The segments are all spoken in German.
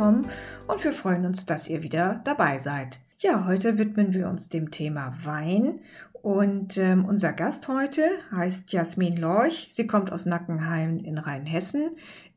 Tom und wir freuen uns, dass ihr wieder dabei seid. Ja, heute widmen wir uns dem Thema Wein und ähm, unser Gast heute heißt Jasmin Lorch. Sie kommt aus Nackenheim in Rheinhessen,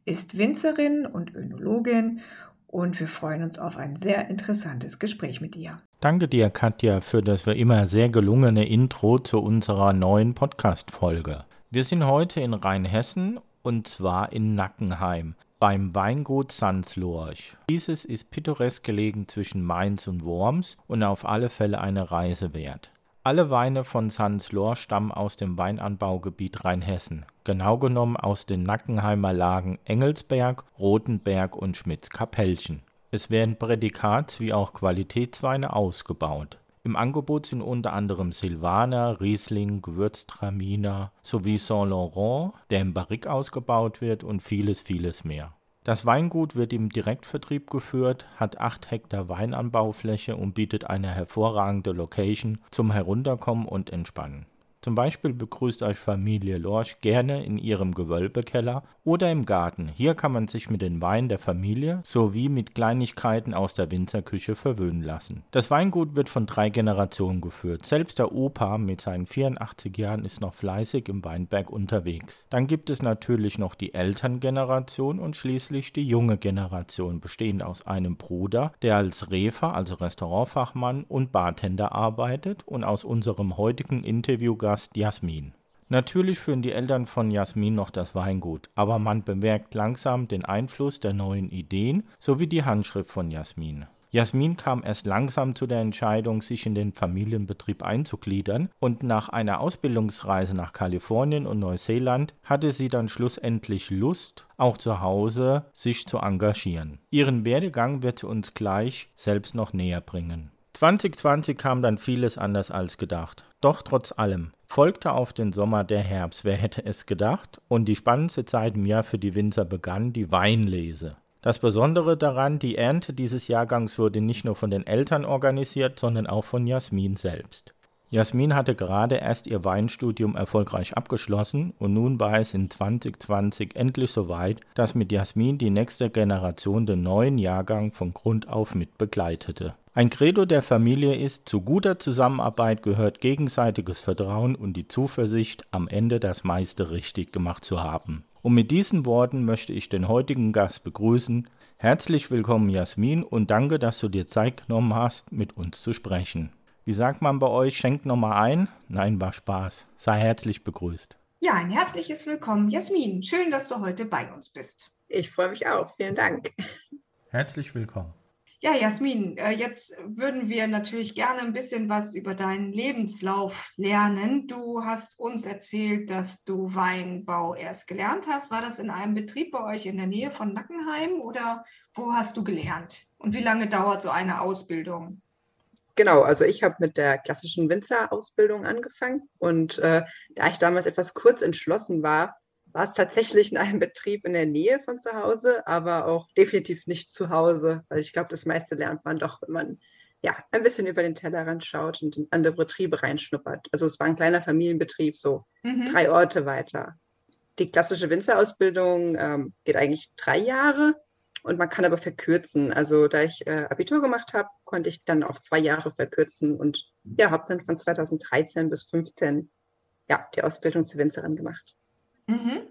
ist Winzerin und Önologin und wir freuen uns auf ein sehr interessantes Gespräch mit ihr. Danke dir, Katja, für das wir immer sehr gelungene Intro zu unserer neuen Podcast-Folge. Wir sind heute in Rheinhessen und zwar in Nackenheim beim Weingut Sanslorch. Dieses ist pittoresk gelegen zwischen Mainz und Worms und auf alle Fälle eine Reise wert. Alle Weine von Sanslor stammen aus dem Weinanbaugebiet Rheinhessen, genau genommen aus den Nackenheimer Lagen Engelsberg, Rotenberg und Schmitz-Kapellchen. Es werden Prädikats- wie auch Qualitätsweine ausgebaut. Im Angebot sind unter anderem Silvaner, Riesling, Gewürztraminer sowie Saint-Laurent, der im Barrique ausgebaut wird und vieles, vieles mehr. Das Weingut wird im Direktvertrieb geführt, hat 8 Hektar Weinanbaufläche und bietet eine hervorragende Location zum Herunterkommen und Entspannen zum Beispiel begrüßt euch Familie Lorch gerne in ihrem Gewölbekeller oder im Garten. Hier kann man sich mit den Weinen der Familie sowie mit Kleinigkeiten aus der Winzerküche verwöhnen lassen. Das Weingut wird von drei Generationen geführt. Selbst der Opa mit seinen 84 Jahren ist noch fleißig im Weinberg unterwegs. Dann gibt es natürlich noch die Elterngeneration und schließlich die junge Generation, bestehend aus einem Bruder, der als Refer, also Restaurantfachmann und Bartender arbeitet und aus unserem heutigen Interviewgast Gast Jasmin. Natürlich führen die Eltern von Jasmin noch das Weingut, aber man bemerkt langsam den Einfluss der neuen Ideen sowie die Handschrift von Jasmin. Jasmin kam erst langsam zu der Entscheidung, sich in den Familienbetrieb einzugliedern und nach einer Ausbildungsreise nach Kalifornien und Neuseeland hatte sie dann schlussendlich Lust, auch zu Hause sich zu engagieren. Ihren Werdegang wird sie uns gleich selbst noch näher bringen. 2020 kam dann vieles anders als gedacht. Doch trotz allem folgte auf den Sommer der Herbst, wer hätte es gedacht, und die spannendste Zeit im Jahr für die Winzer begann, die Weinlese. Das Besondere daran, die Ernte dieses Jahrgangs wurde nicht nur von den Eltern organisiert, sondern auch von Jasmin selbst. Jasmin hatte gerade erst ihr Weinstudium erfolgreich abgeschlossen und nun war es in 2020 endlich soweit, dass mit Jasmin die nächste Generation den neuen Jahrgang von Grund auf mit begleitete. Ein Credo der Familie ist, zu guter Zusammenarbeit gehört gegenseitiges Vertrauen und die Zuversicht, am Ende das meiste richtig gemacht zu haben. Und mit diesen Worten möchte ich den heutigen Gast begrüßen. Herzlich willkommen Jasmin und danke, dass du dir Zeit genommen hast, mit uns zu sprechen. Wie sagt man bei euch, schenkt nochmal ein? Nein, war Spaß. Sei herzlich begrüßt. Ja, ein herzliches Willkommen. Jasmin, schön, dass du heute bei uns bist. Ich freue mich auch. Vielen Dank. Herzlich willkommen. Ja, Jasmin, äh, jetzt würden wir natürlich gerne ein bisschen was über deinen Lebenslauf lernen. Du hast uns erzählt, dass du Weinbau erst gelernt hast. War das in einem Betrieb bei euch in der Nähe von Nackenheim oder wo hast du gelernt? Und wie lange dauert so eine Ausbildung? Genau, also ich habe mit der klassischen Winzerausbildung angefangen und äh, da ich damals etwas kurz entschlossen war, war es tatsächlich in einem Betrieb in der Nähe von zu Hause, aber auch definitiv nicht zu Hause, weil ich glaube, das meiste lernt man doch, wenn man ja ein bisschen über den Tellerrand schaut und in andere Betriebe reinschnuppert. Also es war ein kleiner Familienbetrieb, so mhm. drei Orte weiter. Die klassische Winzerausbildung ähm, geht eigentlich drei Jahre und man kann aber verkürzen. Also da ich äh, Abitur gemacht habe, konnte ich dann auf zwei Jahre verkürzen und ja, habe dann von 2013 bis 2015 ja, die Ausbildung zur Winzerin gemacht. Mhm.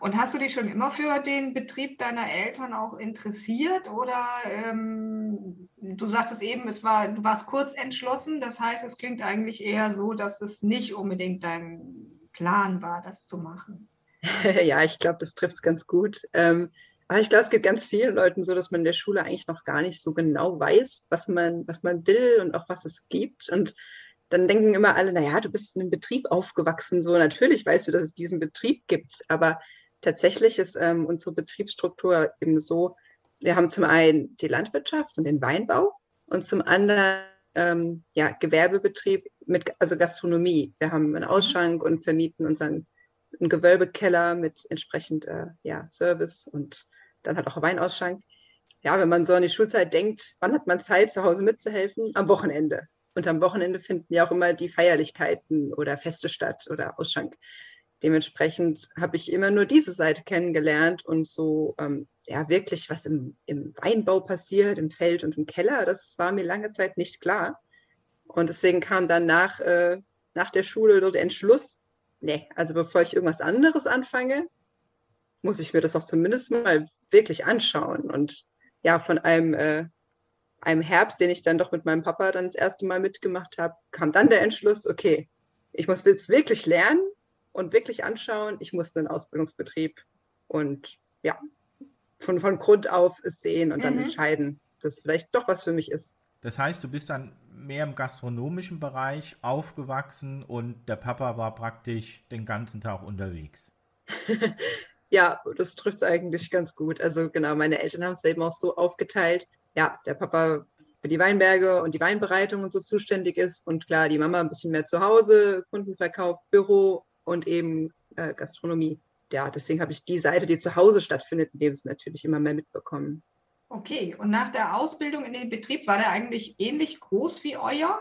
Und hast du dich schon immer für den Betrieb deiner Eltern auch interessiert oder ähm, du sagtest eben, es war, du warst kurz entschlossen, das heißt, es klingt eigentlich eher so, dass es nicht unbedingt dein Plan war, das zu machen. ja, ich glaube, das trifft es ganz gut. Ähm, aber ich glaube, es geht ganz vielen Leuten so, dass man in der Schule eigentlich noch gar nicht so genau weiß, was man, was man will und auch was es gibt. Und dann denken immer alle, naja, du bist in einem Betrieb aufgewachsen. So, natürlich weißt du, dass es diesen Betrieb gibt. Aber tatsächlich ist ähm, unsere Betriebsstruktur eben so, wir haben zum einen die Landwirtschaft und den Weinbau und zum anderen ähm, ja, Gewerbebetrieb mit, also Gastronomie. Wir haben einen Ausschank und vermieten unseren einen Gewölbekeller mit entsprechend äh, ja, Service und dann hat auch Weinausschank. Ja, wenn man so an die Schulzeit denkt, wann hat man Zeit, zu Hause mitzuhelfen? Am Wochenende. Und am Wochenende finden ja auch immer die Feierlichkeiten oder Feste statt oder Ausschank. dementsprechend habe ich immer nur diese Seite kennengelernt und so ähm, ja wirklich, was im, im Weinbau passiert, im Feld und im Keller, das war mir lange Zeit nicht klar. Und deswegen kam dann nach, äh, nach der Schule der Entschluss, nee, also bevor ich irgendwas anderes anfange, muss ich mir das auch zumindest mal wirklich anschauen. Und ja, von einem, äh, einem Herbst, den ich dann doch mit meinem Papa dann das erste Mal mitgemacht habe, kam dann der Entschluss, okay, ich muss jetzt wirklich lernen und wirklich anschauen. Ich muss einen Ausbildungsbetrieb und ja, von, von Grund auf es sehen und dann mhm. entscheiden, dass es vielleicht doch was für mich ist. Das heißt, du bist dann mehr im gastronomischen Bereich aufgewachsen und der Papa war praktisch den ganzen Tag unterwegs. ja, das trifft es eigentlich ganz gut. Also genau, meine Eltern haben es eben auch so aufgeteilt. Ja, der Papa für die Weinberge und die Weinbereitung und so zuständig ist und klar, die Mama ein bisschen mehr zu Hause, Kundenverkauf, Büro und eben äh, Gastronomie ja, deswegen habe ich die Seite, die zu Hause stattfindet, in dem natürlich immer mehr mitbekommen. Okay, und nach der Ausbildung in den Betrieb war der eigentlich ähnlich groß wie euer?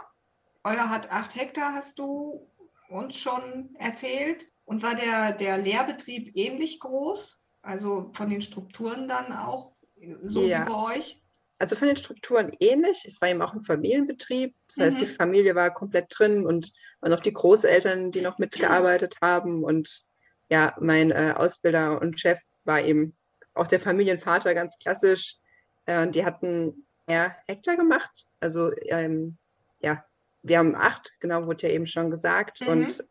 Euer hat acht Hektar, hast du uns schon erzählt. Und war der, der Lehrbetrieb ähnlich groß? Also von den Strukturen dann auch so ja. wie bei euch? Also von den Strukturen ähnlich. Es war eben auch ein Familienbetrieb. Das mhm. heißt, die mhm. Familie war komplett drin und, und auch die Großeltern, die noch mitgearbeitet haben. Und ja, mein äh, Ausbilder und Chef war eben auch der Familienvater ganz klassisch. Äh, die hatten ja Hektar gemacht. Also ähm, ja, wir haben acht, genau, wurde ja eben schon gesagt. Mhm. Und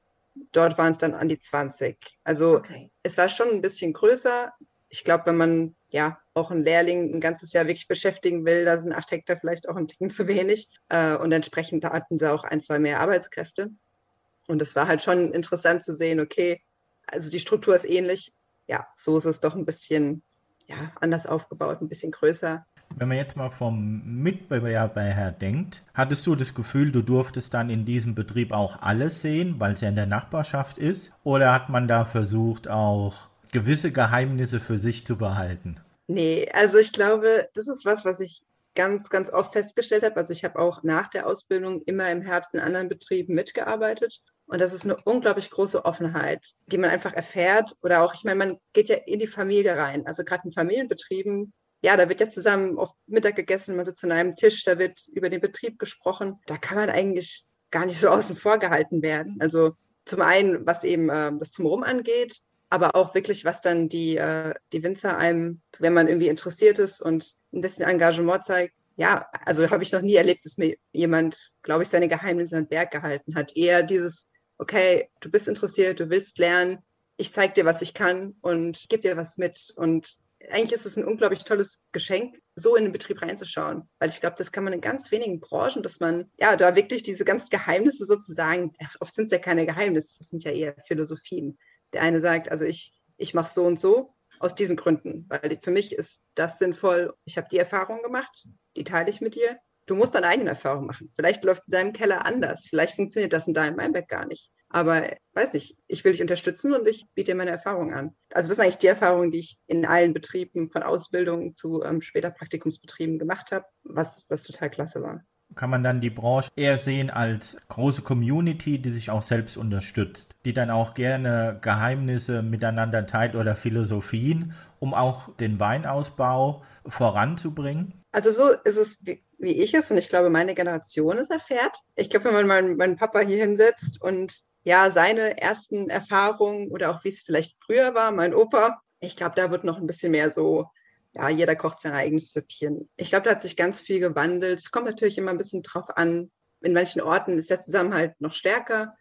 dort waren es dann an die 20. Also okay. es war schon ein bisschen größer. Ich glaube, wenn man ja auch einen Lehrling ein ganzes Jahr wirklich beschäftigen will, da sind acht Hektar vielleicht auch ein Ticken zu wenig. Äh, und entsprechend hatten sie auch ein, zwei mehr Arbeitskräfte. Und es war halt schon interessant zu sehen, okay, also die Struktur ist ähnlich. Ja, so ist es doch ein bisschen ja, anders aufgebaut, ein bisschen größer. Wenn man jetzt mal vom Mitbewerber her denkt, hattest du das Gefühl, du durftest dann in diesem Betrieb auch alles sehen, weil es ja in der Nachbarschaft ist? Oder hat man da versucht, auch gewisse Geheimnisse für sich zu behalten? Nee, also ich glaube, das ist was, was ich ganz, ganz oft festgestellt habe. Also ich habe auch nach der Ausbildung immer im Herbst in anderen Betrieben mitgearbeitet und das ist eine unglaublich große Offenheit, die man einfach erfährt. Oder auch, ich meine, man geht ja in die Familie rein. Also gerade in Familienbetrieben, ja, da wird ja zusammen auf Mittag gegessen, man sitzt an einem Tisch, da wird über den Betrieb gesprochen. Da kann man eigentlich gar nicht so außen vor gehalten werden. Also zum einen, was eben äh, das Rum angeht, aber auch wirklich, was dann die, äh, die Winzer einem, wenn man irgendwie interessiert ist und ein bisschen Engagement zeigt, ja, also habe ich noch nie erlebt, dass mir jemand, glaube ich, seine Geheimnisse an den Berg gehalten hat. Eher dieses, okay, du bist interessiert, du willst lernen, ich zeige dir, was ich kann und gebe dir was mit. Und eigentlich ist es ein unglaublich tolles Geschenk, so in den Betrieb reinzuschauen. Weil ich glaube, das kann man in ganz wenigen Branchen, dass man ja da wirklich diese ganzen Geheimnisse sozusagen, oft sind es ja keine Geheimnisse, das sind ja eher Philosophien. Der eine sagt, also ich, ich mache so und so aus diesen Gründen, weil für mich ist das sinnvoll. Ich habe die Erfahrung gemacht, die teile ich mit dir du musst deine eigene Erfahrung machen. Vielleicht läuft es in deinem Keller anders. Vielleicht funktioniert das in deinem Weinberg gar nicht. Aber weiß nicht, ich will dich unterstützen und ich biete dir meine Erfahrung an. Also das sind eigentlich die Erfahrungen, die ich in allen Betrieben von Ausbildung zu ähm, später Praktikumsbetrieben gemacht habe, was, was total klasse war. Kann man dann die Branche eher sehen als große Community, die sich auch selbst unterstützt, die dann auch gerne Geheimnisse miteinander teilt oder Philosophien, um auch den Weinausbau voranzubringen? Also so ist es, wie, wie ich es und ich glaube, meine Generation es erfährt. Ich glaube, wenn man meinen, meinen Papa hier hinsetzt und ja, seine ersten Erfahrungen oder auch wie es vielleicht früher war, mein Opa, ich glaube, da wird noch ein bisschen mehr so, ja, jeder kocht sein eigenes Süppchen. Ich glaube, da hat sich ganz viel gewandelt. Es kommt natürlich immer ein bisschen drauf an. In manchen Orten ist der Zusammenhalt noch stärker.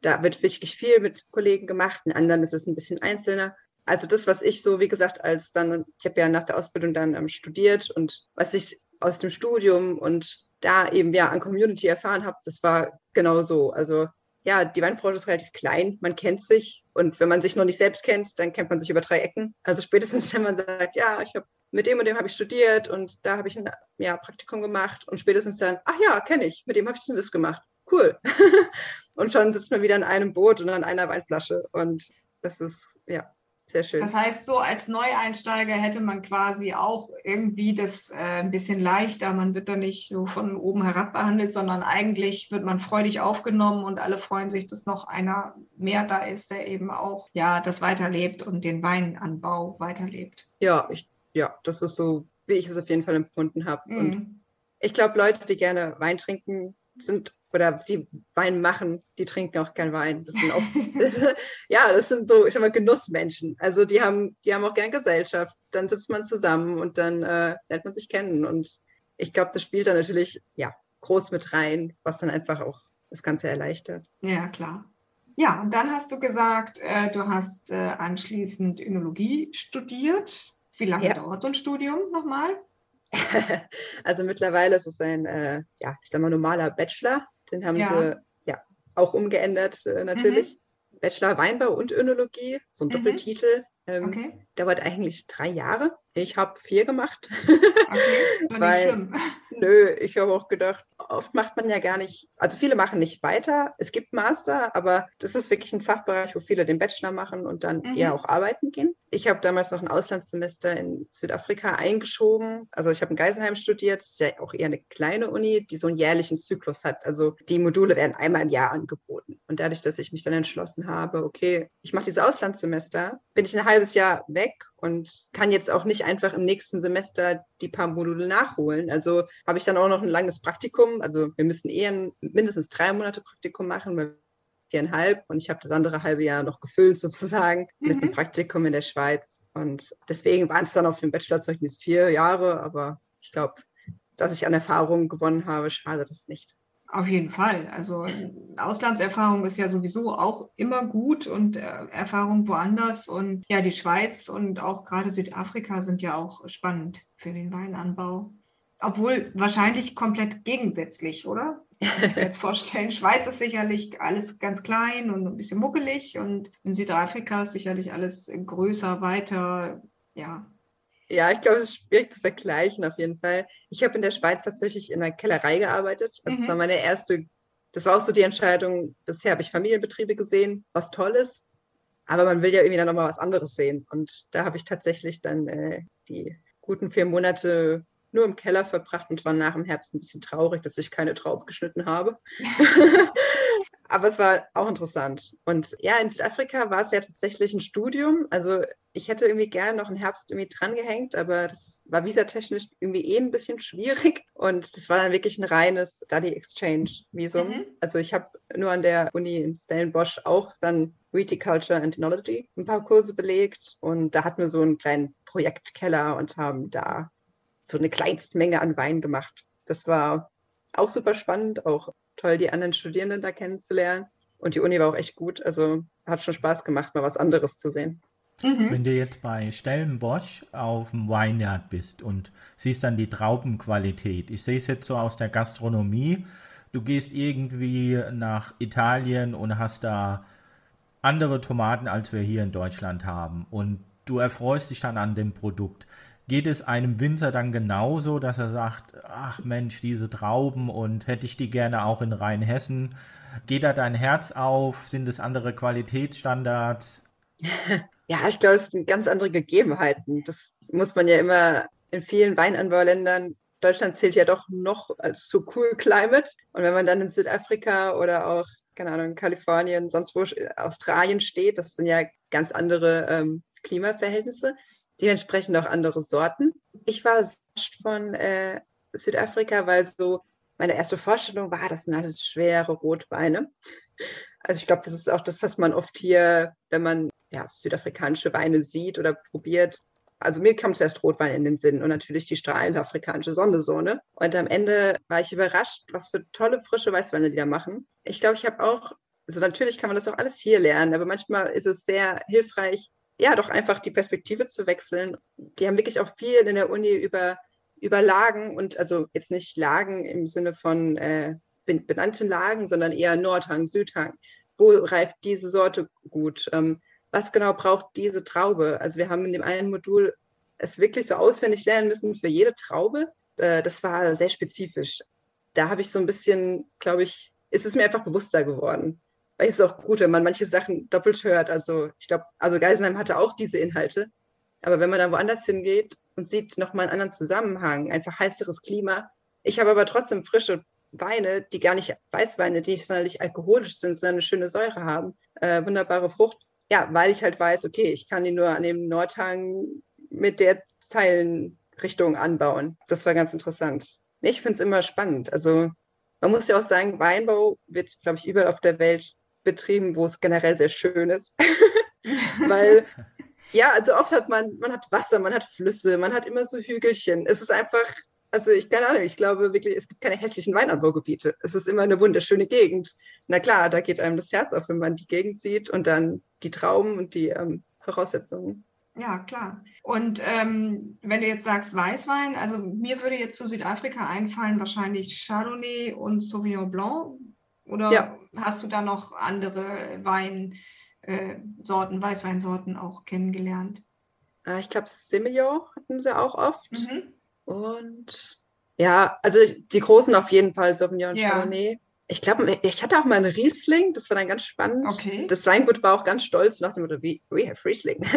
Da wird wirklich viel mit Kollegen gemacht. In anderen ist es ein bisschen einzelner also das, was ich so, wie gesagt, als dann, ich habe ja nach der Ausbildung dann ähm, studiert und was ich aus dem Studium und da eben ja an Community erfahren habe, das war genau so. Also ja, die Weinbranche ist relativ klein, man kennt sich und wenn man sich noch nicht selbst kennt, dann kennt man sich über drei Ecken. Also spätestens, wenn man sagt, ja, ich habe mit dem und dem habe ich studiert und da habe ich ein ja, Praktikum gemacht und spätestens dann, ach ja, kenne ich, mit dem habe ich das gemacht. Cool. und schon sitzt man wieder in einem Boot und an einer Weinflasche und das ist, ja, Sehr schön. Das heißt, so als Neueinsteiger hätte man quasi auch irgendwie das äh, ein bisschen leichter. Man wird da nicht so von oben herab behandelt, sondern eigentlich wird man freudig aufgenommen und alle freuen sich, dass noch einer mehr da ist, der eben auch ja das weiterlebt und den Weinanbau weiterlebt. Ja, ich, ja, das ist so, wie ich es auf jeden Fall empfunden habe. Mhm. Und ich glaube, Leute, die gerne Wein trinken, sind oder die Wein machen, die trinken auch kein Wein. Das sind auch, das, ja, das sind so, ich sag mal, Genussmenschen. Also die haben, die haben auch gern Gesellschaft. Dann sitzt man zusammen und dann äh, lernt man sich kennen. Und ich glaube, das spielt dann natürlich ja groß mit rein, was dann einfach auch das Ganze erleichtert. Ja, klar. Ja, und dann hast du gesagt, äh, du hast äh, anschließend Önologie studiert. Wie lange ja. dauert so ein Studium nochmal? also mittlerweile ist es ein, äh, ja, ich sag mal, normaler Bachelor. Den haben ja. sie ja auch umgeändert äh, natürlich. Mhm. Bachelor Weinbau und Önologie, so ein mhm. Doppeltitel. Ähm, okay. Dauert eigentlich drei Jahre. Ich habe vier gemacht. Okay, Weil, nö, ich habe auch gedacht, oft macht man ja gar nicht, also viele machen nicht weiter. Es gibt Master, aber das ist wirklich ein Fachbereich, wo viele den Bachelor machen und dann mhm. eher auch arbeiten gehen. Ich habe damals noch ein Auslandssemester in Südafrika eingeschoben. Also ich habe in Geisenheim studiert, das ist ja auch eher eine kleine Uni, die so einen jährlichen Zyklus hat. Also die Module werden einmal im Jahr angeboten. Und dadurch, dass ich mich dann entschlossen habe, okay, ich mache dieses Auslandssemester, bin ich ein halbes Jahr weg und kann jetzt auch nicht einfach im nächsten Semester die paar Module nachholen. Also habe ich dann auch noch ein langes Praktikum. Also wir müssen eher mindestens drei Monate Praktikum machen, weil viereinhalb und ich habe das andere halbe Jahr noch gefüllt sozusagen mhm. mit einem Praktikum in der Schweiz und deswegen waren es dann auf dem Bachelorzeugnis vier Jahre, aber ich glaube, dass ich an Erfahrung gewonnen habe, schade das nicht. Auf jeden Fall. Also Auslandserfahrung ist ja sowieso auch immer gut und äh, Erfahrung woanders. Und ja, die Schweiz und auch gerade Südafrika sind ja auch spannend für den Weinanbau. Obwohl wahrscheinlich komplett gegensätzlich, oder? Ich mir jetzt vorstellen, Schweiz ist sicherlich alles ganz klein und ein bisschen muckelig und in Südafrika ist sicherlich alles größer, weiter, ja, ja, ich glaube, es ist schwierig zu vergleichen auf jeden Fall. Ich habe in der Schweiz tatsächlich in einer Kellerei gearbeitet. Also mhm. das war meine erste, das war auch so die Entscheidung, bisher habe ich Familienbetriebe gesehen, was toll ist, aber man will ja irgendwie dann nochmal was anderes sehen. Und da habe ich tatsächlich dann äh, die guten vier Monate nur im Keller verbracht und war nach dem Herbst ein bisschen traurig, dass ich keine Traube geschnitten habe. Aber es war auch interessant. Und ja, in Südafrika war es ja tatsächlich ein Studium. Also ich hätte irgendwie gerne noch einen Herbst irgendwie drangehängt, aber das war visatechnisch irgendwie eh ein bisschen schwierig. Und das war dann wirklich ein reines Study Exchange Visum. Mhm. Also ich habe nur an der Uni in Stellenbosch auch dann Viticulture and Enology ein paar Kurse belegt. Und da hatten wir so einen kleinen Projektkeller und haben da so eine Kleinstmenge an Wein gemacht. Das war auch super spannend, auch toll, die anderen Studierenden da kennenzulernen. Und die Uni war auch echt gut. Also hat schon Spaß gemacht, mal was anderes zu sehen. Mhm. Wenn du jetzt bei Stellenbosch auf dem Weinjard bist und siehst dann die Traubenqualität, ich sehe es jetzt so aus der Gastronomie, du gehst irgendwie nach Italien und hast da andere Tomaten, als wir hier in Deutschland haben und du erfreust dich dann an dem Produkt geht es einem Winzer dann genauso, dass er sagt, ach Mensch, diese Trauben und hätte ich die gerne auch in Rheinhessen? Geht da dein Herz auf? Sind es andere Qualitätsstandards? Ja, ich glaube, es sind ganz andere Gegebenheiten. Das muss man ja immer in vielen Weinanbauländern Deutschland zählt ja doch noch als zu cool Climate. Und wenn man dann in Südafrika oder auch, keine Ahnung, Kalifornien, sonst wo Australien steht, das sind ja ganz andere ähm, Klimaverhältnisse dementsprechend auch andere Sorten. Ich war von äh, Südafrika, weil so meine erste Vorstellung war, das sind alles schwere Rotweine. Also ich glaube, das ist auch das, was man oft hier, wenn man ja, südafrikanische Weine sieht oder probiert. Also mir kam zuerst Rotwein in den Sinn und natürlich die strahlende afrikanische Sonne so, ne? Und am Ende war ich überrascht, was für tolle frische Weißweine die da machen. Ich glaube, ich habe auch, also natürlich kann man das auch alles hier lernen, aber manchmal ist es sehr hilfreich, ja, doch einfach die Perspektive zu wechseln. Die haben wirklich auch viel in der Uni über, über Lagen und also jetzt nicht Lagen im Sinne von äh, benannten Lagen, sondern eher Nordhang, Südhang. Wo reift diese Sorte gut? Ähm, was genau braucht diese Traube? Also wir haben in dem einen Modul es wirklich so auswendig lernen müssen für jede Traube. Äh, das war sehr spezifisch. Da habe ich so ein bisschen, glaube ich, ist es mir einfach bewusster geworden Weil es ist auch gut, wenn man manche Sachen doppelt hört. Also ich glaube, also Geisenheim hatte auch diese Inhalte. Aber wenn man dann woanders hingeht und sieht nochmal einen anderen Zusammenhang, einfach heißeres Klima. Ich habe aber trotzdem frische Weine, die gar nicht Weißweine, die nicht sonderlich alkoholisch sind, sondern eine schöne Säure haben. Äh, wunderbare Frucht. Ja, weil ich halt weiß, okay, ich kann die nur an dem Nordhang mit der Zeilenrichtung anbauen. Das war ganz interessant. Ich finde es immer spannend. Also man muss ja auch sagen, Weinbau wird, glaube ich, überall auf der Welt betrieben, wo es generell sehr schön ist. weil ja, also oft hat man, man hat Wasser, man hat Flüsse, man hat immer so Hügelchen. Es ist einfach, also ich keine Ahnung, ich glaube wirklich, es gibt keine hässlichen Weinanbaugebiete. Es ist immer eine wunderschöne Gegend. Na klar, da geht einem das Herz auf, wenn man die Gegend sieht und dann die Trauben und die ähm, Voraussetzungen. Ja, klar. Und ähm, wenn du jetzt sagst Weißwein, also mir würde jetzt zu Südafrika einfallen wahrscheinlich Chardonnay und Sauvignon Blanc. Oder ja. hast du da noch andere äh, Sorten, Weißweinsorten auch kennengelernt. Ah, ich glaube, Semillon hatten sie auch oft. Mhm. Und ja, also die großen auf jeden Fall, Sauvignon und ja. Chardonnay. Ich glaube, ich hatte auch mal einen Riesling, das war dann ganz spannend. Okay. Das Weingut war auch ganz stolz nach dem Motto, we, we have Riesling.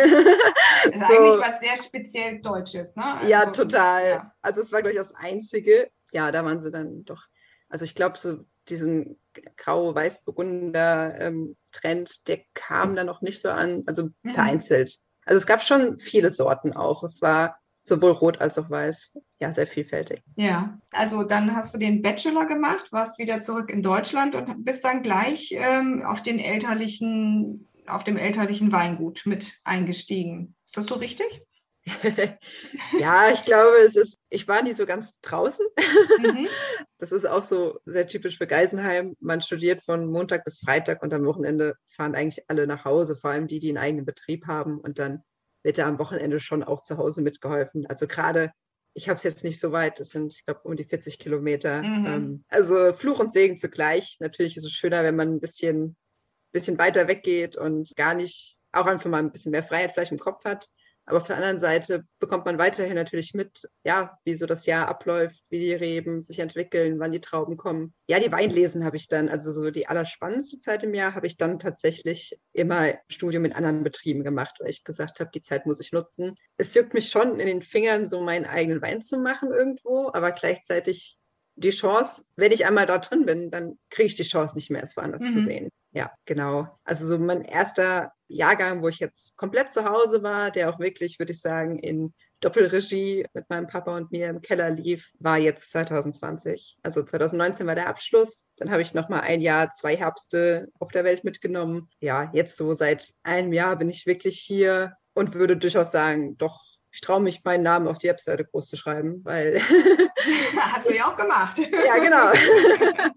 Das ist so. eigentlich was sehr speziell Deutsches, ne? Also, ja, total. Ja. Also es war, glaube ich, das Einzige. Ja, da waren sie dann doch. Also ich glaube, so diesen grau-weiß-burgunder-Trend, ähm, der kam da noch nicht so an, also mhm. vereinzelt. Also es gab schon viele Sorten auch. Es war sowohl rot als auch weiß. Ja, sehr vielfältig. Ja, also dann hast du den Bachelor gemacht, warst wieder zurück in Deutschland und bist dann gleich ähm, auf den elterlichen, auf dem elterlichen Weingut mit eingestiegen. Ist das so richtig? ja, ich glaube, es ist, ich war nie so ganz draußen. Mhm. Das ist auch so sehr typisch für Geisenheim. Man studiert von Montag bis Freitag und am Wochenende fahren eigentlich alle nach Hause, vor allem die, die einen eigenen Betrieb haben. Und dann wird da am Wochenende schon auch zu Hause mitgeholfen. Also gerade, ich habe es jetzt nicht so weit, das sind, ich glaube, um die 40 Kilometer. Mhm. Ähm, also Fluch und Segen zugleich. Natürlich ist es schöner, wenn man ein bisschen, bisschen weiter weggeht und gar nicht, auch einfach mal ein bisschen mehr Freiheit vielleicht im Kopf hat. Aber auf der anderen Seite bekommt man weiterhin natürlich mit, ja, wie so das Jahr abläuft, wie die Reben sich entwickeln, wann die Trauben kommen. Ja, die Weinlesen habe ich dann, also so die allerspannendste Zeit im Jahr habe ich dann tatsächlich immer Studium in anderen Betrieben gemacht, weil ich gesagt habe, die Zeit muss ich nutzen. Es juckt mich schon in den Fingern, so meinen eigenen Wein zu machen irgendwo, aber gleichzeitig die Chance, wenn ich einmal da drin bin, dann kriege ich die Chance nicht mehr, es woanders mhm. zu sehen. Ja, genau. Also so mein erster Jahrgang, wo ich jetzt komplett zu Hause war, der auch wirklich, würde ich sagen, in Doppelregie mit meinem Papa und mir im Keller lief, war jetzt 2020. Also 2019 war der Abschluss. Dann habe ich noch mal ein Jahr, zwei Herbste auf der Welt mitgenommen. Ja, jetzt so seit einem Jahr bin ich wirklich hier und würde durchaus sagen, doch ich traue mich, meinen Namen auf die Webseite groß zu schreiben, weil. Hast du ja auch gemacht. ja, genau.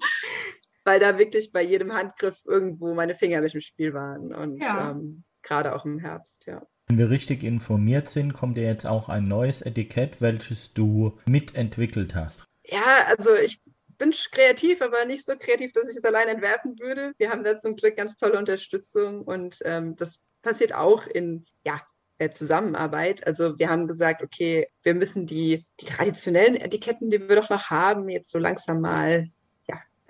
weil da wirklich bei jedem Handgriff irgendwo meine Finger mit im Spiel waren. Und ja. ähm, gerade auch im Herbst, ja. Wenn wir richtig informiert sind, kommt ja jetzt auch ein neues Etikett, welches du mitentwickelt hast. Ja, also ich bin kreativ, aber nicht so kreativ, dass ich es allein entwerfen würde. Wir haben da zum Glück ganz tolle Unterstützung und ähm, das passiert auch in ja, Zusammenarbeit. Also wir haben gesagt, okay, wir müssen die, die traditionellen Etiketten, die wir doch noch haben, jetzt so langsam mal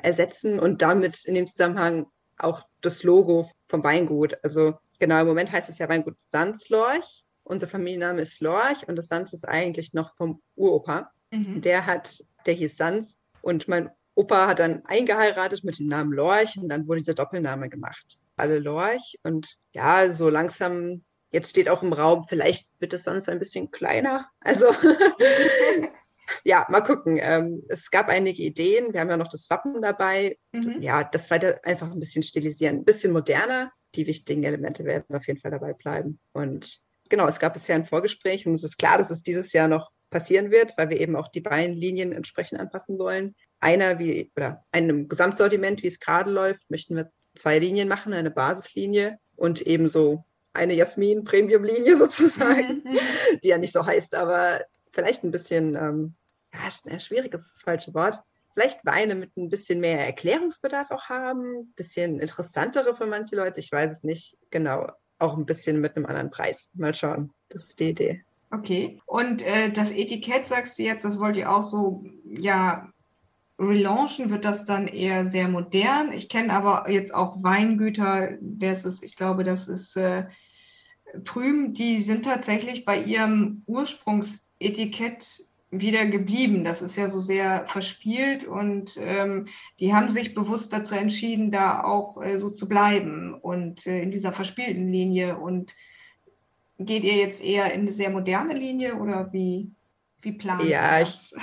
ersetzen und damit in dem Zusammenhang auch das Logo vom Weingut. Also genau, im Moment heißt es ja Weingut Sanslorch. Unser Familienname ist Lorch und das Sans ist eigentlich noch vom Uropa. Mhm. Der hat, der hieß Sans und mein Opa hat dann eingeheiratet mit dem Namen Lorch und dann wurde dieser Doppelname gemacht. Alle Lorch und ja, so langsam Jetzt steht auch im Raum, vielleicht wird es sonst ein bisschen kleiner. Also ja, mal gucken. Ähm, es gab einige Ideen. Wir haben ja noch das Wappen dabei. Mhm. Ja, das weiter einfach ein bisschen stilisieren, ein bisschen moderner. Die wichtigen Elemente werden auf jeden Fall dabei bleiben. Und genau, es gab bisher ein Vorgespräch und es ist klar, dass es dieses Jahr noch passieren wird, weil wir eben auch die Weinlinien entsprechend anpassen wollen. Einer wie oder einem Gesamtsortiment, wie es gerade läuft, möchten wir zwei Linien machen, eine Basislinie und ebenso eine Jasmin-Premium-Linie sozusagen, mhm. die ja nicht so heißt, aber vielleicht ein bisschen, ähm, ja, schwierig ist das falsche Wort. Vielleicht Weine mit ein bisschen mehr Erklärungsbedarf auch haben, ein bisschen interessantere für manche Leute, ich weiß es nicht genau. Auch ein bisschen mit einem anderen Preis. Mal schauen. Das ist die Idee. Okay. Und äh, das Etikett, sagst du jetzt, das wollt ihr auch so, ja, relaunchen, wird das dann eher sehr modern. Ich kenne aber jetzt auch Weingüter, wer ist es? Ich glaube, das ist äh, Prüm, die sind tatsächlich bei ihrem Ursprungsetikett wieder geblieben. Das ist ja so sehr verspielt und ähm, die haben sich bewusst dazu entschieden, da auch äh, so zu bleiben und äh, in dieser verspielten Linie. Und geht ihr jetzt eher in eine sehr moderne Linie oder wie, wie plant ja, ihr das?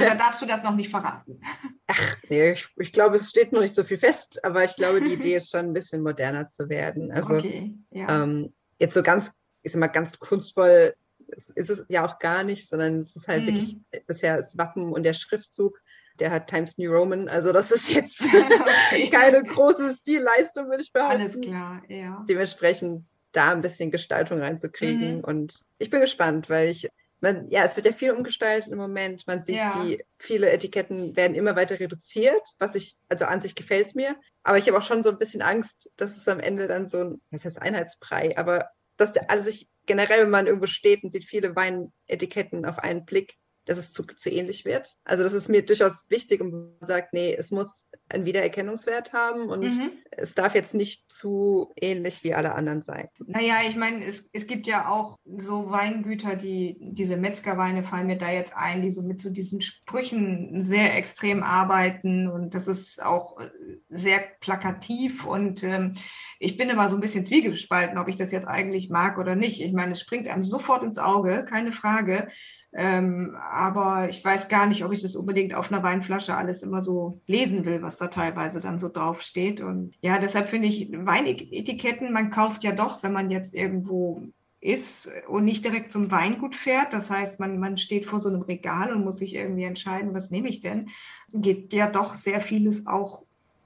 oder darfst du das noch nicht verraten? Ach, nee, ich, ich, glaube, es steht noch nicht so viel fest, aber ich glaube, die Idee ist schon ein bisschen moderner zu werden. Also okay, ja. ähm, jetzt so ganz, ich sag mal, ganz kunstvoll ist, ist es ja auch gar nicht, sondern es ist halt mhm. wirklich bisher das Wappen und der Schriftzug. Der hat Times New Roman, also das ist jetzt okay. keine große Stilleistung, würde ich behaupten. Alles klar, ja. Dementsprechend da ein bisschen Gestaltung reinzukriegen. Mhm. Und ich bin gespannt, weil ich, man, ja, es wird ja viel umgestaltet im Moment. Man sieht, ja. die viele Etiketten werden immer weiter reduziert, was ich, also an sich gefällt es mir. Aber ich habe auch schon so ein bisschen Angst, dass es am Ende dann so ein, was heißt Einheitsbrei, aber dass der alle sich generell, wenn man irgendwo steht und sieht viele Weinetiketten auf einen Blick, dass es zu, zu ähnlich wird. Also das ist mir durchaus wichtig und man sagt, nee, es muss einen Wiedererkennungswert haben und mhm. es darf jetzt nicht zu ähnlich wie alle anderen sein. Naja, ich meine, es, es gibt ja auch so Weingüter, die, diese Metzgerweine fallen mir da jetzt ein, die so mit so diesen Sprüchen sehr extrem arbeiten und das ist auch äh, sehr plakativ und ähm, ich bin immer so ein bisschen zwiegespalten, ob ich das jetzt eigentlich mag oder nicht. Ich meine, es springt einem sofort ins Auge, keine Frage. Ähm, aber ich weiß gar nicht, ob ich das unbedingt auf einer Weinflasche alles immer so lesen will, was da teilweise dann so draufsteht. Und ja, deshalb finde ich Weinetiketten, man kauft ja doch, wenn man jetzt irgendwo ist und nicht direkt zum Weingut fährt. Das heißt, man, man steht vor so einem Regal und muss sich irgendwie entscheiden, was nehme ich denn? Geht ja doch sehr vieles auch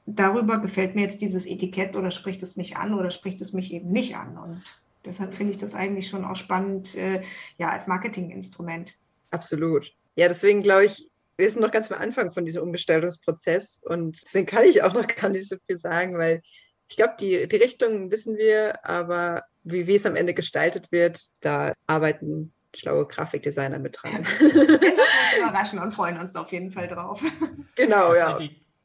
darüber, gefällt mir jetzt dieses Etikett oder spricht es mich an oder spricht es mich eben nicht an. Und Deshalb finde ich das eigentlich schon auch spannend, äh, ja, als Marketinginstrument. Absolut. Ja, deswegen glaube ich, wir sind noch ganz am Anfang von diesem Umgestaltungsprozess und deswegen kann ich auch noch gar nicht so viel sagen, weil ich glaube, die, die Richtung wissen wir, aber wie, wie es am Ende gestaltet wird, da arbeiten schlaue Grafikdesigner mit dran. wir lassen uns überraschen und freuen uns auf jeden Fall drauf. Genau, ja.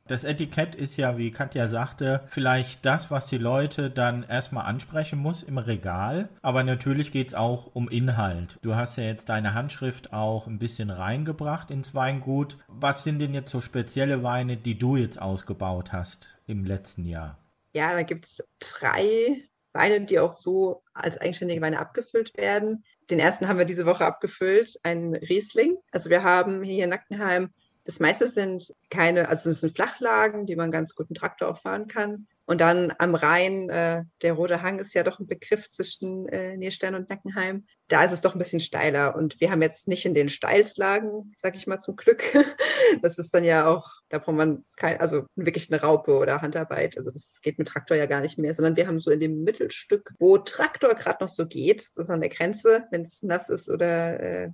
Das Etikett ist ja, wie Katja sagte, vielleicht das, was die Leute dann erstmal ansprechen muss im Regal. Aber natürlich geht es auch um Inhalt. Du hast ja jetzt deine Handschrift auch ein bisschen reingebracht ins Weingut. Was sind denn jetzt so spezielle Weine, die du jetzt ausgebaut hast im letzten Jahr? Ja, da gibt es drei Weine, die auch so als eigenständige Weine abgefüllt werden. Den ersten haben wir diese Woche abgefüllt, ein Riesling. Also wir haben hier in Nackenheim das meiste sind keine, also es sind Flachlagen, die man ganz gut einen Traktor auch fahren kann. Und dann am Rhein, äh, der Rote Hang ist ja doch ein Begriff zwischen äh, Nierstein und Nackenheim. Da ist es doch ein bisschen steiler. Und wir haben jetzt nicht in den Steilslagen, sag ich mal zum Glück. das ist dann ja auch, da braucht man kein, also wirklich eine Raupe oder Handarbeit. Also das geht mit Traktor ja gar nicht mehr, sondern wir haben so in dem Mittelstück, wo Traktor gerade noch so geht, das ist an der Grenze, wenn es nass ist oder äh,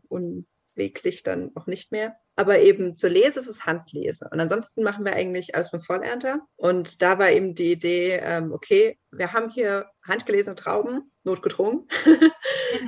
unweglich, dann auch nicht mehr aber eben zur Lese ist es Handlese. Und ansonsten machen wir eigentlich alles mit Vollernter. Und da war eben die Idee, ähm, okay, wir haben hier handgelesene Trauben, notgedrungen.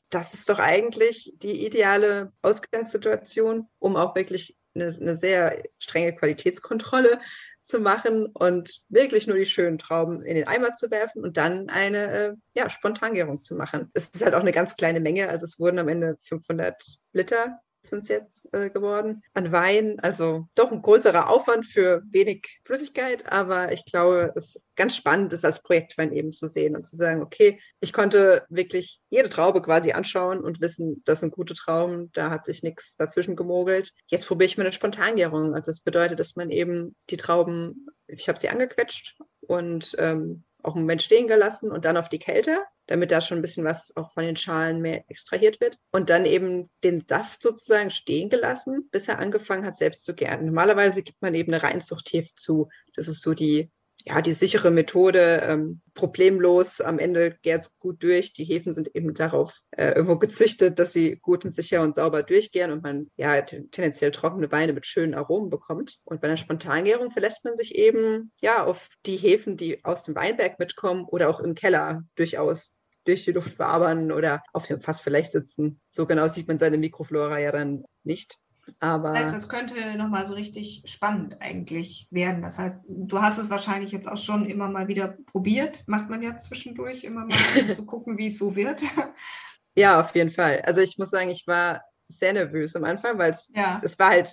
das ist doch eigentlich die ideale Ausgangssituation, um auch wirklich eine, eine sehr strenge Qualitätskontrolle zu machen und wirklich nur die schönen Trauben in den Eimer zu werfen und dann eine äh, ja, Spontangärung zu machen. Es ist halt auch eine ganz kleine Menge, also es wurden am Ende 500 Liter sind es jetzt äh, geworden, an Wein. Also doch ein größerer Aufwand für wenig Flüssigkeit, aber ich glaube, es ganz spannend ist, als Projektwein eben zu sehen und zu sagen, okay, ich konnte wirklich jede Traube quasi anschauen und wissen, das sind gute Trauben, da hat sich nichts dazwischen gemogelt. Jetzt probiere ich mal eine Spontangärung. Also das bedeutet, dass man eben die Trauben, ich habe sie angequetscht und ähm, auch einen Moment stehen gelassen und dann auf die Kälte, damit da schon ein bisschen was auch von den Schalen mehr extrahiert wird. Und dann eben den Saft sozusagen stehen gelassen, bis er angefangen hat, selbst zu gären. Normalerweise gibt man eben eine Reinzuchthefe zu. Das ist so die ja, die sichere Methode, ähm, problemlos, am Ende gärt es gut durch. Die Hefen sind eben darauf äh, irgendwo gezüchtet, dass sie gut und sicher und sauber durchgären und man ja tendenziell trockene Weine mit schönen Aromen bekommt. Und bei einer Spontangärung verlässt man sich eben ja auf die Hefen, die aus dem Weinberg mitkommen oder auch im Keller durchaus durch die Luft wabern oder auf dem Fass vielleicht sitzen. So genau sieht man seine Mikroflora ja dann nicht. Aber das heißt, das könnte nochmal so richtig spannend eigentlich werden. Das heißt, du hast es wahrscheinlich jetzt auch schon immer mal wieder probiert. Macht man ja zwischendurch immer mal, zu gucken, wie es so wird. Ja, auf jeden Fall. Also ich muss sagen, ich war sehr nervös am Anfang, weil es, ja. es war halt,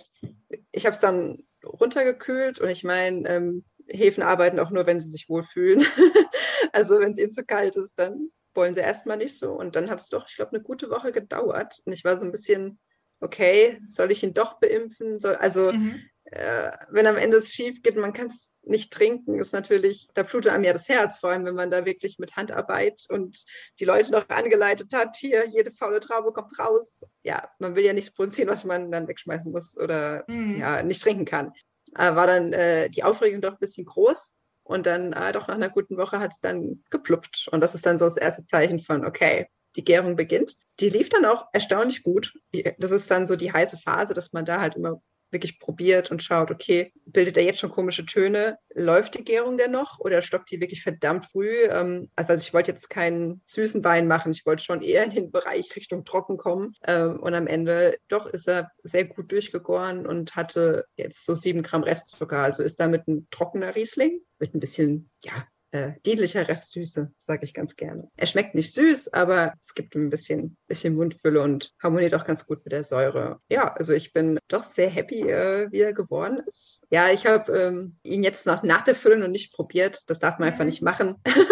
ich habe es dann runtergekühlt und ich meine, ähm, Hefen arbeiten auch nur, wenn sie sich wohlfühlen. also wenn es ihnen zu kalt ist, dann wollen sie erstmal nicht so. Und dann hat es doch, ich glaube, eine gute Woche gedauert. Und ich war so ein bisschen, okay, soll ich ihn doch beimpfen? Soll, also Mhm. äh, wenn am Ende es schief geht, man kann es nicht trinken, ist natürlich, da blutet einem ja das Herz, vor allem wenn man da wirklich mit Handarbeit und die Leute noch angeleitet hat, hier, jede faule Traube kommt raus. Ja, man will ja nichts produzieren, was man dann wegschmeißen muss oder Mhm. ja, nicht trinken kann. Äh, war dann äh, die Aufregung doch ein bisschen groß. Und dann, äh, doch nach einer guten Woche hat es dann gepluppt. Und das ist dann so das erste Zeichen von, okay, die Gärung beginnt. Die lief dann auch erstaunlich gut. Das ist dann so die heiße Phase, dass man da halt immer wirklich probiert und schaut, okay, bildet er jetzt schon komische Töne? Läuft die Gärung denn noch oder stockt die wirklich verdammt früh? Ähm, also ich wollte jetzt keinen süßen Wein machen, ich wollte schon eher in den Bereich Richtung trocken kommen. Ähm, und am Ende doch ist er sehr gut durchgegoren und hatte jetzt so sieben Gramm Restzucker. Also ist damit ein trockener Riesling mit ein bisschen, ja, äh, dienlicher Restsüße, sage ich ganz gerne. Er schmeckt nicht süß, aber es gibt ihm ein bisschen, bisschen Mundfülle und harmoniert auch ganz gut mit der Säure. Ja, also ich bin doch sehr happy, äh, wie er geworden ist. Ja, ich habe ähm, ihn jetzt noch nach der Füllung noch nicht probiert. Das darf man einfach Mhm. nicht machen.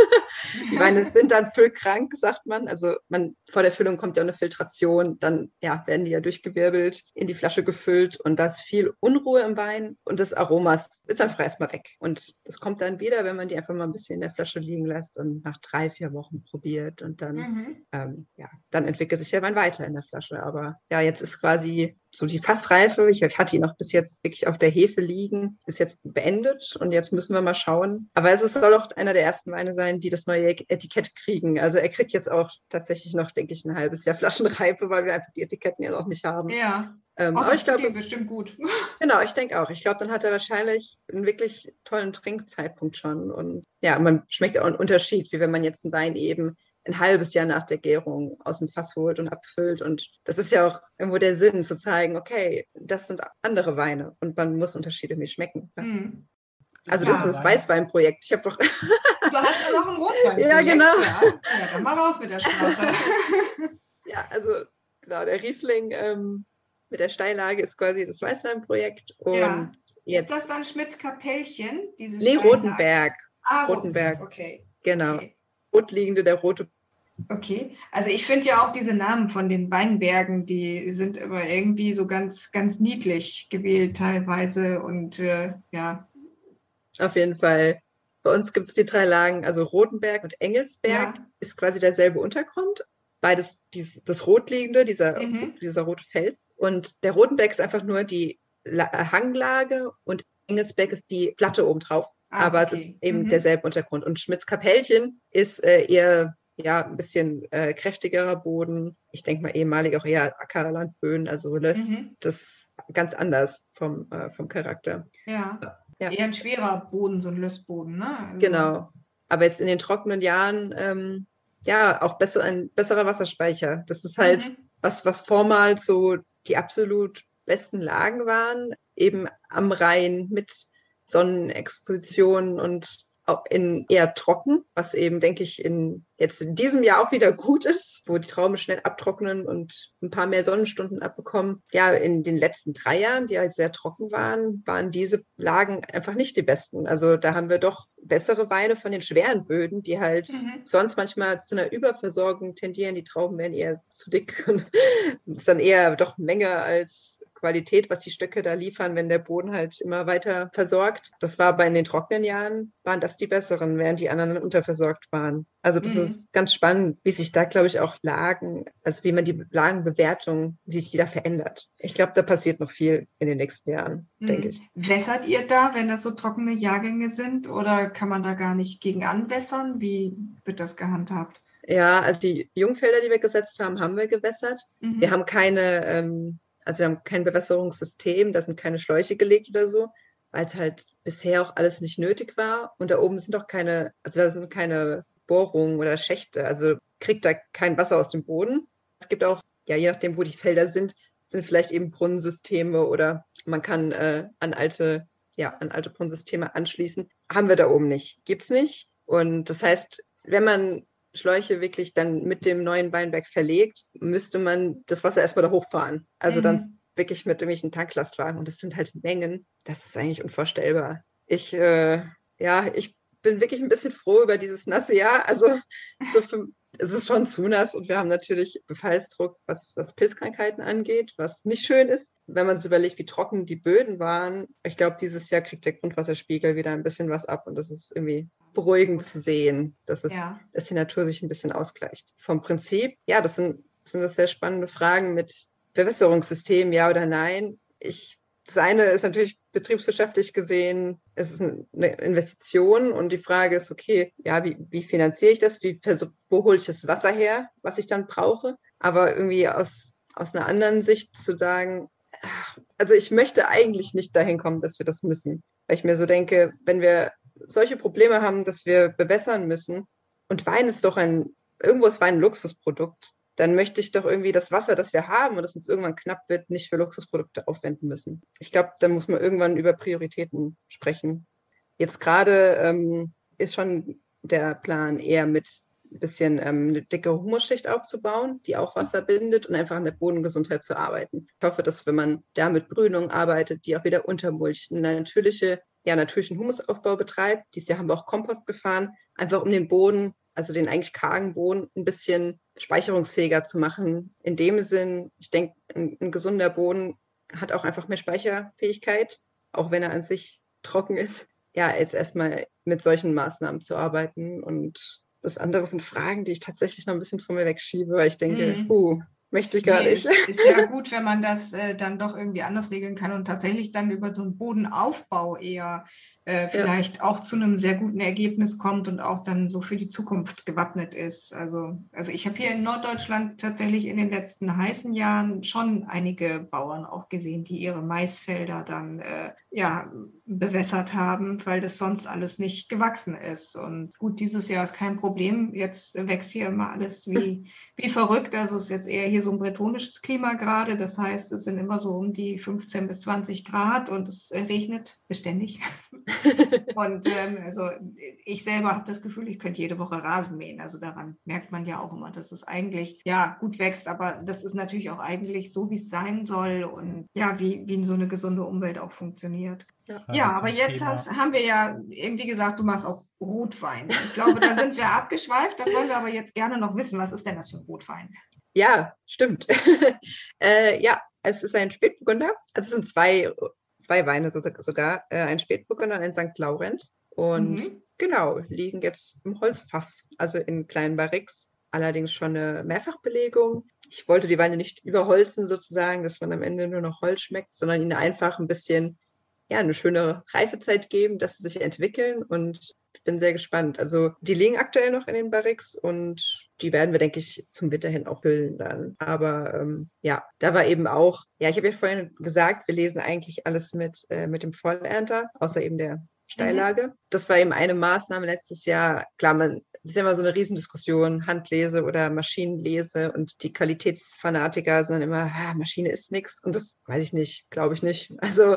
Die Weine sind dann füllkrank, sagt man. Also man, vor der Füllung kommt ja eine Filtration, dann ja, werden die ja durchgewirbelt, in die Flasche gefüllt und da ist viel Unruhe im Wein und das Aroma ist einfach erstmal weg. Und es kommt dann wieder, wenn man die einfach mal ein bisschen in der Flasche liegen lässt und nach drei, vier Wochen probiert und dann, Mhm. ähm, ja, dann entwickelt sich der Wein weiter in der Flasche. Aber ja, jetzt ist quasi so die Fassreife, ich hatte ihn noch bis jetzt wirklich auf der Hefe liegen, ist jetzt beendet und jetzt müssen wir mal schauen. Aber es ist- soll auch einer der ersten Weine sein, die das neue Etikett kriegen. Also er kriegt jetzt auch tatsächlich noch, denke ich, ein halbes Jahr Flaschenreife, weil wir einfach die Etiketten ja noch nicht haben. Ja, Ähm, auch aber ich glaube, es- bestimmt gut. Genau, ich denke auch. Ich glaube, dann hat er wahrscheinlich einen wirklich tollen Trinkzeitpunkt schon. Und ja, man schmeckt auch einen Unterschied, wie wenn man jetzt einen Wein eben ein halbes Jahr nach der Gärung aus dem Fass holt und abfüllt. Und das ist ja auch irgendwo der Sinn, zu zeigen, okay, das sind andere Weine und man muss Unterschiede mir schmecken. Mhm. Also Ja, das ist das Weißweinprojekt. Ich habe doch, Du hast ja noch einen Rotwein. Ja, genau. Ja. ja, dann mal raus mit der Sprache. ja, also genau, der Riesling ähm, mit der Steillage ist quasi das Weißweinprojekt. Und Ja. jetzt, Ist das dann Schmitz-Kapellchen? diese nee? Rotenberg, Ah, Rotenberg. Okay. genau. okay. Rotliegende, der rote Okay, also ich finde ja auch diese Namen von den Weinbergen, die sind immer irgendwie so ganz, ganz niedlich gewählt teilweise und äh, ja. Auf jeden Fall. Bei uns gibt es die drei Lagen, also Rotenberg und Engelsberg Ja. ist quasi derselbe Untergrund. Beides dies, das rotliegende, dieser, Mhm. dieser rote Fels. Und der Rotenberg ist einfach nur die La Hanglage und Engelsberg ist die Platte obendrauf. Ah, Aber es okay. ist eben Mhm. derselbe Untergrund. Und Schmitz-Kapellchen ist äh, eher ja, ein bisschen äh, kräftigerer Boden. Ich denke mal ehemalig auch eher Ackerlandböden, also Löss. Mhm. Das ist ganz anders vom, äh, vom Charakter. Ja. Ja. Eher ein schwerer Boden, so ein Lössboden, ne? Also, Genau. Aber jetzt in den trockenen Jahren, ähm, ja, auch besser, ein besserer Wasserspeicher. Das ist halt Mhm. was, was vormals so die absolut besten Lagen waren, eben am Rhein mit Sonnenexpositionen und auch in eher trocken, was eben, denke ich, in jetzt in diesem Jahr auch wieder gut ist, wo die Trauben schnell abtrocknen und ein paar mehr Sonnenstunden abbekommen. Ja, in den letzten drei Jahren, die halt sehr trocken waren, waren diese Lagen einfach nicht die besten. Also da haben wir doch bessere Weine von den schweren Böden, die halt Mhm. sonst manchmal zu einer Überversorgung tendieren. Die Trauben werden eher zu dick. Es ist dann eher doch Menge als Qualität, was die Stöcke da liefern, wenn der Boden halt immer weiter versorgt. Das war bei in den trockenen Jahren, waren das die besseren, während die anderen unterversorgt waren. Also das Mhm. ist ganz spannend, wie sich da, glaube ich, auch Lagen, also wie man die Lagenbewertung, wie sich die da verändert. Ich glaube, da passiert noch viel in den nächsten Jahren, denke Mhm. ich. Wässert ihr da, wenn das so trockene Jahrgänge sind? Oder kann man da gar nicht gegen anwässern? Wie wird das gehandhabt? Ja, also die Jungfelder, die wir gesetzt haben, haben wir gewässert. Mhm. Wir haben keine, ähm, also wir haben kein Bewässerungssystem, da sind keine Schläuche gelegt oder so, weil es halt bisher auch alles nicht nötig war. Und da oben sind auch keine, also da sind keine Bohrungen oder Schächte, also kriegt da kein Wasser aus dem Boden. Es gibt auch, ja, je nachdem, wo die Felder sind, sind vielleicht eben Brunnensysteme oder man kann äh, an alte, ja, an alte Brunnensysteme anschließen. Haben wir da oben nicht. Gibt es nicht. Und das heißt, wenn man Schläuche wirklich dann mit dem neuen Weinberg verlegt, müsste man das Wasser erstmal da hochfahren. Also mhm. dann wirklich mit irgendwelchen Tanklastwagen. Und das sind halt Mengen. Das ist eigentlich unvorstellbar. Ich, äh, ja, ich bin wirklich ein bisschen froh über dieses nasse Jahr. Also so für, es ist schon zu nass und wir haben natürlich Befallsdruck, was, was Pilzkrankheiten angeht, was nicht schön ist. Wenn man sich überlegt, wie trocken die Böden waren, ich glaube, dieses Jahr kriegt der Grundwasserspiegel wieder ein bisschen was ab und das ist irgendwie beruhigend zu sehen, dass, es, ja. dass die Natur sich ein bisschen ausgleicht. Vom Prinzip, ja, das sind, das sind das sehr spannende Fragen mit Bewässerungssystem, ja oder nein. Ich, das eine ist natürlich betriebswirtschaftlich gesehen, es ist eine Investition und die Frage ist, okay, ja, wie, wie finanziere ich das? Wie, wo hole ich das Wasser her, was ich dann brauche? Aber irgendwie aus, aus einer anderen Sicht zu sagen, also ich möchte eigentlich nicht dahin kommen, dass wir das müssen. Weil ich mir so denke, wenn wir solche Probleme haben, dass wir bewässern müssen und Wein ist doch ein, irgendwo ist Wein ein Luxusprodukt, dann möchte ich doch irgendwie das Wasser, das wir haben und das uns irgendwann knapp wird, nicht für Luxusprodukte aufwenden müssen. Ich glaube, da muss man irgendwann über Prioritäten sprechen. Jetzt gerade ähm, ist schon der Plan eher mit ein bisschen ähm, eine dicke Humusschicht aufzubauen, die auch Wasser bindet und einfach an der Bodengesundheit zu arbeiten. Ich hoffe, dass wenn man da mit Grünung arbeitet, die auch wieder untermulcht, eine natürliche, ja, natürlichen Humusaufbau betreibt. Dieses Jahr haben wir auch Kompost gefahren, einfach um den Boden also den eigentlich kargen Boden, ein bisschen speicherungsfähiger zu machen. In dem Sinn, ich denke, ein, ein, gesunder Boden hat auch einfach mehr Speicherfähigkeit, auch wenn er an sich trocken ist. Ja, jetzt erstmal mit solchen Maßnahmen zu arbeiten. Und das andere sind Fragen, die ich tatsächlich noch ein bisschen von mir wegschiebe, weil ich denke, mhm. uh, möchte ich gar nee, nicht. Ist, ist ja gut, wenn man das äh, dann doch irgendwie anders regeln kann und tatsächlich dann über so einen Bodenaufbau eher äh, vielleicht ja. auch zu einem sehr guten Ergebnis kommt und auch dann so für die Zukunft gewappnet ist. Also, also ich habe hier in Norddeutschland tatsächlich in den letzten heißen Jahren schon einige Bauern auch gesehen, die ihre Maisfelder dann äh, ja, bewässert haben, weil das sonst alles nicht gewachsen ist. Und gut, dieses Jahr ist kein Problem. Jetzt wächst hier immer alles wie, wie verrückt. Also es ist jetzt eher hier so ein bretonisches Klima gerade. Das heißt, es sind immer so um die 15 bis 20 Grad und es regnet beständig. und ähm, also ich selber habe das Gefühl, ich könnte jede Woche Rasen mähen. Also daran merkt man ja auch immer, dass es eigentlich ja gut wächst, aber das ist natürlich auch eigentlich so, wie es sein soll und ja, wie, wie so eine gesunde Umwelt auch funktioniert. Ja, ja aber jetzt hast, haben wir ja irgendwie gesagt, du machst auch Rotwein. Ich glaube, da sind wir abgeschweift. Das wollen wir aber jetzt gerne noch wissen. Was ist denn das für ein Rotwein? Ja, stimmt. äh, ja, es ist ein Spätburgunder. Also es sind zwei zwei Weine sogar, äh, ein Spätburgunder und ein St. Laurent. Und mhm. genau, liegen jetzt im Holzfass, also in kleinen Barriques. Allerdings schon eine Mehrfachbelegung. Ich wollte die Weine nicht überholzen sozusagen, dass man am Ende nur noch Holz schmeckt, sondern ihnen einfach ein bisschen ja, eine schöne Reifezeit geben, dass sie sich entwickeln und bin sehr gespannt. Also die liegen aktuell noch in den Barricks und die werden wir, denke ich, zum Winter hin auch füllen dann. Aber ähm, ja, da war eben auch, ja, ich habe ja vorhin gesagt, wir lesen eigentlich alles mit, äh, mit dem Vollernter, außer eben der Steillage. Mhm. Das war eben eine Maßnahme letztes Jahr. Klar, man, das ist immer so eine Riesendiskussion, Handlese oder Maschinenlese und die Qualitätsfanatiker sind immer, ah, Maschine ist nichts und das weiß ich nicht, glaube ich nicht. Also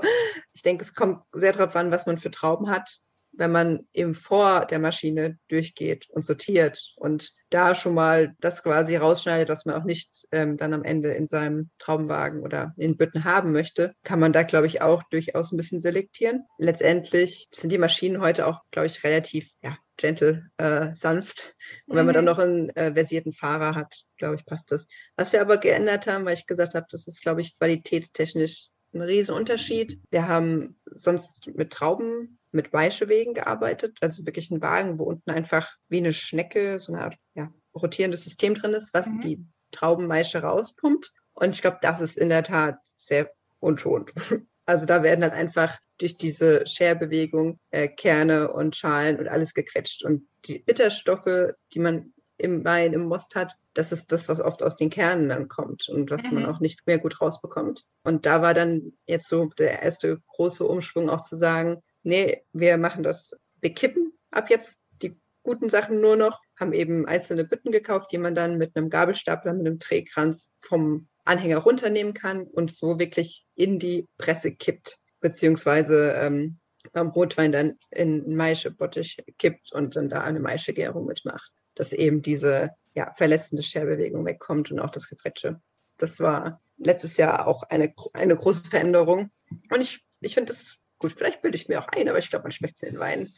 ich denke, es kommt sehr darauf an, was man für Trauben hat wenn man eben vor der Maschine durchgeht und sortiert und da schon mal das quasi rausschneidet, was man auch nicht ähm, dann am Ende in seinem Traumwagen oder in Bütten haben möchte, kann man da, glaube ich, auch durchaus ein bisschen selektieren. Letztendlich sind die Maschinen heute auch, glaube ich, relativ ja, gentle, äh, sanft. Und wenn man dann mhm. noch einen äh, versierten Fahrer hat, glaube ich, passt das. Was wir aber geändert haben, weil ich gesagt habe, das ist, glaube ich, qualitätstechnisch ein Riesenunterschied. Wir haben sonst mit Trauben mit Weichewegen gearbeitet, also wirklich ein Wagen, wo unten einfach wie eine Schnecke so eine Art ja, rotierendes System drin ist, was mhm. die Traubenmaische rauspumpt. Und ich glaube, das ist in der Tat sehr unschonend. Also da werden dann einfach durch diese Scherbewegung äh, Kerne und Schalen und alles gequetscht. Und die Bitterstoffe, die man im Wein, im Most hat, das ist das, was oft aus den Kernen dann kommt und was mhm. man auch nicht mehr gut rausbekommt. Und da war dann jetzt so der erste große Umschwung auch zu sagen, nee, wir machen das, wir kippen ab jetzt die guten Sachen nur noch, haben eben einzelne Bütten gekauft, die man dann mit einem Gabelstapler, mit einem Drehkranz vom Anhänger runternehmen kann und so wirklich in die Presse kippt, beziehungsweise ähm, beim Rotwein dann in Maischebottich kippt und dann da eine Maischegärung mitmacht, dass eben diese ja, verletzende Scherbewegung wegkommt und auch das Gequetsche. Das war letztes Jahr auch eine, eine große Veränderung. Und ich, ich finde das gut, vielleicht bilde ich mir auch ein, aber ich glaube, man schmeckt es den Wein,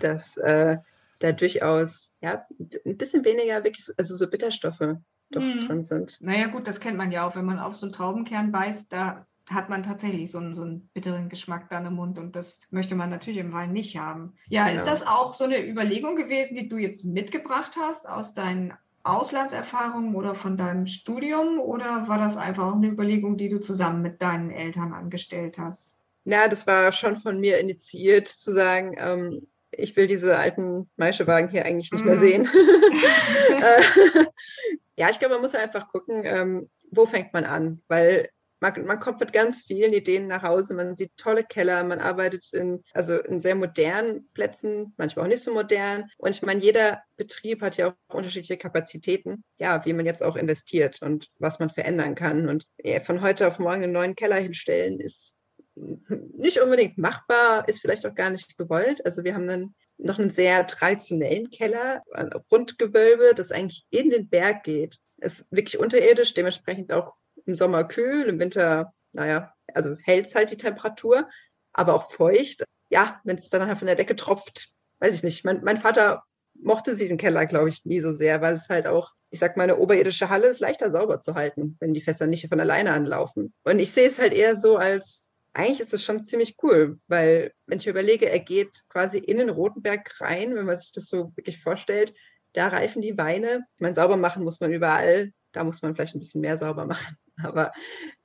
dass äh, da durchaus ja, ein bisschen weniger wirklich, also so Bitterstoffe doch mhm. drin sind. Naja, gut, das kennt man ja auch, wenn man auf so einen Traubenkern beißt, da hat man tatsächlich so einen, so einen bitteren Geschmack dann im Mund und das möchte man natürlich im Wein nicht haben. Ja, genau. ist das auch so eine Überlegung gewesen, die du jetzt mitgebracht hast aus deinen Auslandserfahrungen oder von deinem Studium oder war das einfach auch eine Überlegung, die du zusammen mit deinen Eltern angestellt hast? Ja, das war schon von mir initiiert zu sagen, ähm, ich will diese alten Maischewagen hier eigentlich nicht mehr mhm. sehen. Äh, ja, ich glaube, man muss einfach gucken, ähm, wo fängt man an, weil man, man, kommt mit ganz vielen Ideen nach Hause, man sieht tolle Keller, man arbeitet in, also in sehr modernen Plätzen, manchmal auch nicht so modern. Und ich meine, jeder Betrieb hat ja auch unterschiedliche Kapazitäten, ja, wie man jetzt auch investiert und was man verändern kann. Und ja, von heute auf morgen einen neuen Keller hinstellen, ist nicht unbedingt machbar, ist vielleicht auch gar nicht gewollt. Also wir haben dann noch einen sehr traditionellen Keller, ein Rundgewölbe, das eigentlich in den Berg geht. Ist wirklich unterirdisch, dementsprechend auch im Sommer kühl, im Winter, naja, also hält es halt die Temperatur, aber auch feucht. Ja, wenn es dann halt von der Decke tropft, weiß ich nicht. Mein, mein Vater mochte diesen Keller, glaube ich, nie so sehr, weil es halt auch, ich sag mal, eine oberirdische Halle ist leichter sauber zu halten, wenn die Fässer nicht von alleine anlaufen. Und ich sehe es halt eher so als, eigentlich ist es schon ziemlich cool, weil wenn ich überlege, er geht quasi in den Rotenberg rein, wenn man sich das so wirklich vorstellt, da reifen die Weine. Meine, sauber machen muss man überall, da muss man vielleicht ein bisschen mehr sauber machen. Aber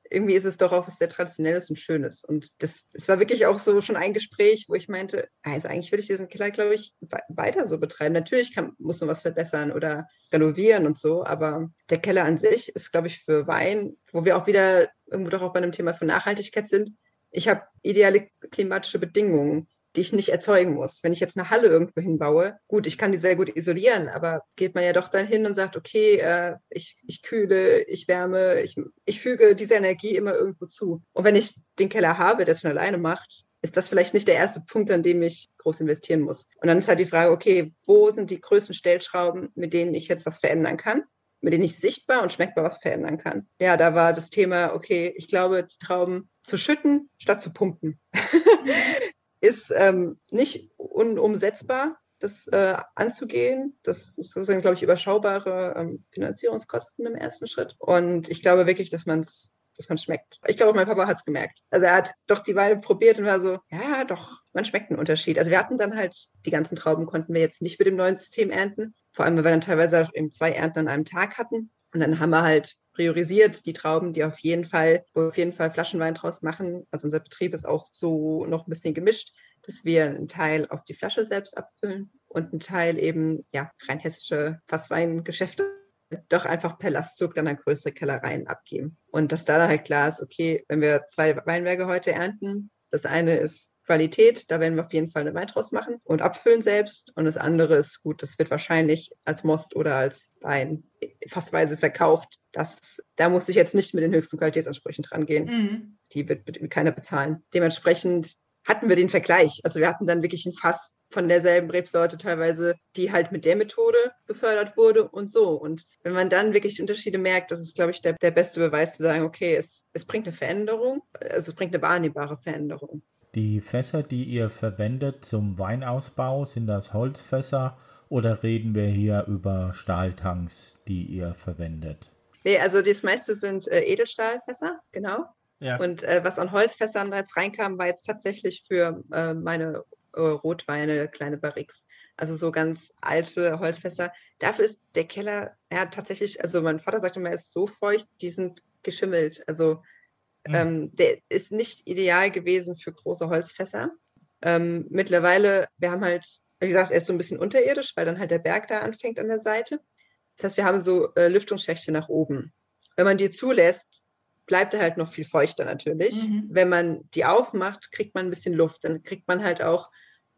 irgendwie ist es doch auch was sehr Traditionelles und Schönes. Und das, das war wirklich auch so schon ein Gespräch, wo ich meinte, also eigentlich würde ich diesen Keller, glaube ich, weiter so betreiben. Natürlich kann, muss man was verbessern oder renovieren und so, aber der Keller an sich ist, glaube ich, für Wein, wo wir auch wieder irgendwo doch auch bei einem Thema von Nachhaltigkeit sind. Ich habe ideale klimatische Bedingungen die ich nicht erzeugen muss. Wenn ich jetzt eine Halle irgendwo hinbaue, gut, ich kann die sehr gut isolieren, aber geht man ja doch dann hin und sagt, okay, äh, ich, ich kühle, ich wärme, ich, ich füge diese Energie immer irgendwo zu. Und wenn ich den Keller habe, der es schon alleine macht, ist das vielleicht nicht der erste Punkt, an dem ich groß investieren muss. Und dann ist halt die Frage, okay, wo sind die größten Stellschrauben, mit denen ich jetzt was verändern kann? Mit denen ich sichtbar und schmeckbar was verändern kann. Ja, da war das Thema, okay, ich glaube, die Trauben zu schütten statt zu pumpen. ist ähm, nicht unumsetzbar, das äh, anzugehen. Das, das sind, glaube ich, überschaubare ähm, Finanzierungskosten im ersten Schritt. Und ich glaube wirklich, dass man es dass man schmeckt. Ich glaube, mein Papa hat es gemerkt. Also er hat doch die Weine probiert und war so, ja, doch, man schmeckt einen Unterschied. Also wir hatten dann halt, die ganzen Trauben konnten wir jetzt nicht mit dem neuen System ernten. Vor allem, weil wir dann teilweise eben zwei Ernten an einem Tag hatten. Und dann haben wir halt priorisiert die Trauben, die auf jeden Fall, wo auf jeden Fall Flaschenwein draus machen. Also unser Betrieb ist auch so noch ein bisschen gemischt, dass wir einen Teil auf die Flasche selbst abfüllen und einen Teil eben, ja, rein hessische Fassweingeschäfte doch einfach per Lastzug dann an größere Kellereien abgeben. Und dass da dann halt klar ist, okay, wenn wir zwei Weinberge heute ernten, das eine ist Qualität, da werden wir auf jeden Fall eine Wein draus machen und abfüllen selbst. Und das andere ist gut, das wird wahrscheinlich als Most oder als Wein fassweise verkauft. Das, da muss ich jetzt nicht mit den höchsten Qualitätsansprüchen dran gehen. Mhm. Die wird keiner bezahlen. Dementsprechend hatten wir den Vergleich. Also wir hatten dann wirklich ein Fass von derselben Rebsorte teilweise, die halt mit der Methode befördert wurde und so. Und wenn man dann wirklich Unterschiede merkt, das ist, glaube ich, der, der beste Beweis zu sagen, okay, es, es bringt eine Veränderung, also es bringt eine wahrnehmbare Veränderung. Die Fässer, die ihr verwendet zum Weinausbau, sind das Holzfässer oder reden wir hier über Stahltanks, die ihr verwendet? Nee, also das meiste sind äh, Edelstahlfässer, genau. Ja. Und äh, was an Holzfässern jetzt reinkam, war jetzt tatsächlich für äh, meine äh, Rotweine, kleine Barriques. Also so ganz alte Holzfässer. Dafür ist der Keller, ja tatsächlich, also mein Vater sagte mir, er ist so feucht, die sind geschimmelt. Also Mhm. Ähm, der ist nicht ideal gewesen für große Holzfässer. Ähm, mittlerweile, wir haben halt, wie gesagt, er ist so ein bisschen unterirdisch, weil dann halt der Berg da anfängt an der Seite. Das heißt, wir haben so äh, Lüftungsschächte nach oben. Wenn man die zulässt, bleibt er halt noch viel feuchter natürlich. Mhm. Wenn man die aufmacht, kriegt man ein bisschen Luft. Dann kriegt man halt auch,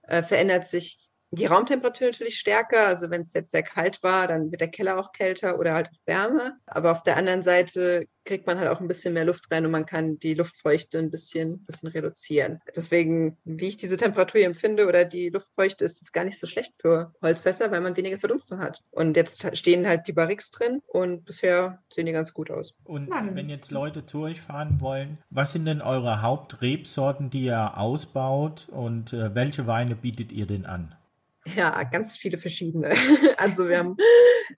äh, verändert sich die Raumtemperatur natürlich stärker. Also wenn es jetzt sehr kalt war, dann wird der Keller auch kälter oder halt auch wärmer. Aber auf der anderen Seite kriegt man halt auch ein bisschen mehr Luft rein und man kann die Luftfeuchte ein bisschen, bisschen reduzieren. Deswegen, wie ich diese Temperatur hier empfinde oder die Luftfeuchte, ist es gar nicht so schlecht für Holzfässer, weil man weniger Verdunstung hat. Und jetzt stehen halt die Barriques drin und bisher sehen die ganz gut aus. Und wenn jetzt Leute zu euch fahren wollen, was sind denn eure Hauptrebsorten, die ihr ausbaut und äh, welche Weine bietet ihr denn an? Ja, ganz viele verschiedene. Also wir haben,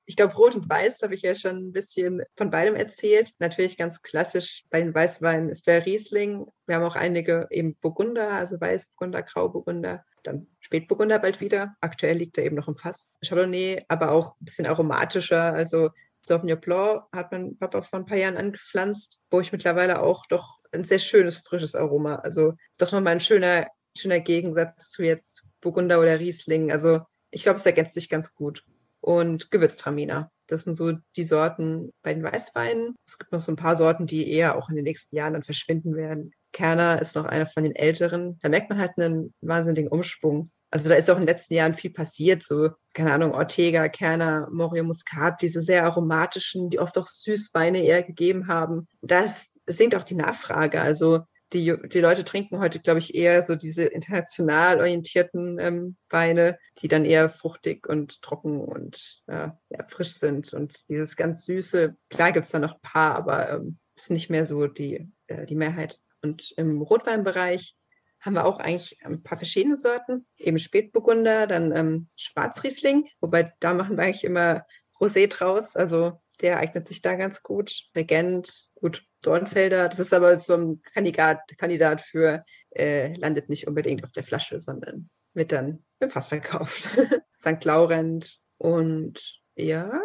ich glaube, Rot und Weiß habe ich ja schon ein bisschen von beidem erzählt. Natürlich ganz klassisch bei den Weißweinen ist der Riesling. Wir haben auch einige eben Burgunder, also Weißburgunder, Grauburgunder, dann Spätburgunder bald wieder. Aktuell liegt er eben noch im Fass. Chardonnay, aber auch ein bisschen aromatischer. Also Sauvignon Blanc hat mein Papa vor ein paar Jahren angepflanzt, wo ich mittlerweile auch doch ein sehr schönes, frisches Aroma. Also doch nochmal ein schöner, schöner Gegensatz zu jetzt Burgunder oder Riesling. Also ich glaube, es ergänzt sich ganz gut. Und Gewürztraminer. Das sind so die Sorten bei den Weißweinen. Es gibt noch so ein paar Sorten, die eher auch in den nächsten Jahren dann verschwinden werden. Kerner ist noch einer von den älteren. Da merkt man halt einen wahnsinnigen Umschwung. Also da ist auch in den letzten Jahren viel passiert, so, keine Ahnung, Ortega, Kerner, Morio Muscat, diese sehr aromatischen, die oft auch Süßweine eher gegeben haben. Da sinkt auch die Nachfrage. Also die, die Leute trinken heute, glaube ich, eher so diese international orientierten ähm, Weine, die dann eher fruchtig und trocken und äh, ja, frisch sind. Und dieses ganz Süße, klar gibt es da noch ein paar, aber ähm, ist nicht mehr so die, äh, die Mehrheit. Und im Rotweinbereich haben wir auch eigentlich ein paar verschiedene Sorten, eben Spätburgunder, dann ähm, Schwarzriesling, wobei da machen wir eigentlich immer Rosé draus, also der eignet sich da ganz gut. Regent, gut, Dornfelder, das ist aber so ein Kandidat, Kandidat für, äh, landet nicht unbedingt auf der Flasche, sondern wird dann im Fass verkauft. St. Laurent und ja,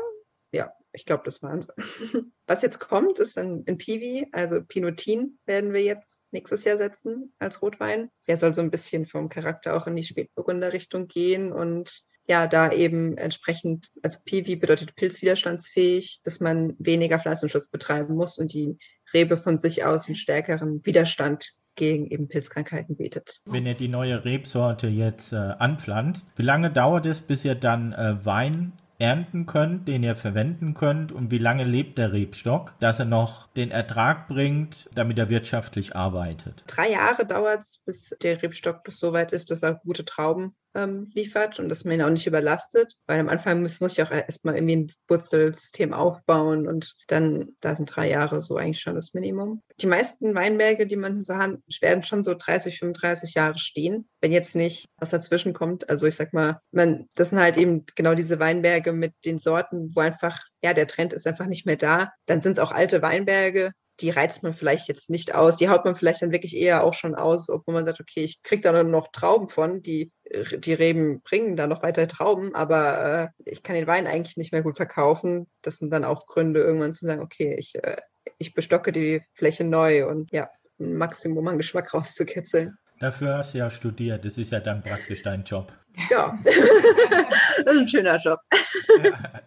ja, ich glaube, das waren sie. Was jetzt kommt, ist ein, ein Piwi, also Pinotin werden wir jetzt nächstes Jahr setzen als Rotwein. Der soll so ein bisschen vom Charakter auch in die Spätburgunder Richtung gehen und ja, da eben entsprechend, also PV bedeutet pilzwiderstandsfähig, dass man weniger Pflanzenschutz betreiben muss und die Rebe von sich aus einen stärkeren Widerstand gegen eben Pilzkrankheiten bietet. Wenn ihr die neue Rebsorte jetzt äh, anpflanzt, wie lange dauert es, bis ihr dann äh, Wein ernten könnt, den ihr verwenden könnt und wie lange lebt der Rebstock, dass er noch den Ertrag bringt, damit er wirtschaftlich arbeitet? Drei Jahre dauert es, bis der Rebstock so weit ist, dass er gute Trauben ähm, liefert und dass man ihn auch nicht überlastet. Weil am Anfang muss, muss ich auch erstmal irgendwie ein Wurzelsystem aufbauen und dann, da sind drei Jahre so eigentlich schon das Minimum. Die meisten Weinberge, die man so hat, werden schon so 30, 35 Jahre stehen, wenn jetzt nicht was dazwischen kommt. Also ich sag mal, man, das sind halt eben genau diese Weinberge mit den Sorten, wo einfach, ja, der Trend ist einfach nicht mehr da. Dann sind es auch alte Weinberge, die reizt man vielleicht jetzt nicht aus. Die haut man vielleicht dann wirklich eher auch schon aus, obwohl man sagt, okay, ich kriege da noch Trauben von, die, die Reben bringen da noch weiter Trauben, aber äh, ich kann den Wein eigentlich nicht mehr gut verkaufen. Das sind dann auch Gründe, irgendwann zu sagen, okay, ich, äh, ich bestocke die Fläche neu und ja, ein Maximum an Geschmack rauszukitzeln. Dafür hast du ja studiert. Das ist ja dann praktisch dein Job. Ja, das ist ein schöner Job.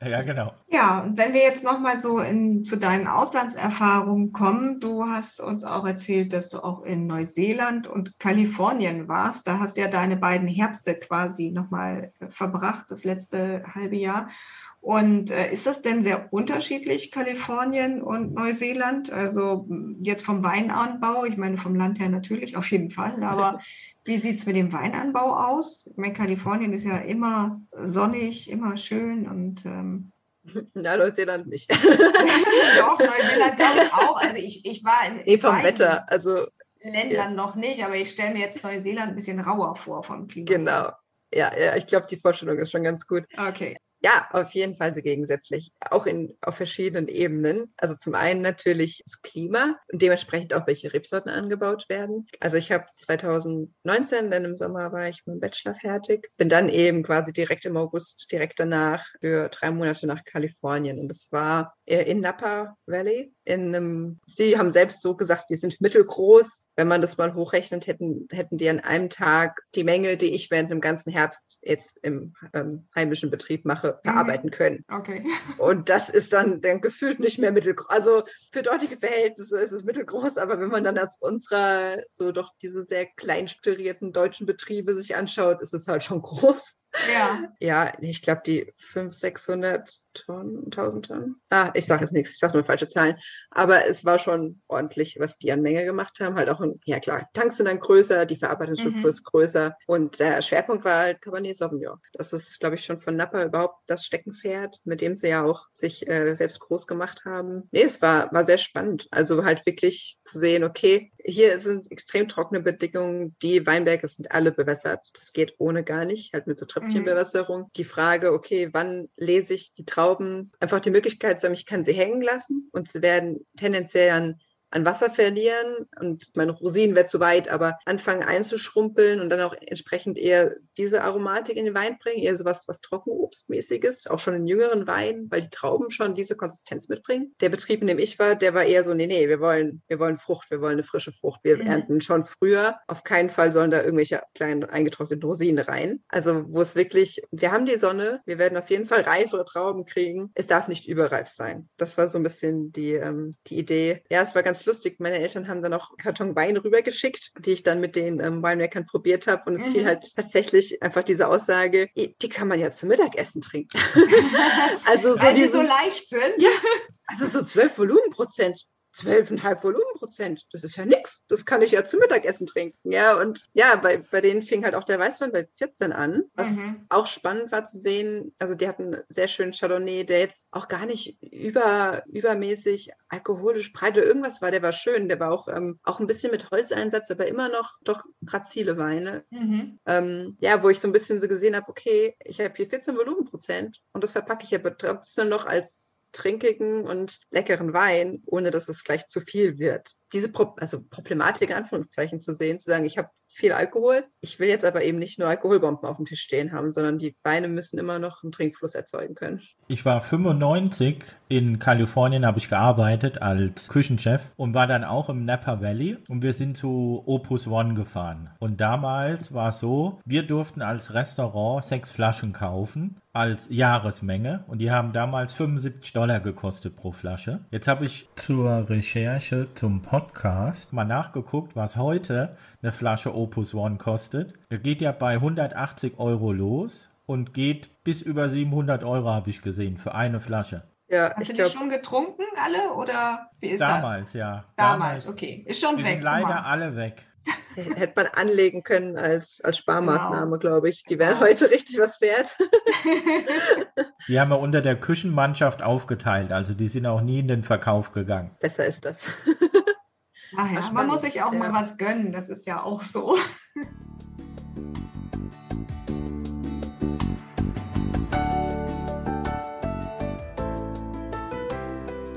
Ja, ja genau. Ja, und wenn wir jetzt nochmal so in, zu deinen Auslandserfahrungen kommen, du hast uns auch erzählt, dass du auch in Neuseeland und Kalifornien warst. Da hast du ja deine beiden Herbste quasi nochmal verbracht, das letzte halbe Jahr. Und äh, ist das denn sehr unterschiedlich, Kalifornien und Neuseeland? Also jetzt vom Weinanbau, ich meine vom Land her natürlich auf jeden Fall, aber wie sieht es mit dem Weinanbau aus? Ich meine, Kalifornien ist ja immer sonnig, immer schön und ähm, ja, Neuseeland nicht. Doch, Neuseeland glaube ich auch. Also ich, ich war in nee, vom Wetter, also Ländern ja. noch nicht, aber ich stelle mir jetzt Neuseeland ein bisschen rauer vor vom Klima. Genau. Ja, ja, ich glaube, die Vorstellung ist schon ganz gut. Okay. Ja, auf jeden Fall so gegensätzlich, auch in, auf verschiedenen Ebenen. Also zum einen natürlich das Klima und dementsprechend auch, welche Rebsorten angebaut werden. Also ich habe 2019, dann im Sommer war ich mit dem Bachelor fertig, bin dann eben quasi direkt im August, direkt danach für drei Monate nach Kalifornien. Und das war in Napa Valley. In einem, sie haben selbst so gesagt, wir sind mittelgroß. Wenn man das mal hochrechnet, hätten, hätten die an einem Tag die Menge, die ich während dem ganzen Herbst jetzt im ähm, heimischen Betrieb mache, mhm. verarbeiten können. Okay. Und das ist dann, dann gefühlt nicht mehr mittelgroß. Also für dortige Verhältnisse ist es mittelgroß, aber wenn man dann als unserer so doch diese sehr klein strukturierten deutschen Betriebe sich anschaut, ist es halt schon groß. Ja. Ja, ich glaube, die 500, 600 Tonnen, 1000 Tonnen. Ah, ich sage jetzt nichts, ich sage nur falsche Zahlen. Aber es war schon ordentlich, was die an Menge gemacht haben. Halt auch, ein, ja klar, Tanks sind dann größer, die Verarbeitungsstruktur mhm. ist größer. Und der Schwerpunkt war halt Cabernet Sauvignon. Das ist, glaube ich, schon von Napa überhaupt das Steckenpferd, mit dem sie ja auch sich äh, selbst groß gemacht haben. Nee, es war, war sehr spannend. Also halt wirklich zu sehen, okay, hier sind extrem trockene Bedingungen. Die Weinberge sind alle bewässert. Das geht ohne gar nicht, halt mit so Tröpfchenbewässerung. Mhm. Die Frage, okay, wann lese ich die Trauben? Einfach die Möglichkeit ich kann sie hängen lassen und sie werden tendenziell an an Wasser verlieren und meine Rosinen wird zu weit, aber anfangen einzuschrumpeln und dann auch entsprechend eher diese Aromatik in den Wein bringen, eher sowas was Trockenobstmäßiges, auch schon in jüngeren Weinen, weil die Trauben schon diese Konsistenz mitbringen. Der Betrieb, in dem ich war, der war eher so, nee, nee, wir wollen, wir wollen Frucht, wir wollen eine frische Frucht, wir mhm. ernten schon früher. Auf keinen Fall sollen da irgendwelche kleinen eingetrockneten Rosinen rein. Also wo es wirklich, wir haben die Sonne, wir werden auf jeden Fall reifere Trauben kriegen. Es darf nicht überreif sein. Das war so ein bisschen die, ähm, die Idee. Ja, es war ganz ganz lustig. Meine Eltern haben dann auch Karton Wein rübergeschickt, die ich dann mit den ähm, Weinmakern probiert habe. Und es mhm. fiel halt tatsächlich einfach diese Aussage, die kann man ja zum Mittagessen trinken. also so Weil dieses, so leicht sind. Ja, also so zwölf Volumenprozent. 12,5 Volumenprozent. Das ist ja nichts. Das kann ich ja zum Mittagessen trinken. Ja, und ja, bei, bei denen fing halt auch der Weißwein bei 14 an, was mhm. auch spannend war zu sehen. Also die hatten einen sehr schönen Chardonnay, der jetzt auch gar nicht über, übermäßig alkoholisch breit oder irgendwas war. Der war schön. Der war auch, ähm, auch ein bisschen mit Holzeinsatz, aber immer noch doch grazile Weine. Mhm. Ähm, ja, wo ich so ein bisschen so gesehen habe, okay, ich habe hier 14 Volumenprozent und das verpacke ich aber trotzdem noch als trinkigen und leckeren Wein, ohne dass es gleich zu viel wird. Diese Pro also Problematik in Anführungszeichen zu sehen, zu sagen, ich habe viel Alkohol. Ich will jetzt aber eben nicht nur Alkoholbomben auf dem Tisch stehen haben, sondern die Weine müssen immer noch einen Trinkfluss erzeugen können. Ich war 95 in Kalifornien, habe ich gearbeitet als Küchenchef und war dann auch im Napa Valley und wir sind zu Opus One gefahren. Und damals war es so, wir durften als Restaurant sechs Flaschen kaufen als Jahresmenge und die haben damals 75 Dollar gekostet pro Flasche. Jetzt habe ich zur Recherche zum Podcast mal nachgeguckt, was heute eine Flasche Opus One kostet. Der geht ja bei 180 Euro los und geht bis über 700 Euro, habe ich gesehen, für eine Flasche. Ja, Hast du die schon getrunken, alle? Oder wie ist damals, das? Damals, ja. Damals, okay. Ist schon die weg. Sind leider alle weg. Hätte man anlegen können als, als Sparmaßnahme, genau. glaube ich. Die wären heute richtig was wert. die haben wir unter der Küchenmannschaft aufgeteilt, also die sind auch nie in den Verkauf gegangen. Besser ist das. Ach ja, man muss sich auch mal was gönnen, das ist ja auch so.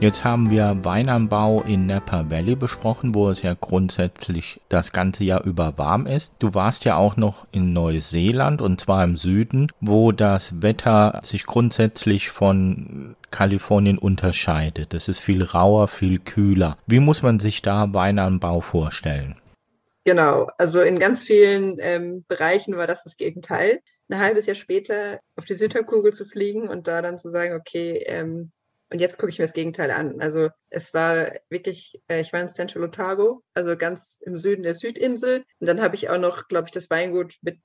Jetzt haben wir Weinanbau in Napa Valley besprochen, wo es ja grundsätzlich das ganze Jahr über warm ist. Du warst ja auch noch in Neuseeland und zwar im Süden, wo das Wetter sich grundsätzlich von Kalifornien unterscheidet. Es ist viel rauer, viel kühler. Wie muss man sich da Weinanbau vorstellen? Genau, also in ganz vielen ähm, Bereichen war das das Gegenteil. Ein halbes Jahr später auf die Südhalbkugel zu fliegen und da dann zu sagen, okay, ähm, und jetzt gucke ich mir das Gegenteil an. Also es war wirklich, äh, ich war in Central Otago, also ganz im Süden der Südinsel. Und dann habe ich auch noch, glaube ich, das Weingut mit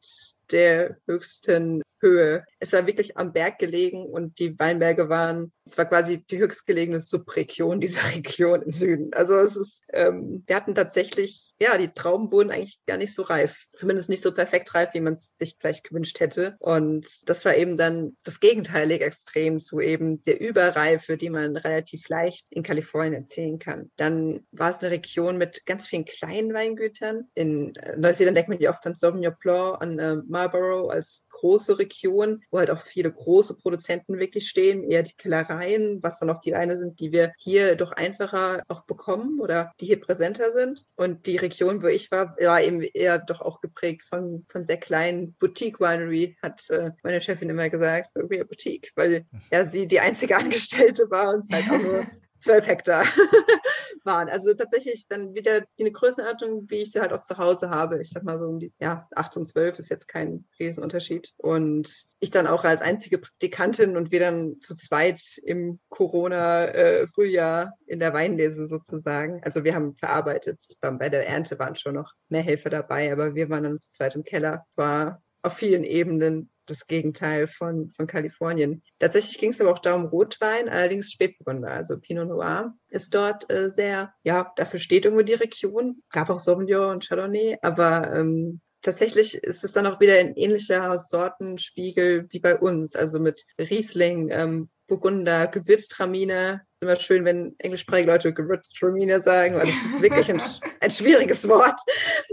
der höchsten Höhe. Es war wirklich am Berg gelegen und die Weinberge waren, es war quasi die höchstgelegene Subregion dieser Region im Süden. Also es ist, ähm, wir hatten tatsächlich, ja, die Trauben wurden eigentlich gar nicht so reif. Zumindest nicht so perfekt reif, wie man es sich vielleicht gewünscht hätte. Und das war eben dann das gegenteilige Extrem zu eben der Überreife, die man relativ leicht in Kalifornien erzählen kann. Dann war es eine Region mit ganz vielen kleinen Weingütern. In äh, Neuseeland denkt man ja oft an Sauvignon Blanc, an äh, Marlborough als große Region, wo halt auch viele große Produzenten wirklich stehen, eher die Kellereien, was dann auch die eine sind, die wir hier doch einfacher auch bekommen oder die hier präsenter sind. Und die Region, wo ich war, war eben eher doch auch geprägt von, von sehr kleinen Boutique-Winery, hat äh, meine Chefin immer gesagt, so wie Boutique, weil ja sie die einzige Angestellte war und es halt auch nur zwölf Hektar waren. Also tatsächlich dann wieder die Größenordnung, wie ich sie halt auch zu Hause habe. Ich sag mal so um die, ja, acht und zwölf ist jetzt kein Riesenunterschied. Und ich dann auch als einzige Praktikantin und wir dann zu zweit im Corona-Frühjahr in der Weinlese sozusagen. Also wir haben verarbeitet. Bei der Ernte waren schon noch mehr Helfer dabei, aber wir waren dann zu zweit im Keller. War auf vielen Ebenen das Gegenteil von, von Kalifornien. Tatsächlich ging es aber auch da um Rotwein, allerdings Spätburgunder, also Pinot Noir ist dort äh, sehr, ja, dafür steht irgendwo die Region. Gab auch Sauvignon und Chardonnay, aber ähm, tatsächlich ist es dann auch wieder ein ähnlicher Sortenspiegel wie bei uns, also mit Riesling, ähm, Burgunder, Gewürztramine. Ist immer schön, wenn englischsprachige Leute Gewürztramine sagen, weil das ist wirklich ein, ein schwieriges Wort.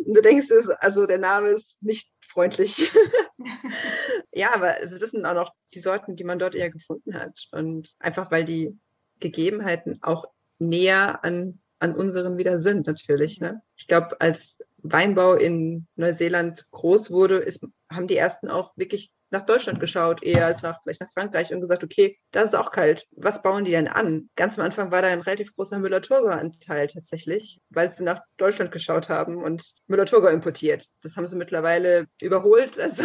Und du denkst, also der Name ist nicht freundlich. ja, aber es sind auch noch die Sorten, die man dort eher gefunden hat. Und einfach weil die Gegebenheiten auch näher an, an unseren wieder sind, natürlich. Ne? Ich glaube, als Weinbau in Neuseeland groß wurde, ist, haben die ersten auch wirklich nach Deutschland geschaut, eher als nach vielleicht nach Frankreich und gesagt, okay, das ist auch kalt. Was bauen die denn an? Ganz am Anfang war da ein relativ großer Müller-Thurgau-Anteil tatsächlich, weil sie nach Deutschland geschaut haben und Müller-Thurgau importiert. Das haben sie mittlerweile überholt. Also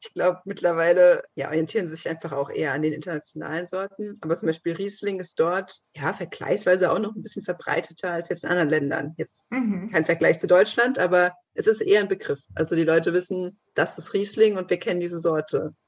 ich glaube, mittlerweile ja, orientieren sie sich einfach auch eher an den internationalen Sorten. Aber zum Beispiel Riesling ist dort ja vergleichsweise auch noch ein bisschen verbreiteter als jetzt in anderen Ländern. Jetzt mhm. kein Vergleich zu Deutschland, aber es ist eher ein Begriff. Also die Leute wissen, das ist Riesling und wir kennen diese Sorte.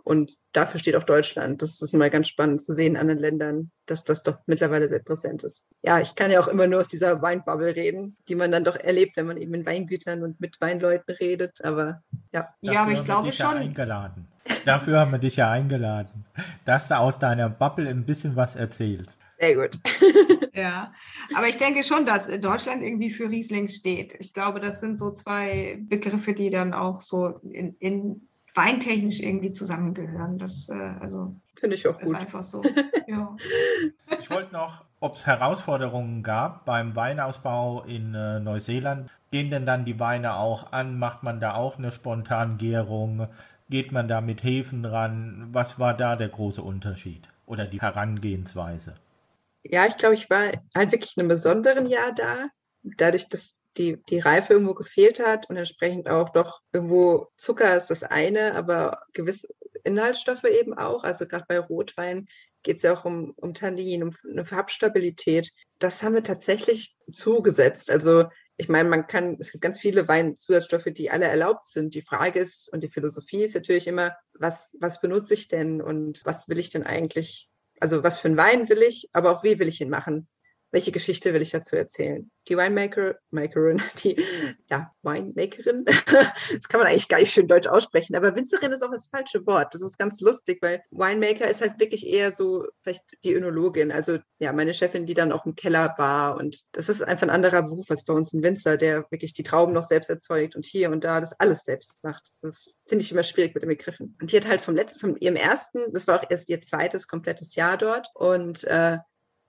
Und dafür steht auch Deutschland. Das ist mal ganz spannend zu sehen in anderen Ländern, dass das doch mittlerweile sehr präsent ist. Ja, ich kann ja auch immer nur aus dieser Weinbubble reden, die man dann doch erlebt, wenn man eben in Weingütern und mit Weinleuten redet. Aber ja. Dafür ja, aber ich glaube schon. eingeladen. Dafür haben wir dich ja eingeladen, dass du aus deiner Bubble ein bisschen was erzählst. Sehr gut. ja, aber ich denke schon, dass Deutschland irgendwie für Riesling steht. Ich glaube, das sind so zwei Begriffe, die dann auch so in, in weintechnisch irgendwie zusammengehören. Das, äh, also Finde ich auch ist gut. einfach so. ja. Ich wollte noch, ob es Herausforderungen gab beim Weinausbau in äh, Neuseeland. Gehen denn dann die Weine auch an? Macht man da auch eine Spontangärung? Geht man da mit Hefen ran? Was war da der große Unterschied oder die Herangehensweise? Ja, ich glaube, ich war halt wirklich in einem besonderen Jahr da. Dadurch, dass die, die Reife irgendwo gefehlt hat und entsprechend auch doch irgendwo Zucker ist das eine, aber gewisse Inhaltsstoffe eben auch. Also gerade bei Rotwein geht es ja auch um, um Tannin, um eine Farbstabilität. Das haben wir tatsächlich zugesetzt. Also ich meine, man kann, es gibt ganz viele Weinzusatzstoffe, die alle erlaubt sind. Die Frage ist, und die Philosophie ist natürlich immer, was, was benutze ich denn und was will ich denn eigentlich, also was für einen Wein will ich, aber auch wie will ich ihn machen? Welche Geschichte will ich dazu erzählen? Die Winemaker, Makerin, die ja, Winemakerin, das kann man eigentlich gar nicht schön deutsch aussprechen, aber Winzerin ist auch das falsche Wort. Das ist ganz lustig, weil Winemaker ist halt wirklich eher so vielleicht die Önologin, also ja, meine Chefin, die dann auch im Keller war und das ist einfach ein anderer Beruf als bei uns ein Winzer, der wirklich die Trauben noch selbst erzeugt und hier und da das alles selbst macht. Das finde ich immer schwierig mit den Begriffen. Und die hat halt vom letzten, von ihrem ersten, das war auch erst ihr zweites komplettes Jahr dort und äh,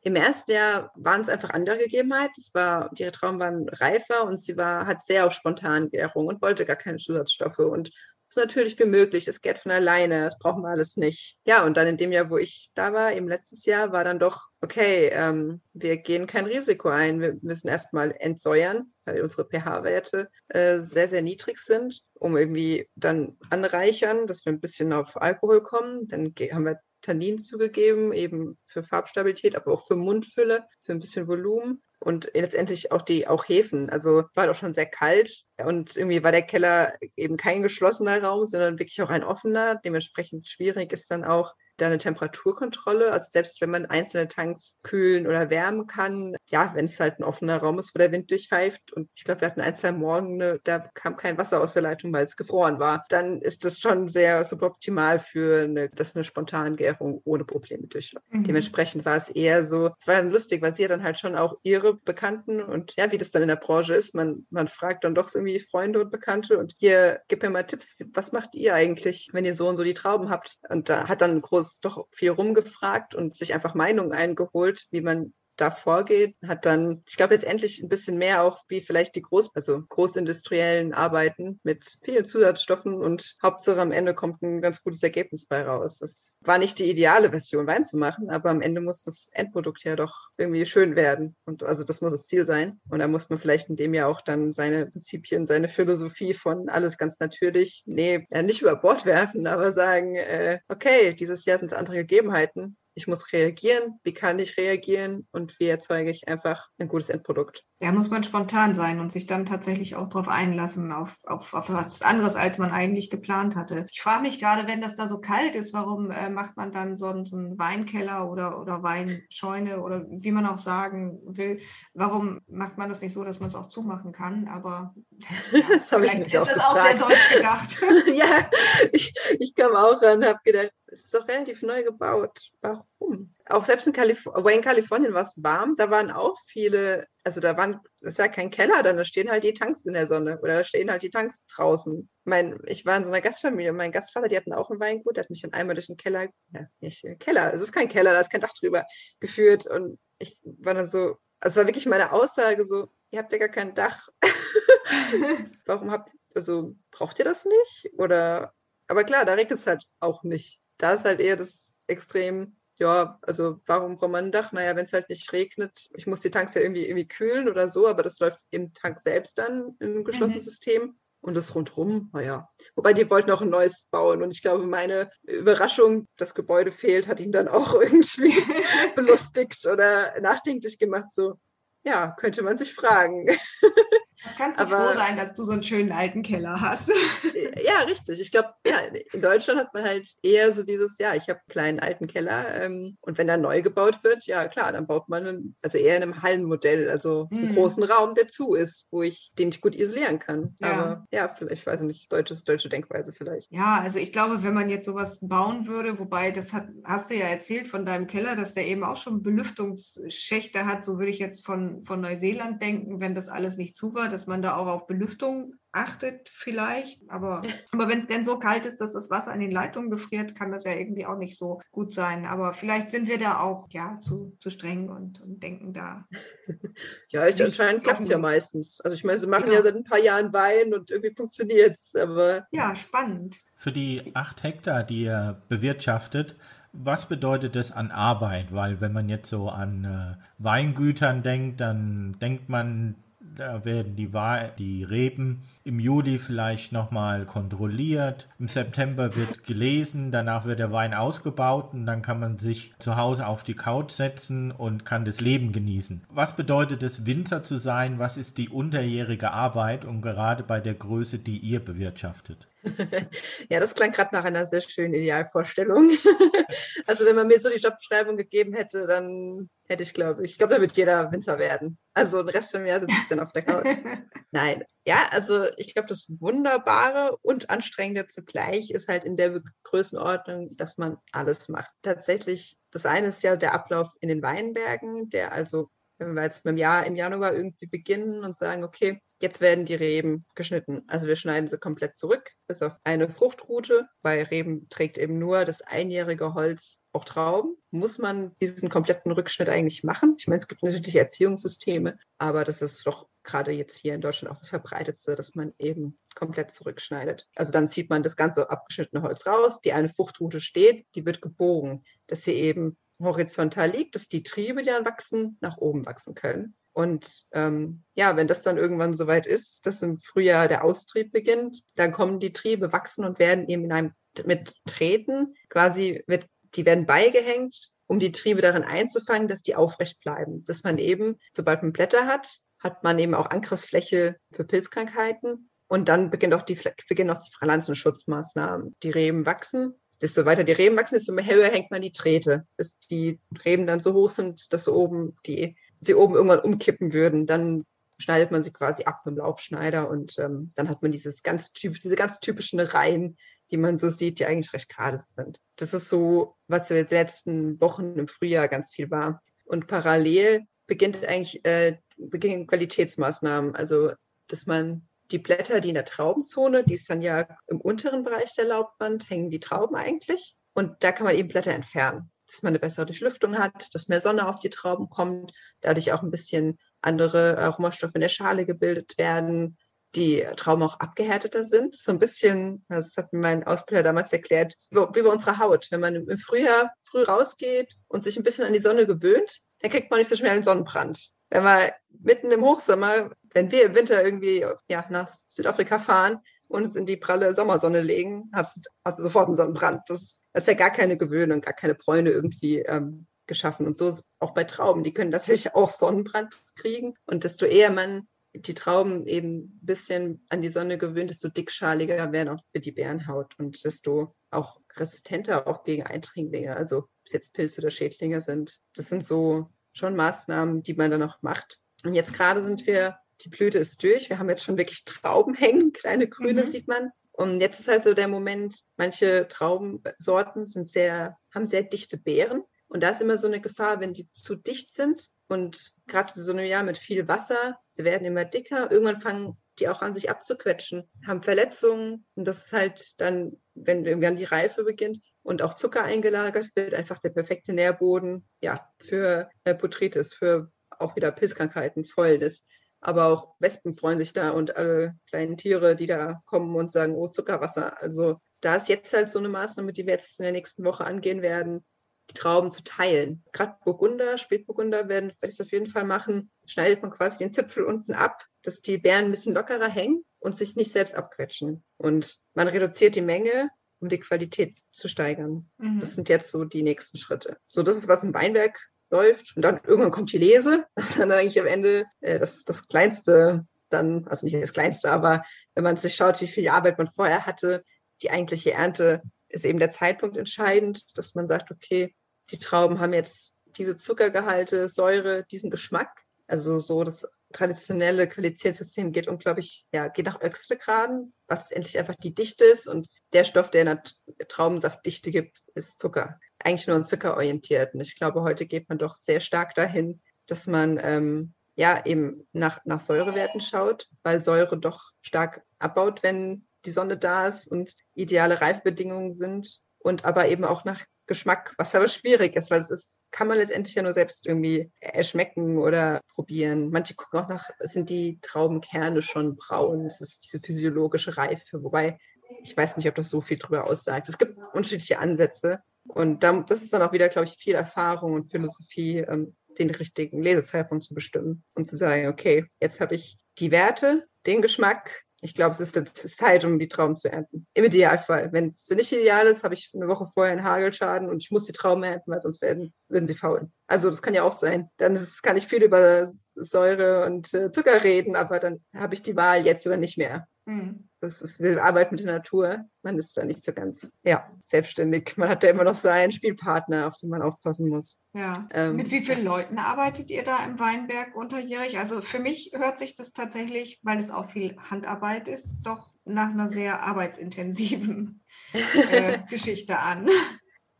im ersten Jahr waren es einfach andere Gegebenheiten. Es war, ihre Trauben waren reifer und sie war, hat sehr auf Spontangärung und wollte gar keine Zusatzstoffe. Und ist natürlich viel möglich. Das geht von alleine. Das brauchen wir alles nicht. Ja, und dann in dem Jahr, wo ich da war, eben letztes Jahr, war dann doch, okay, ähm, wir gehen kein Risiko ein. Wir müssen erstmal entsäuern, weil unsere pH-Werte äh, sehr, sehr niedrig sind, um irgendwie dann anreichern, dass wir ein bisschen auf Alkohol kommen. Dann haben wir Tannin zugegeben, eben für Farbstabilität, aber auch für Mundfülle, für ein bisschen Volumen und letztendlich auch die auch Hefen. Also war doch schon sehr kalt und irgendwie war der Keller eben kein geschlossener Raum, sondern wirklich auch ein offener. Dementsprechend schwierig ist dann auch da eine Temperaturkontrolle. Also selbst wenn man einzelne Tanks kühlen oder wärmen kann, ja, wenn es halt ein offener Raum ist, wo der Wind durchpfeift und ich glaube, wir hatten ein, zwei Morgen, da kam kein Wasser aus der Leitung, weil es gefroren war, dann ist das schon sehr suboptimal für eine, dass eine Spontangärung ohne Probleme durchläuft. Mhm. Dementsprechend war es eher so, es war dann lustig, weil sie ja dann halt schon auch ihre Bekannten und ja, wie das dann in der Branche ist, man, man fragt dann doch irgendwie Freunde und Bekannte und hier, gib mir mal Tipps, was macht ihr eigentlich, wenn ihr so und so die Trauben habt? Und da hat dann ein großes doch viel rumgefragt und sich einfach Meinungen eingeholt, wie man da vorgeht, hat dann, ich glaube, letztendlich ein bisschen mehr auch wie vielleicht die Groß, also großindustriellen Arbeiten mit vielen Zusatzstoffen und Hauptsache am Ende kommt ein ganz gutes Ergebnis bei raus. Das war nicht die ideale Version, Wein zu machen, aber am Ende muss das Endprodukt ja doch irgendwie schön werden. Und also das muss das Ziel sein. Und da muss man vielleicht in dem ja auch dann seine Prinzipien, seine Philosophie von alles ganz natürlich, nee, ja, nicht über Bord werfen, aber sagen, äh, okay, dieses Jahr sind es andere Gegebenheiten ich muss reagieren, wie kann ich reagieren und wie erzeuge ich einfach ein gutes Endprodukt. Da muss man spontan sein und sich dann tatsächlich auch darauf einlassen, auf, auf, auf was anderes, als man eigentlich geplant hatte. Ich frage mich gerade, wenn das da so kalt ist, warum äh, macht man dann so, so einen Weinkeller oder, oder Weinscheune oder wie man auch sagen will, warum macht man das nicht so, dass man es auch zumachen kann? Aber ja, das habe ich ist das auch sehr deutsch gedacht. ja, ich, ich kam auch ran und habe gedacht, es ist doch relativ neu gebaut. Warum? Auch selbst in, Kalif in Kalifornien war es warm, da waren auch viele, also da waren, das ist ja kein Keller, dann da stehen halt die Tanks in der Sonne oder da stehen halt die Tanks draußen. Mein, ich war in so einer Gastfamilie und mein Gastvater, die hatten auch ein Weingut, der hat mich dann einmal durch den Keller, ja, nicht Keller, es ist kein Keller, da ist kein Dach drüber, geführt und ich war dann so, also es war wirklich meine Aussage so, ihr habt ja gar kein Dach. Warum habt, also braucht ihr das nicht? Oder, aber klar, da regnet es halt auch nicht da ist halt eher das Extrem, ja, also warum braucht man ein Dach? Naja, wenn es halt nicht regnet, ich muss die Tanks ja irgendwie, irgendwie kühlen oder so, aber das läuft im Tank selbst dann im geschlossenen mhm. System. Und das rundherum, naja. Wobei die wollten auch ein neues bauen. Und ich glaube, meine Überraschung, das Gebäude fehlt, hat ihn dann auch irgendwie belustigt oder nachdenklich gemacht. So, ja, könnte man sich fragen. Das kannst du Aber, froh sein, dass du so einen schönen alten Keller hast. ja, richtig. Ich glaube, ja, in Deutschland hat man halt eher so dieses, ja, ich habe einen kleinen alten Keller ähm, und wenn da neu gebaut wird, ja klar, dann baut man einen, also eher in einem Hallenmodell, also einen mhm. großen Raum, der zu ist, wo ich den ich gut isolieren kann. Ja. Aber ja, vielleicht, weiß ich nicht, deutsches, deutsche Denkweise vielleicht. Ja, also ich glaube, wenn man jetzt sowas bauen würde, wobei das hat, hast du ja erzählt von deinem Keller, dass der eben auch schon Belüftungsschächte hat, so würde ich jetzt von, von Neuseeland denken, wenn das alles nicht zu war dass man da auch auf Belüftung achtet vielleicht. Aber, aber wenn es denn so kalt ist, dass das Wasser in den Leitungen gefriert, kann das ja irgendwie auch nicht so gut sein. Aber vielleicht sind wir da auch ja zu, zu streng und, und denken da. ja, ich, anscheinend klappt es ja meistens. Also ich meine, sie machen genau. ja seit ein paar Jahren Wein und irgendwie funktioniert es. Aber ja, spannend. Für die acht Hektar, die ihr bewirtschaftet, was bedeutet das an Arbeit? Weil wenn man jetzt so an äh, Weingütern denkt, dann denkt man, da werden die, die Reben im Juli vielleicht nochmal kontrolliert. Im September wird gelesen, danach wird der Wein ausgebaut und dann kann man sich zu Hause auf die Couch setzen und kann das Leben genießen. Was bedeutet es, Winzer zu sein? Was ist die unterjährige Arbeit und gerade bei der Größe, die ihr bewirtschaftet? ja, das klang gerade nach einer sehr schönen Idealvorstellung. also wenn man mir so die Jobbeschreibung gegeben hätte, dann hätte ich, glaube ich, ich glaube, da wird jeder Winzer werden. Also den Rest von mir sitze ich dann auf der Couch. Nein, ja, also ich glaube, das Wunderbare und Anstrengende zugleich ist halt in der Größenordnung, dass man alles macht. Tatsächlich, das eine ist ja der Ablauf in den Weinbergen, der also wenn wir jetzt im Jahr im Januar irgendwie beginnen und sagen, okay, Jetzt werden die Reben geschnitten. Also wir schneiden sie komplett zurück, bis auf eine Fruchtroute. Bei Reben trägt eben nur das einjährige Holz auch Trauben. Muss man diesen kompletten Rückschnitt eigentlich machen? Ich meine, es gibt natürlich Erziehungssysteme, aber das ist doch gerade jetzt hier in Deutschland auch das Verbreitetste, dass man eben komplett zurückschneidet. Also dann zieht man das ganze abgeschnittene Holz raus, die eine Fruchtroute steht, die wird gebogen, dass sie eben horizontal liegt, dass die Triebe, die dann wachsen, nach oben wachsen können. Und ähm, ja, wenn das dann irgendwann soweit ist, dass im Frühjahr der Austrieb beginnt, dann kommen die Triebe, wachsen und werden eben in einem mit Treten quasi, wird, die werden beigehängt, um die Triebe darin einzufangen, dass die aufrecht bleiben. Dass man eben, sobald man Blätter hat, hat man eben auch Angriffsfläche für Pilzkrankheiten. Und dann beginnt auch die, beginnen auch die Pflanzenschutzmaßnahmen. Die Reben wachsen desto weiter die Reben wachsen, desto höher hängt man die Trete, bis die Reben dann so hoch sind, dass oben die sie oben irgendwann umkippen würden, dann schneidet man sie quasi ab mit dem Laubschneider und ähm, dann hat man dieses ganz typ, diese ganz typischen Reihen, die man so sieht, die eigentlich recht gerade sind. Das ist so, was in den letzten Wochen im Frühjahr ganz viel war. Und parallel beginnt eigentlich äh, beginnen Qualitätsmaßnahmen, also dass man die Blätter, die in der Traubenzone, die ist dann ja im unteren Bereich der Laubwand, hängen die Trauben eigentlich. Und da kann man eben Blätter entfernen dass man eine bessere Durchlüftung hat, dass mehr Sonne auf die Trauben kommt, dadurch auch ein bisschen andere Aromastoffe in der Schale gebildet werden, die Trauben auch abgehärteter sind. So ein bisschen, das hat mir mein Ausbilder damals erklärt, wie bei unserer Haut. Wenn man im Frühjahr früh rausgeht und sich ein bisschen an die Sonne gewöhnt, dann kriegt man nicht so schnell einen Sonnenbrand. Wenn man mitten im Hochsommer, wenn wir im Winter irgendwie ja, nach Südafrika fahren und es in die pralle Sommersonne legen, hast, hast du sofort einen Sonnenbrand. Das, das ist ja gar keine Gewöhnung, gar keine Bräune irgendwie ähm, geschaffen. Und so ist auch bei Trauben. Die können tatsächlich auch Sonnenbrand kriegen. Und desto eher man die Trauben eben ein bisschen an die Sonne gewöhnt, desto dickschaliger werden auch die Bärenhaut und desto auch resistenter auch gegen Eindringlinge. Also ob es jetzt Pilze oder Schädlinge sind. Das sind so schon Maßnahmen, die man dann auch macht. Und jetzt gerade sind wir, die Blüte ist durch. Wir haben jetzt schon wirklich Trauben hängen, kleine grüne mhm. sieht man. Und jetzt ist halt so der Moment, manche Traubensorten sind sehr, haben sehr dichte Beeren. Und da ist immer so eine Gefahr, wenn die zu dicht sind und gerade so ein Jahr mit viel Wasser, sie werden immer dicker. Irgendwann fangen die auch an, sich abzuquetschen, haben Verletzungen. Und das ist halt dann, wenn irgendwann die Reife beginnt und auch Zucker eingelagert wird, einfach der perfekte Nährboden ja, für äh, Botrytis, für auch wieder Pilzkrankheiten, Fäulnis. Aber auch Wespen freuen sich da und alle kleinen Tiere, die da kommen und sagen, oh, Zuckerwasser. Also da ist jetzt halt so eine Maßnahme, die wir jetzt in der nächsten Woche angehen werden, die Trauben zu teilen. Gerade Burgunder, Spätburgunder werden, werde ich es auf jeden Fall machen, schneidet man quasi den Zipfel unten ab, dass die Beeren ein bisschen lockerer hängen und sich nicht selbst abquetschen. Und man reduziert die Menge, um die Qualität zu steigern. Mhm. Das sind jetzt so die nächsten Schritte. So, das ist, was im Weinberg läuft. Und dann irgendwann kommt die Lese. Das ist dann eigentlich am Ende äh, das, das kleinste dann, also nicht das kleinste, aber wenn man sich schaut, wie viel Arbeit man vorher hatte, die eigentliche Ernte ist eben der Zeitpunkt entscheidend, dass man sagt, okay, die Trauben haben jetzt diese Zuckergehalte, Säure, diesen Geschmack. Also so das traditionelle Qualitätssystem geht unglaublich, ja, geht nach Öxtegraden, was endlich einfach die Dichte ist. Und der Stoff, der in der Traubensaftdichte gibt, ist Zucker. Eigentlich nur ein Zucker orientiert. Und ich glaube, heute geht man doch sehr stark dahin, dass man ähm, ja eben nach, nach Säurewerten schaut, weil Säure doch stark abbaut, wenn die Sonne da ist und ideale Reifbedingungen sind und aber eben auch nach Geschmack, was aber schwierig ist, weil es ist, kann man letztendlich ja nur selbst irgendwie erschmecken oder probieren. Manche gucken auch nach, sind die Traubenkerne schon braun? Das ist diese physiologische Reife, wobei ich weiß nicht, ob das so viel darüber aussagt. Es gibt unterschiedliche Ansätze und da, das ist dann auch wieder, glaube ich, viel Erfahrung und Philosophie, ähm, den richtigen Lesezeitpunkt zu bestimmen und zu sagen, okay, jetzt habe ich die Werte, den Geschmack, ich glaube, es ist, es ist Zeit, um die Trauben zu ernten. Im Idealfall. Wenn es nicht ideal ist, habe ich eine Woche vorher einen Hagelschaden und ich muss die Trauben ernten, weil sonst werden, würden sie faulen. Also das kann ja auch sein. Dann ist, kann ich viel über Säure und äh, Zucker reden, aber dann habe ich die Wahl jetzt oder nicht mehr. Mhm. Das ist, wir arbeiten mit der Natur. Man ist da nicht so ganz ja, selbstständig. Man hat da immer noch so einen Spielpartner, auf den man aufpassen muss. Ja. Ähm, mit wie vielen Leuten arbeitet ihr da im Weinberg unterjährig? Also für mich hört sich das tatsächlich, weil es auch viel Handarbeit ist, doch nach einer sehr arbeitsintensiven äh, Geschichte an.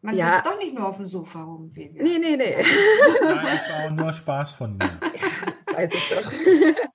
Man ja. sitzt doch nicht nur auf dem Sofa rum. Wie wir nee, nee, nee. Nein, das war auch nur Spaß von mir. Weiß ich doch.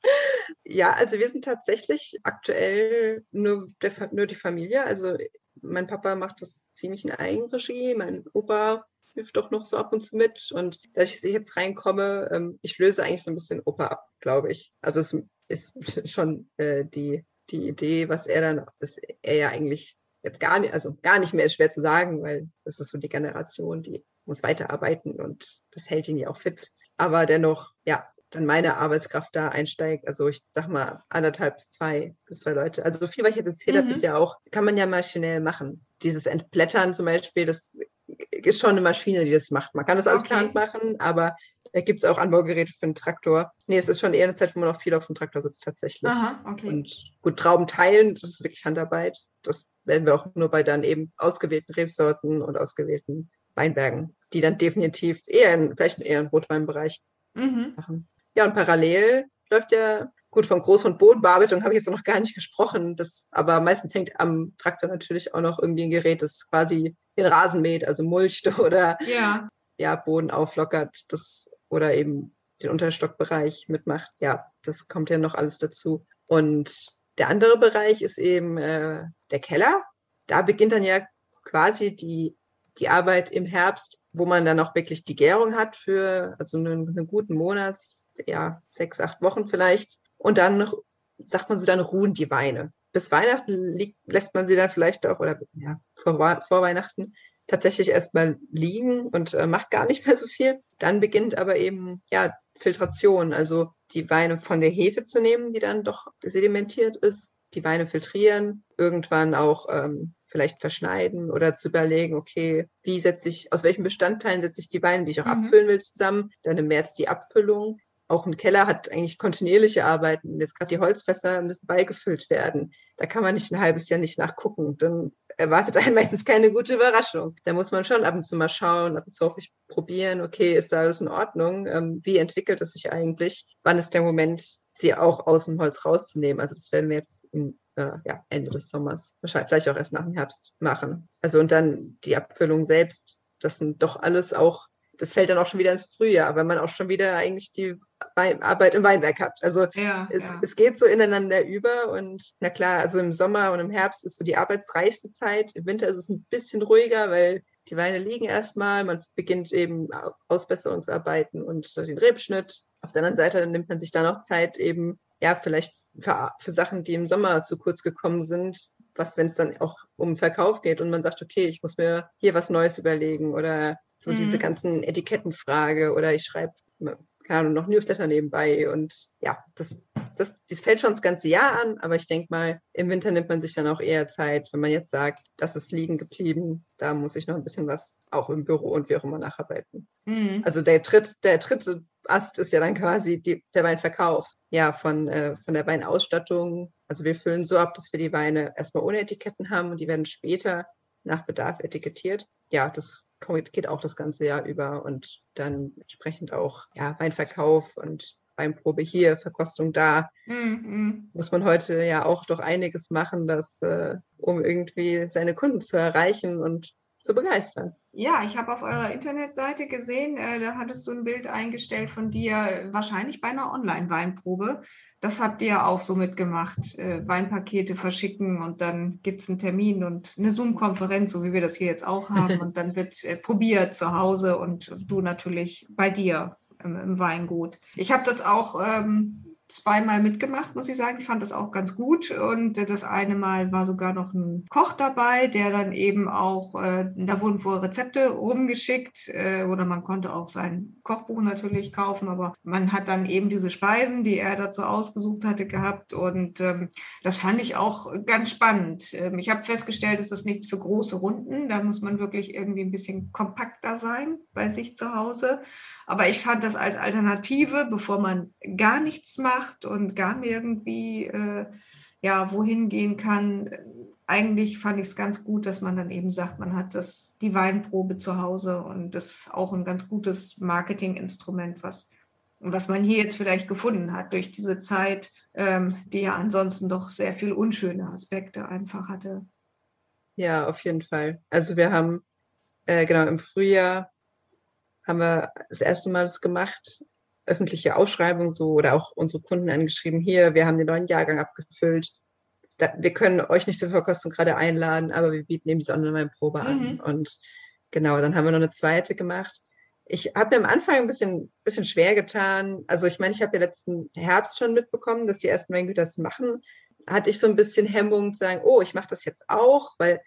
Ja, also wir sind tatsächlich aktuell nur, der, nur die Familie. Also mein Papa macht das ziemlich in Eigenregie, mein Opa hilft doch noch so ab und zu mit. Und da ich jetzt reinkomme, ähm, ich löse eigentlich so ein bisschen Opa ab, glaube ich. Also es ist schon äh, die, die Idee, was er dann, dass er ja eigentlich jetzt gar nicht, also gar nicht mehr ist schwer zu sagen, weil das ist so die Generation, die muss weiterarbeiten und das hält ihn ja auch fit. Aber dennoch, ja, dann meine Arbeitskraft da einsteigt. Also ich sag mal anderthalb bis zwei bis zwei Leute. Also so viel, was ich jetzt erzählt mhm. habe, ist ja auch, kann man ja maschinell machen. Dieses Entblättern zum Beispiel, das ist schon eine Maschine, die das macht. Man kann das alles okay. per Hand machen, aber da gibt es auch Anbaugeräte für einen Traktor. Nee, es ist schon eher eine Zeit, wo man auch viel auf dem Traktor sitzt tatsächlich. Aha, okay. Und gut, Trauben teilen, das ist wirklich Handarbeit. Das werden wir auch nur bei dann eben ausgewählten Rebsorten und ausgewählten Weinbergen, die dann definitiv eher in, vielleicht eher im Rotweinbereich mhm. machen. Ja, und parallel läuft ja, gut, von Groß- und Bodenbearbeitung habe ich jetzt noch gar nicht gesprochen, das, aber meistens hängt am Traktor natürlich auch noch irgendwie ein Gerät, das quasi den Rasen mäht, also mulcht oder ja. Ja, Boden auflockert, das oder eben den Unterstockbereich mitmacht. Ja, das kommt ja noch alles dazu. Und der andere Bereich ist eben äh, der Keller. Da beginnt dann ja quasi die, die Arbeit im Herbst, wo man dann auch wirklich die Gärung hat für also einen, einen guten Monats, ja, sechs, acht Wochen vielleicht. Und dann sagt man so, dann ruhen die Weine. Bis Weihnachten liegt, lässt man sie dann vielleicht auch, oder ja, vor, vor Weihnachten tatsächlich erstmal liegen und äh, macht gar nicht mehr so viel. Dann beginnt aber eben, ja, Filtration, also die Weine von der Hefe zu nehmen, die dann doch sedimentiert ist, die Weine filtrieren, irgendwann auch ähm, vielleicht verschneiden oder zu überlegen, okay, wie setze ich, aus welchen Bestandteilen setze ich die Weine, die ich auch mhm. abfüllen will, zusammen. Dann im März die Abfüllung. Auch ein Keller hat eigentlich kontinuierliche Arbeiten. Jetzt gerade die Holzfässer müssen beigefüllt werden. Da kann man nicht ein halbes Jahr nicht nachgucken. Dann erwartet einen meistens keine gute Überraschung. Da muss man schon ab und zu mal schauen, ab und zu auch probieren, okay, ist da alles in Ordnung? Ähm, wie entwickelt es sich eigentlich? Wann ist der Moment, sie auch aus dem Holz rauszunehmen? Also das werden wir jetzt im äh, ja, Ende des Sommers, wahrscheinlich vielleicht auch erst nach dem Herbst machen. Also und dann die Abfüllung selbst, das sind doch alles auch, das fällt dann auch schon wieder ins Frühjahr, weil man auch schon wieder eigentlich die Arbeit im Weinberg hat. Also ja, es, ja. es geht so ineinander über und na klar, also im Sommer und im Herbst ist so die arbeitsreichste Zeit. Im Winter ist es ein bisschen ruhiger, weil die Weine liegen erstmal, man beginnt eben Ausbesserungsarbeiten und den Rebschnitt. Auf der anderen Seite nimmt man sich dann auch Zeit eben, ja, vielleicht für, für Sachen, die im Sommer zu kurz gekommen sind, was, wenn es dann auch um Verkauf geht und man sagt, okay, ich muss mir hier was Neues überlegen oder so mhm. diese ganzen Etikettenfrage oder ich schreibe keine Ahnung, noch Newsletter nebenbei und ja, das, das, das fällt schon das ganze Jahr an, aber ich denke mal, im Winter nimmt man sich dann auch eher Zeit, wenn man jetzt sagt, das ist liegen geblieben, da muss ich noch ein bisschen was auch im Büro und wie auch immer nacharbeiten. Mhm. Also der, Tritt, der dritte Ast ist ja dann quasi die, der Weinverkauf, ja, von, äh, von der Weinausstattung. Also wir füllen so ab, dass wir die Weine erstmal ohne Etiketten haben und die werden später nach Bedarf etikettiert. Ja, das geht auch das ganze Jahr über und dann entsprechend auch ja, Weinverkauf und Weinprobe hier, Verkostung da. Mhm. Muss man heute ja auch doch einiges machen, dass, äh, um irgendwie seine Kunden zu erreichen und zu begeistern. Ja, ich habe auf eurer Internetseite gesehen, äh, da hattest du ein Bild eingestellt von dir, wahrscheinlich bei einer Online-Weinprobe. Das habt ihr auch so mitgemacht, äh, Weinpakete verschicken und dann gibt es einen Termin und eine Zoom-Konferenz, so wie wir das hier jetzt auch haben. und dann wird äh, probiert zu Hause und du natürlich bei dir im, im Weingut. Ich habe das auch ähm, zweimal mitgemacht, muss ich sagen. Ich fand das auch ganz gut. Und das eine Mal war sogar noch ein Koch dabei, der dann eben auch, äh, da wurden wohl Rezepte rumgeschickt äh, oder man konnte auch sein Kochbuch natürlich kaufen, aber man hat dann eben diese Speisen, die er dazu ausgesucht hatte, gehabt. Und ähm, das fand ich auch ganz spannend. Ähm, ich habe festgestellt, es ist nichts für große Runden. Da muss man wirklich irgendwie ein bisschen kompakter sein bei sich zu Hause. Aber ich fand das als Alternative, bevor man gar nichts macht und gar irgendwie äh, ja, wohin gehen kann. Eigentlich fand ich es ganz gut, dass man dann eben sagt, man hat das, die Weinprobe zu Hause und das ist auch ein ganz gutes Marketinginstrument, was, was man hier jetzt vielleicht gefunden hat durch diese Zeit, ähm, die ja ansonsten doch sehr viel unschöne Aspekte einfach hatte. Ja, auf jeden Fall. Also wir haben äh, genau im Frühjahr haben wir das erste Mal das gemacht, öffentliche Ausschreibung so oder auch unsere Kunden angeschrieben, hier, wir haben den neuen Jahrgang abgefüllt. Da, wir können euch nicht zur Verkostung gerade einladen, aber wir bieten eben diese Online-Probe an. Mhm. Und genau, dann haben wir noch eine zweite gemacht. Ich habe mir am Anfang ein bisschen, bisschen schwer getan. Also ich meine, ich habe ja letzten Herbst schon mitbekommen, dass die ersten Weingüter das machen. Hatte ich so ein bisschen Hemmung zu sagen, oh, ich mache das jetzt auch, weil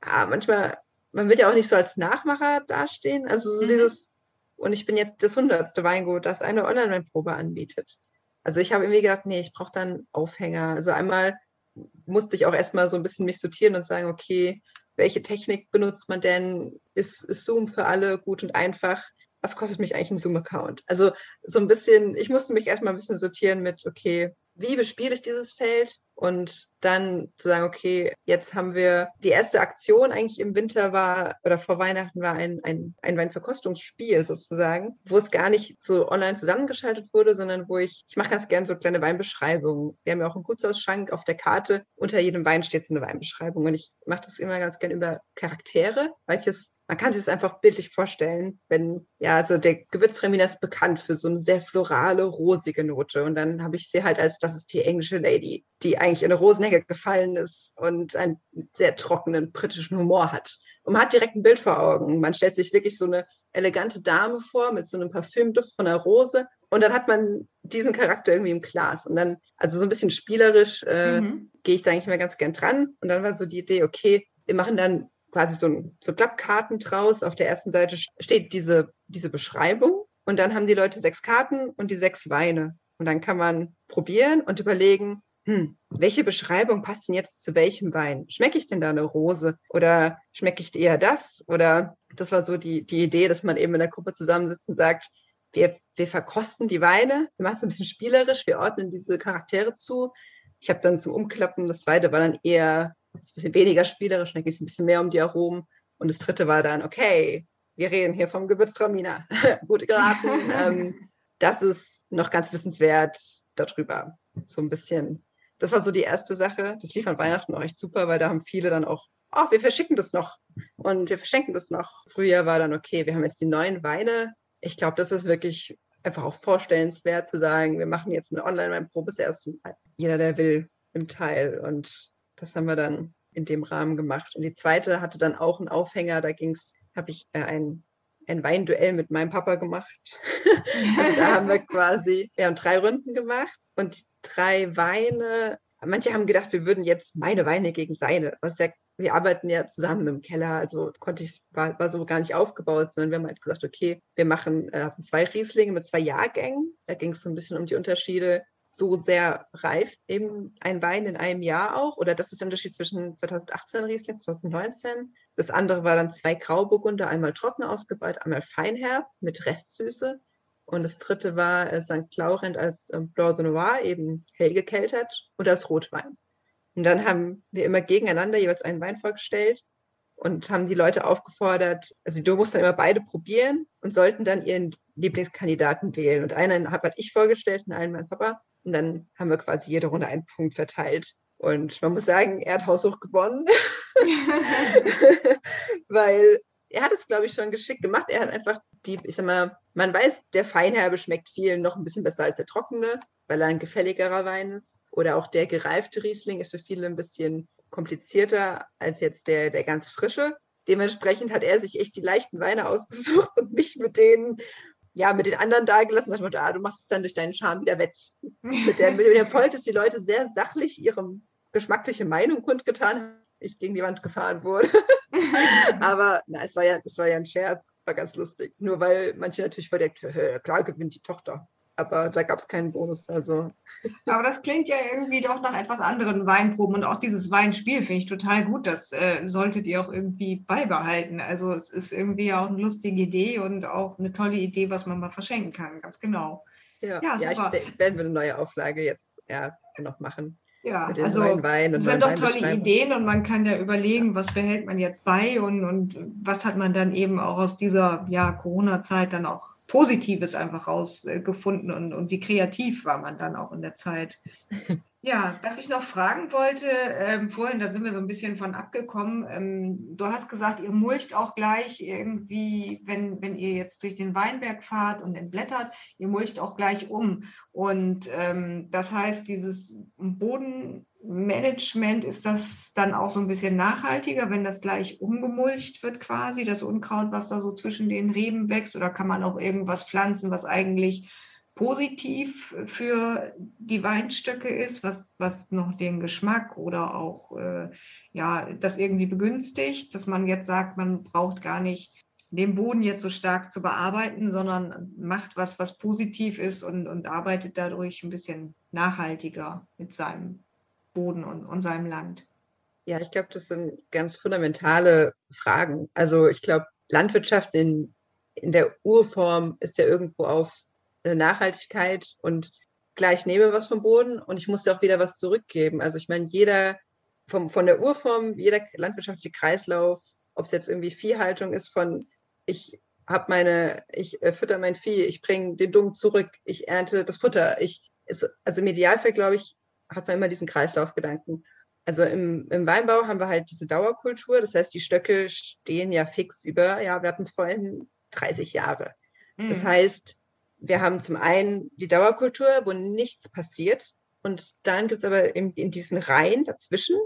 ah, manchmal, man wird ja auch nicht so als Nachmacher dastehen. Also so mhm. dieses, und ich bin jetzt das hundertste Weingut, das eine Online-Weinprobe anbietet. Also ich habe irgendwie gedacht, nee, ich brauche dann Aufhänger. Also einmal musste ich auch erstmal so ein bisschen mich sortieren und sagen, okay, welche Technik benutzt man denn? Ist, ist Zoom für alle gut und einfach? Was kostet mich eigentlich ein Zoom-Account? Also so ein bisschen, ich musste mich erstmal ein bisschen sortieren mit, okay, wie bespiele ich dieses Feld? Und dann zu sagen, okay, jetzt haben wir die erste Aktion eigentlich im Winter war oder vor Weihnachten war ein, ein, ein Weinverkostungsspiel sozusagen, wo es gar nicht so online zusammengeschaltet wurde, sondern wo ich, ich mache ganz gerne so kleine Weinbeschreibungen. Wir haben ja auch einen Gutsausschrank auf der Karte. Unter jedem Wein steht so eine Weinbeschreibung. Und ich mache das immer ganz gerne über Charaktere, weil ich es man kann sich das einfach bildlich vorstellen, wenn, ja, also der Gewürztraminer ist bekannt für so eine sehr florale, rosige Note. Und dann habe ich sie halt als, das ist die englische Lady, die eigentlich in eine Rosenhecke gefallen ist und einen sehr trockenen britischen Humor hat. Und man hat direkt ein Bild vor Augen. Man stellt sich wirklich so eine elegante Dame vor mit so einem Parfümduft von einer Rose. Und dann hat man diesen Charakter irgendwie im Glas. Und dann, also so ein bisschen spielerisch, äh, mhm. gehe ich da eigentlich mal ganz gern dran. Und dann war so die Idee, okay, wir machen dann quasi so, so Klappkarten draus. Auf der ersten Seite steht diese, diese Beschreibung und dann haben die Leute sechs Karten und die sechs Weine. Und dann kann man probieren und überlegen, hm, welche Beschreibung passt denn jetzt zu welchem Wein? Schmecke ich denn da eine Rose oder schmecke ich eher das? Oder das war so die, die Idee, dass man eben in der Gruppe zusammensitzt und sagt, wir, wir verkosten die Weine, wir machen es ein bisschen spielerisch, wir ordnen diese Charaktere zu. Ich habe dann zum Umklappen, das zweite war dann eher ein bisschen weniger spielerisch, dann ging es ein bisschen mehr um die Aromen. Und das dritte war dann, okay, wir reden hier vom Gewürztraminer. Gut geraten. ähm, das ist noch ganz wissenswert darüber. So ein bisschen. Das war so die erste Sache. Das lief an Weihnachten auch echt super, weil da haben viele dann auch, oh, wir verschicken das noch und wir verschenken das noch. Früher war dann, okay, wir haben jetzt die neuen Weine. Ich glaube, das ist wirklich einfach auch vorstellenswert zu sagen, wir machen jetzt eine Online-Weinprobe das erste Mal. Jeder, der will, im Teil. Und das haben wir dann in dem Rahmen gemacht. Und die zweite hatte dann auch einen Aufhänger, da ging es, habe ich äh, ein, ein Weinduell mit meinem Papa gemacht. da haben wir quasi, wir haben drei Runden gemacht und drei Weine. Manche haben gedacht, wir würden jetzt meine Weine gegen seine, was ja wir arbeiten ja zusammen im Keller, also konnte ich, war, war so gar nicht aufgebaut, sondern wir haben halt gesagt, okay, wir machen äh, zwei Rieslinge mit zwei Jahrgängen. Da ging es so ein bisschen um die Unterschiede so sehr reif, eben ein Wein in einem Jahr auch. Oder das ist der Unterschied zwischen 2018 Riesling, 2019. Das andere war dann zwei Grauburgunder, einmal trocken ausgebaut, einmal feinherb mit Restsüße. Und das dritte war äh, St. Laurent als äh, Blanc de Noir, eben hell gekeltert und als Rotwein. Und dann haben wir immer gegeneinander jeweils einen Wein vorgestellt und haben die Leute aufgefordert, also du musst dann immer beide probieren und sollten dann ihren Lieblingskandidaten wählen. Und einen habe ich vorgestellt und einen mein Papa. Und dann haben wir quasi jede Runde einen Punkt verteilt. Und man muss sagen, er hat haushoch gewonnen, weil er hat es, glaube ich, schon geschickt gemacht. Er hat einfach die, ich sag mal, man weiß, der Feinherbe schmeckt vielen noch ein bisschen besser als der trockene, weil er ein gefälligerer Wein ist. Oder auch der gereifte Riesling ist für viele ein bisschen komplizierter als jetzt der, der ganz frische. Dementsprechend hat er sich echt die leichten Weine ausgesucht und mich mit denen ja, mit den anderen dagelassen. Sag ich mal, ah, du machst es dann durch deinen Charme wieder wett. Mit, dem Erfolg, dass die Leute sehr sachlich ihre geschmackliche Meinung kundgetan haben, ich gegen die Wand gefahren wurde. Aber na, es, war ja, es war ja ein Scherz, war ganz lustig. Nur weil manche natürlich verdeckt, klar gewinnt die Tochter aber da gab es keinen Bonus. Also. Aber das klingt ja irgendwie doch nach etwas anderen Weinproben und auch dieses Weinspiel finde ich total gut. Das äh, solltet ihr auch irgendwie beibehalten. Also es ist irgendwie auch eine lustige Idee und auch eine tolle Idee, was man mal verschenken kann. Ganz genau. Ja, ja, ja ich denke, werden wir eine neue Auflage jetzt ja, noch machen. Ja, also es sind doch tolle Ideen und man kann ja überlegen, was behält man jetzt bei und, und was hat man dann eben auch aus dieser ja, Corona-Zeit dann auch Positives einfach rausgefunden und, und wie kreativ war man dann auch in der Zeit. Ja, was ich noch fragen wollte, ähm, vorhin, da sind wir so ein bisschen von abgekommen. Ähm, du hast gesagt, ihr mulcht auch gleich irgendwie, wenn, wenn ihr jetzt durch den Weinberg fahrt und entblättert, ihr mulcht auch gleich um. Und ähm, das heißt, dieses Bodenmanagement, ist das dann auch so ein bisschen nachhaltiger, wenn das gleich umgemulcht wird quasi, das Unkraut, was da so zwischen den Reben wächst? Oder kann man auch irgendwas pflanzen, was eigentlich positiv für die Weinstöcke ist, was, was noch den Geschmack oder auch äh, ja, das irgendwie begünstigt, dass man jetzt sagt, man braucht gar nicht den Boden jetzt so stark zu bearbeiten, sondern macht was, was positiv ist und, und arbeitet dadurch ein bisschen nachhaltiger mit seinem Boden und, und seinem Land. Ja, ich glaube, das sind ganz fundamentale Fragen. Also ich glaube, Landwirtschaft in, in der Urform ist ja irgendwo auf Nachhaltigkeit und gleich nehme was vom Boden und ich muss ja auch wieder was zurückgeben. Also ich meine, jeder vom, von der Urform, jeder landwirtschaftliche Kreislauf, ob es jetzt irgendwie Viehhaltung ist von ich habe meine, ich äh, fütter mein Vieh, ich bringe den Dung zurück, ich ernte das Futter. Ich, ist, also im Idealfall, glaube ich, hat man immer diesen Kreislaufgedanken. Also im, im Weinbau haben wir halt diese Dauerkultur, das heißt, die Stöcke stehen ja fix über, ja, wir hatten es vorhin 30 Jahre. Mhm. Das heißt, wir haben zum einen die Dauerkultur, wo nichts passiert. Und dann gibt es aber in, in diesen Reihen dazwischen,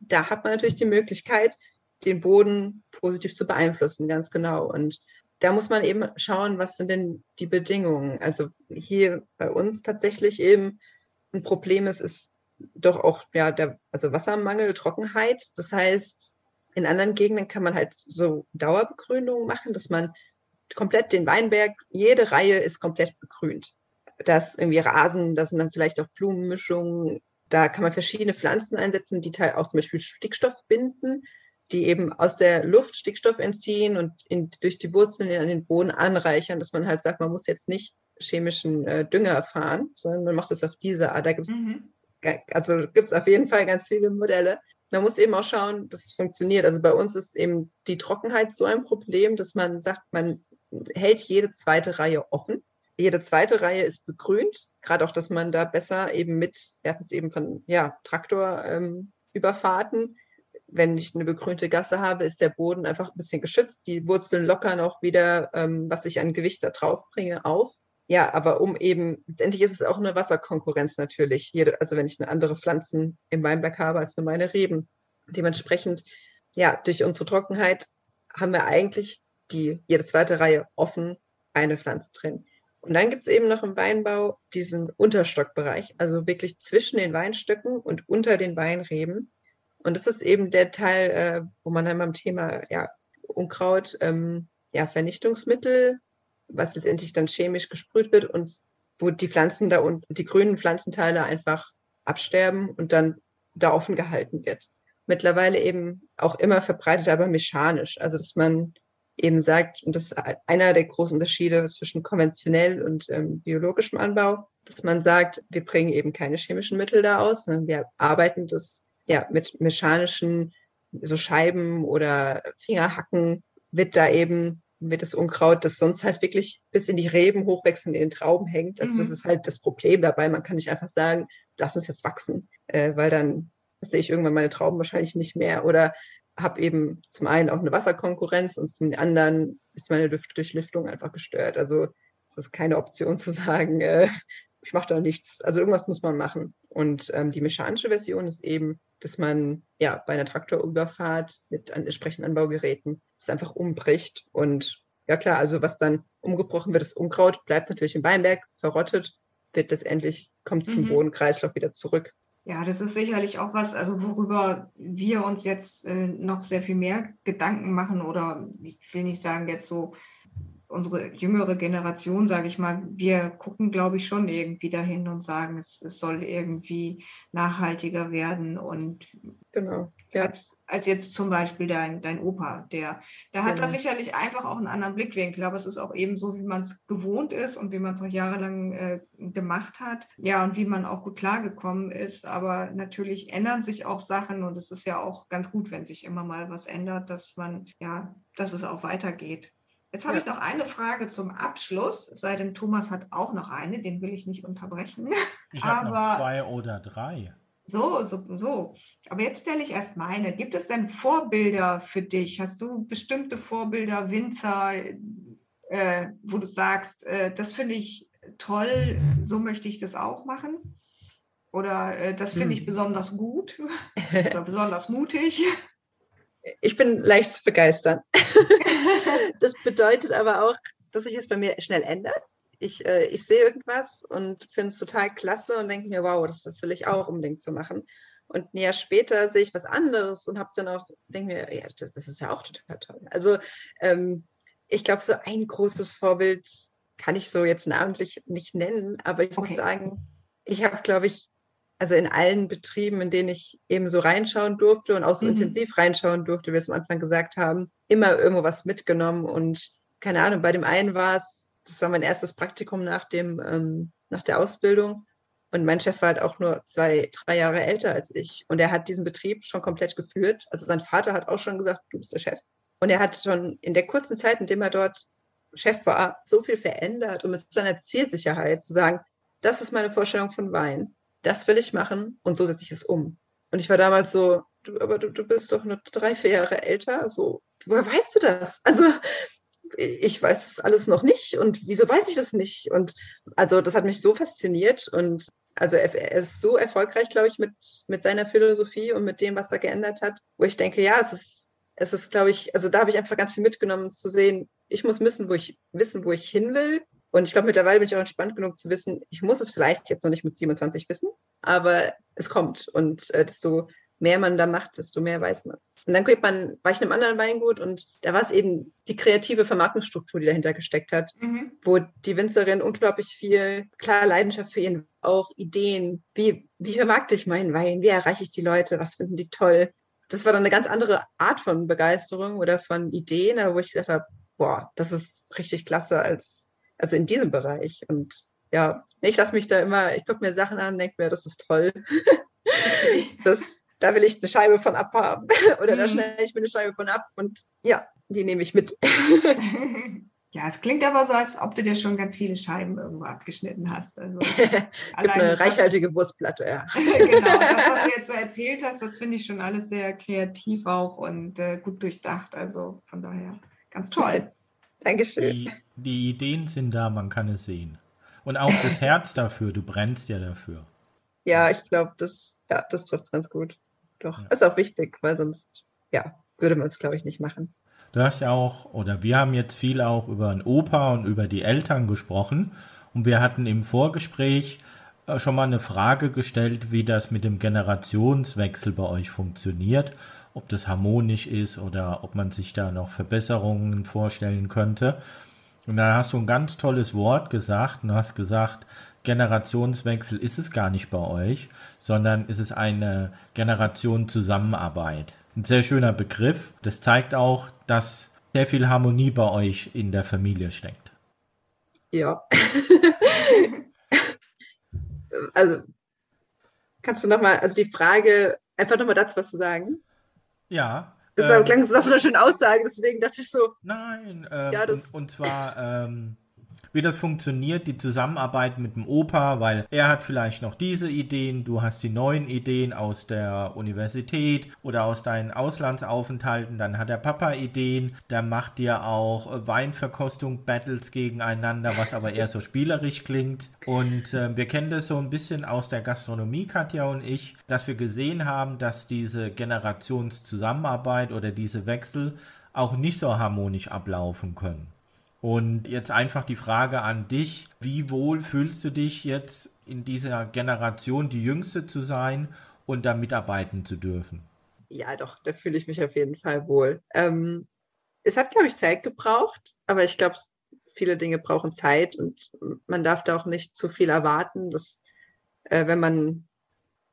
da hat man natürlich die Möglichkeit, den Boden positiv zu beeinflussen, ganz genau. Und da muss man eben schauen, was sind denn die Bedingungen. Also hier bei uns tatsächlich eben ein Problem ist, ist doch auch ja der also Wassermangel, Trockenheit. Das heißt, in anderen Gegenden kann man halt so Dauerbegrünungen machen, dass man komplett den Weinberg, jede Reihe ist komplett begrünt. Das irgendwie Rasen, das sind dann vielleicht auch Blumenmischungen, da kann man verschiedene Pflanzen einsetzen, die auch zum Beispiel Stickstoff binden, die eben aus der Luft Stickstoff entziehen und in, durch die Wurzeln in den Boden anreichern, dass man halt sagt, man muss jetzt nicht chemischen äh, Dünger fahren, sondern man macht es auf diese Art. Da gibt es mhm. also gibt's auf jeden Fall ganz viele Modelle. Man muss eben auch schauen, dass es funktioniert. Also bei uns ist eben die Trockenheit so ein Problem, dass man sagt, man hält jede zweite Reihe offen. Jede zweite Reihe ist begrünt, gerade auch, dass man da besser eben mit, wir hatten es eben von ja, Traktorüberfahrten, ähm, wenn ich eine begrünte Gasse habe, ist der Boden einfach ein bisschen geschützt. Die Wurzeln lockern auch wieder, ähm, was ich an Gewicht da drauf bringe, auf. Ja, aber um eben, letztendlich ist es auch eine Wasserkonkurrenz natürlich. Jede, also wenn ich eine andere Pflanzen im Weinberg habe als nur meine Reben. Dementsprechend, ja, durch unsere Trockenheit haben wir eigentlich die jede zweite Reihe offen eine Pflanze drin. Und dann gibt es eben noch im Weinbau diesen Unterstockbereich, also wirklich zwischen den Weinstöcken und unter den Weinreben. Und das ist eben der Teil, äh, wo man dann beim Thema ja, Unkraut, ähm, ja, Vernichtungsmittel, was letztendlich dann chemisch gesprüht wird und wo die Pflanzen da und die grünen Pflanzenteile einfach absterben und dann da offen gehalten wird. Mittlerweile eben auch immer verbreitet, aber mechanisch. Also dass man eben sagt, und das ist einer der großen Unterschiede zwischen konventionell und ähm, biologischem Anbau, dass man sagt, wir bringen eben keine chemischen Mittel da aus, sondern wir arbeiten das ja mit mechanischen so Scheiben oder Fingerhacken wird da eben wird das Unkraut, das sonst halt wirklich bis in die Reben hochwachsen, in den Trauben hängt. Also mhm. das ist halt das Problem dabei. Man kann nicht einfach sagen, lass es jetzt wachsen, äh, weil dann sehe ich irgendwann meine Trauben wahrscheinlich nicht mehr. Oder habe eben zum einen auch eine Wasserkonkurrenz und zum anderen ist meine Durchlüftung einfach gestört. Also es ist keine Option zu sagen, äh, ich mache da nichts. Also irgendwas muss man machen. Und ähm, die mechanische Version ist eben, dass man ja bei einer Traktorüberfahrt mit entsprechenden Anbaugeräten es einfach umbricht. Und ja klar, also was dann umgebrochen wird, das Unkraut bleibt natürlich im Weinberg, verrottet, wird letztendlich, kommt zum mhm. Bodenkreislauf wieder zurück. Ja, das ist sicherlich auch was, also worüber wir uns jetzt äh, noch sehr viel mehr Gedanken machen oder ich will nicht sagen jetzt so unsere jüngere Generation, sage ich mal, wir gucken, glaube ich, schon irgendwie dahin und sagen, es, es soll irgendwie nachhaltiger werden. Und genau, ja. als, als jetzt zum Beispiel dein, dein Opa, der, der hat genau. da sicherlich einfach auch einen anderen Blickwinkel, aber es ist auch eben so, wie man es gewohnt ist und wie man es auch jahrelang äh, gemacht hat. Ja, und wie man auch gut klargekommen ist. Aber natürlich ändern sich auch Sachen und es ist ja auch ganz gut, wenn sich immer mal was ändert, dass man, ja, dass es auch weitergeht. Jetzt habe ja. ich noch eine Frage zum Abschluss, es sei denn, Thomas hat auch noch eine, den will ich nicht unterbrechen. Ich habe noch zwei oder drei. So, so, so. Aber jetzt stelle ich erst meine. Gibt es denn Vorbilder für dich? Hast du bestimmte Vorbilder, Winzer, äh, wo du sagst, äh, das finde ich toll, so möchte ich das auch machen? Oder äh, das finde ich hm. besonders gut oder besonders mutig? Ich bin leicht zu begeistern. das bedeutet aber auch, dass sich es bei mir schnell ändert. Ich, äh, ich sehe irgendwas und finde es total klasse und denke mir, wow, das, das will ich auch unbedingt so machen. Und ein Jahr später sehe ich was anderes und habe dann auch, denke mir, ja, das, das, ist ja auch total toll. Also ähm, ich glaube, so ein großes Vorbild kann ich so jetzt namentlich nicht nennen, aber ich okay. muss sagen, ich habe, glaube ich, also in allen Betrieben, in denen ich eben so reinschauen durfte und auch so mhm. intensiv reinschauen durfte, wie wir es am Anfang gesagt haben, immer irgendwo was mitgenommen. Und keine Ahnung, bei dem einen war es, das war mein erstes Praktikum nach, dem, ähm, nach der Ausbildung. Und mein Chef war halt auch nur zwei, drei Jahre älter als ich. Und er hat diesen Betrieb schon komplett geführt. Also sein Vater hat auch schon gesagt, du bist der Chef. Und er hat schon in der kurzen Zeit, in dem er dort Chef war, so viel verändert und mit seiner Zielsicherheit zu sagen, das ist meine Vorstellung von Wein das will ich machen und so setze ich es um. Und ich war damals so, du, aber du, du bist doch nur drei, vier Jahre älter. So, woher weißt du das? Also ich weiß das alles noch nicht und wieso weiß ich das nicht? Und also das hat mich so fasziniert und also er, ist so erfolgreich, glaube ich, mit, mit seiner Philosophie und mit dem, was er geändert hat, wo ich denke, ja, es ist, es ist, glaube ich, also da habe ich einfach ganz viel mitgenommen zu sehen, ich muss wissen, wo ich wissen, wo ich hin will und ich glaube, mittlerweile bin ich auch entspannt genug zu wissen, ich muss es vielleicht jetzt noch nicht mit 27 wissen, aber es kommt. Und äh, desto mehr man da macht, desto mehr weiß man es. Und dann man, war ich in einem anderen Weingut und da war es eben die kreative Vermarktungsstruktur, die dahinter gesteckt hat, mhm. wo die Winzerin unglaublich viel, klar, Leidenschaft für ihren auch Ideen, wie, wie vermarkte ich meinen Wein, wie erreiche ich die Leute, was finden die toll. Das war dann eine ganz andere Art von Begeisterung oder von Ideen, wo ich gedacht habe, boah, das ist richtig klasse als, also in diesem Bereich. Und ja, ich lasse mich da immer, ich gucke mir Sachen an, denke mir, das ist toll. das, da will ich eine Scheibe von abhaben. Oder da mhm. schneide ich mir eine Scheibe von ab und ja, die nehme ich mit. Ja, es klingt aber so, als ob du dir schon ganz viele Scheiben irgendwo abgeschnitten hast. Also eine reichhaltige Wurstplatte, ja. genau, das, was du jetzt so erzählt hast, das finde ich schon alles sehr kreativ auch und äh, gut durchdacht. Also von daher ganz toll. Dankeschön. Die, die Ideen sind da, man kann es sehen. Und auch das Herz dafür, du brennst ja dafür. Ja, ich glaube, das, ja, das trifft es ganz gut. Doch, ja. ist auch wichtig, weil sonst, ja, würde man es, glaube ich, nicht machen. Du hast ja auch, oder wir haben jetzt viel auch über den Opa und über die Eltern gesprochen. Und wir hatten im Vorgespräch äh, schon mal eine Frage gestellt, wie das mit dem Generationswechsel bei euch funktioniert, ob das harmonisch ist oder ob man sich da noch Verbesserungen vorstellen könnte. Und da hast du ein ganz tolles Wort gesagt und hast gesagt, Generationswechsel ist es gar nicht bei euch, sondern ist es eine Generation Zusammenarbeit. Ein sehr schöner Begriff. Das zeigt auch, dass sehr viel Harmonie bei euch in der Familie steckt. Ja. also kannst du nochmal, also die Frage, einfach nochmal dazu was zu sagen? Ja. Das ähm, klang so eine schöne Aussage, deswegen dachte ich so. Nein, ähm, ja, das, und, und zwar ähm, wie das funktioniert, die Zusammenarbeit mit dem Opa, weil er hat vielleicht noch diese Ideen, du hast die neuen Ideen aus der Universität oder aus deinen Auslandsaufenthalten, dann hat der Papa Ideen, der macht dir auch Weinverkostung, Battles gegeneinander, was aber eher so spielerisch klingt. Und äh, wir kennen das so ein bisschen aus der Gastronomie, Katja und ich, dass wir gesehen haben, dass diese Generationszusammenarbeit oder diese Wechsel auch nicht so harmonisch ablaufen können. Und jetzt einfach die Frage an dich, wie wohl fühlst du dich jetzt in dieser Generation, die jüngste zu sein und da mitarbeiten zu dürfen? Ja, doch, da fühle ich mich auf jeden Fall wohl. Ähm, es hat, glaube ich, Zeit gebraucht, aber ich glaube, viele Dinge brauchen Zeit und man darf da auch nicht zu viel erwarten, dass äh, wenn man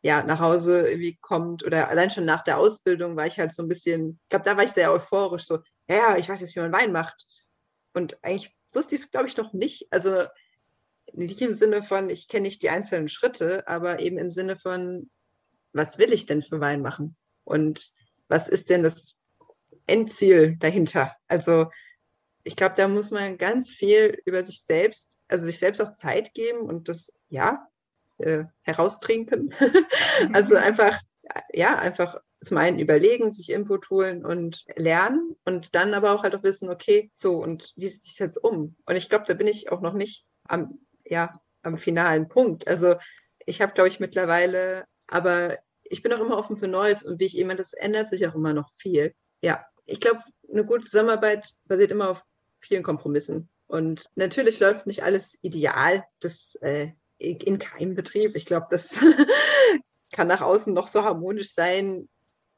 ja nach Hause irgendwie kommt oder allein schon nach der Ausbildung war ich halt so ein bisschen, ich glaube, da war ich sehr euphorisch, so, ja, ich weiß jetzt, wie man Wein macht. Und eigentlich wusste ich es, glaube ich, noch nicht. Also nicht im Sinne von, ich kenne nicht die einzelnen Schritte, aber eben im Sinne von, was will ich denn für Wein machen? Und was ist denn das Endziel dahinter? Also ich glaube, da muss man ganz viel über sich selbst, also sich selbst auch Zeit geben und das, ja, äh, heraustrinken. also einfach, ja, einfach zum einen überlegen, sich Input holen und lernen und dann aber auch halt auch wissen, okay, so und wie sieht es jetzt um? Und ich glaube, da bin ich auch noch nicht am, ja, am finalen Punkt. Also ich habe, glaube ich, mittlerweile, aber ich bin auch immer offen für Neues und wie ich eben, das ändert sich auch immer noch viel. Ja, ich glaube, eine gute Zusammenarbeit basiert immer auf vielen Kompromissen. Und natürlich läuft nicht alles ideal. Das äh, in keinem Betrieb. Ich glaube, das kann nach außen noch so harmonisch sein,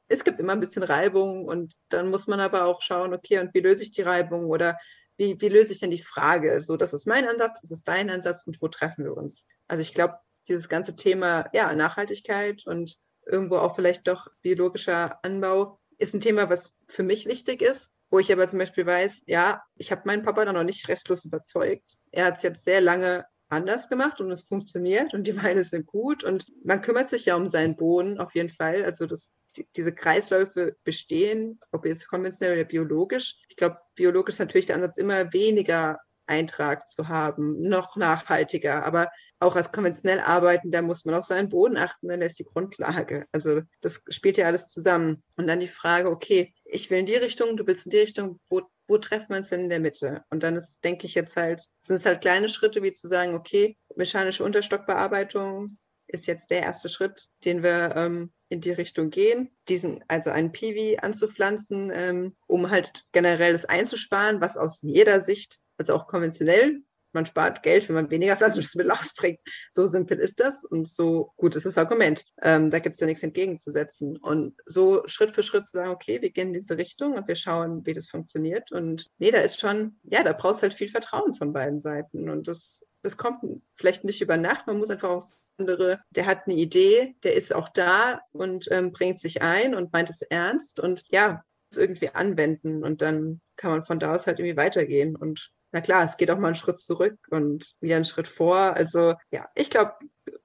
es gibt immer ein bisschen Reibung und dann muss man aber auch schauen, okay, und wie löse ich die Reibung oder wie, wie löse ich denn die Frage? So, das ist mein Ansatz, das ist dein Ansatz und wo treffen wir uns? Also ich glaube, dieses ganze Thema ja, Nachhaltigkeit und irgendwo auch vielleicht doch biologischer Anbau ist ein Thema, was für mich wichtig ist, wo ich aber zum Beispiel weiß, ja, ich habe meinen Papa da noch nicht restlos überzeugt. Er hat es jetzt sehr lange anders gemacht und es funktioniert und die Weine sind gut und man kümmert sich ja um seinen Boden auf jeden Fall. Also das diese Kreisläufe bestehen, ob jetzt konventionell oder biologisch. Ich glaube, biologisch ist natürlich der Ansatz, immer weniger Eintrag zu haben, noch nachhaltiger. Aber auch als konventionell arbeiten, da muss man auf seinen Boden achten, denn der ist die Grundlage. Also das spielt ja alles zusammen. Und dann die Frage, okay, ich will in die Richtung, du willst in die Richtung, wo, wo treffen wir uns denn in der Mitte? Und dann ist, denke ich jetzt halt, sind es halt kleine Schritte, wie zu sagen, okay, mechanische Unterstockbearbeitung ist jetzt der erste Schritt, den wir ähm, in die Richtung gehen, diesen, also einen Piwi anzupflanzen, ähm, um halt generell das einzusparen, was aus jeder Sicht, also auch konventionell, man spart Geld, wenn man weniger Pflanzenschutzmittel ausbringt. So simpel ist das und so gut ist das Argument. Ähm, da gibt es ja nichts entgegenzusetzen. Und so Schritt für Schritt zu sagen, okay, wir gehen in diese Richtung und wir schauen, wie das funktioniert. Und nee, da ist schon, ja, da brauchst halt viel Vertrauen von beiden Seiten. Und das, das kommt vielleicht nicht über Nacht. Man muss einfach auch andere, der hat eine Idee, der ist auch da und ähm, bringt sich ein und meint es ernst und ja, irgendwie anwenden und dann kann man von da aus halt irgendwie weitergehen und na klar, es geht auch mal einen Schritt zurück und wieder einen Schritt vor. Also ja, ich glaube,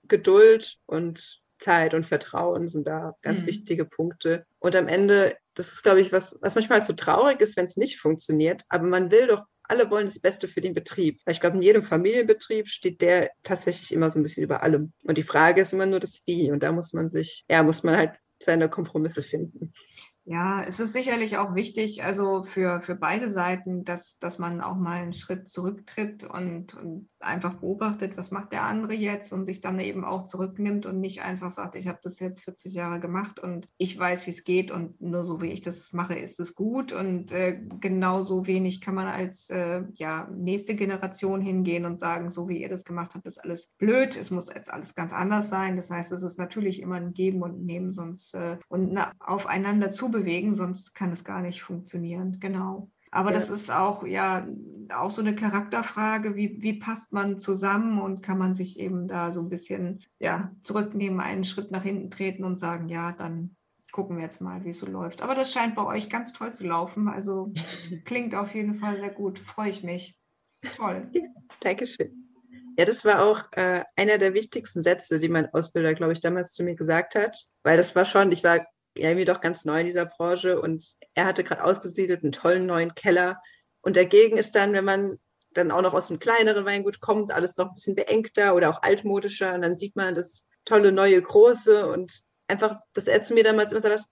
Geduld und Zeit und Vertrauen sind da ganz mhm. wichtige Punkte. Und am Ende, das ist, glaube ich, was, was manchmal so traurig ist, wenn es nicht funktioniert. Aber man will doch, alle wollen das Beste für den Betrieb. Ich glaube, in jedem Familienbetrieb steht der tatsächlich immer so ein bisschen über allem. Und die Frage ist immer nur das Wie. Und da muss man sich, ja, muss man halt seine Kompromisse finden. Ja, es ist sicherlich auch wichtig, also für, für beide Seiten, dass, dass man auch mal einen Schritt zurücktritt und, und einfach beobachtet, was macht der andere jetzt und sich dann eben auch zurücknimmt und nicht einfach sagt, ich habe das jetzt 40 Jahre gemacht und ich weiß, wie es geht und nur so wie ich das mache, ist es gut und äh, genauso wenig kann man als äh, ja, nächste Generation hingehen und sagen, so wie ihr das gemacht habt, ist alles blöd, es muss jetzt alles ganz anders sein. Das heißt, es ist natürlich immer ein Geben und Nehmen sonst äh, und na, aufeinander zubewegen, sonst kann es gar nicht funktionieren. Genau. Aber ja. das ist auch ja auch so eine Charakterfrage, wie, wie passt man zusammen und kann man sich eben da so ein bisschen ja, zurücknehmen, einen Schritt nach hinten treten und sagen, ja, dann gucken wir jetzt mal, wie es so läuft. Aber das scheint bei euch ganz toll zu laufen. Also klingt auf jeden Fall sehr gut. Freue ich mich. Toll. Ja, Dankeschön. Ja, das war auch äh, einer der wichtigsten Sätze, die mein Ausbilder, glaube ich, damals zu mir gesagt hat, weil das war schon, ich war irgendwie doch ganz neu in dieser Branche und er hatte gerade ausgesiedelt einen tollen neuen Keller. Und dagegen ist dann, wenn man dann auch noch aus einem kleineren Weingut kommt, alles noch ein bisschen beengter oder auch altmodischer und dann sieht man das tolle neue große und einfach, dass er zu mir damals immer sagt,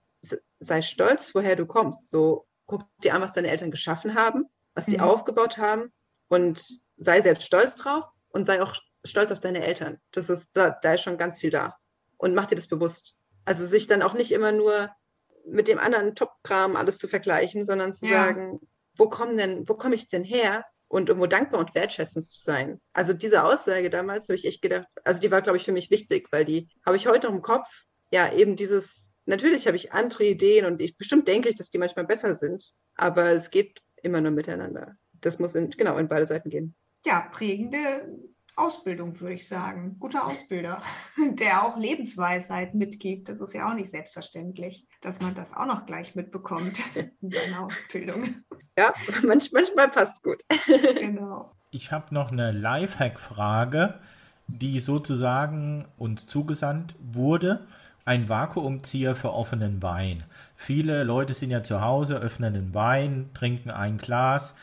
sei stolz, woher du kommst. So guck dir an, was deine Eltern geschaffen haben, was sie mhm. aufgebaut haben und sei selbst stolz drauf und sei auch stolz auf deine Eltern. Das ist, da, da ist schon ganz viel da. Und mach dir das bewusst. Also sich dann auch nicht immer nur mit dem anderen Top-Kram alles zu vergleichen, sondern zu ja. sagen, wo komme denn, wo komme ich denn her? Und irgendwo dankbar und wertschätzend zu sein. Also diese Aussage damals habe ich echt gedacht, also die war, glaube ich, für mich wichtig, weil die habe ich heute noch im Kopf. Ja, eben dieses, natürlich habe ich andere Ideen und ich bestimmt denke ich, dass die manchmal besser sind, aber es geht immer nur miteinander. Das muss in, genau in beide Seiten gehen. Ja, prägende Ausbildung, würde ich sagen. Guter Ausbilder, der auch Lebensweisheit mitgibt. Das ist ja auch nicht selbstverständlich, dass man das auch noch gleich mitbekommt in seiner Ausbildung. Ja, manch, manchmal passt es gut. Genau. Ich habe noch eine Lifehack-Frage, die sozusagen uns zugesandt wurde. Ein Vakuumzieher für offenen Wein. Viele Leute sind ja zu Hause, öffnen den Wein, trinken ein Glas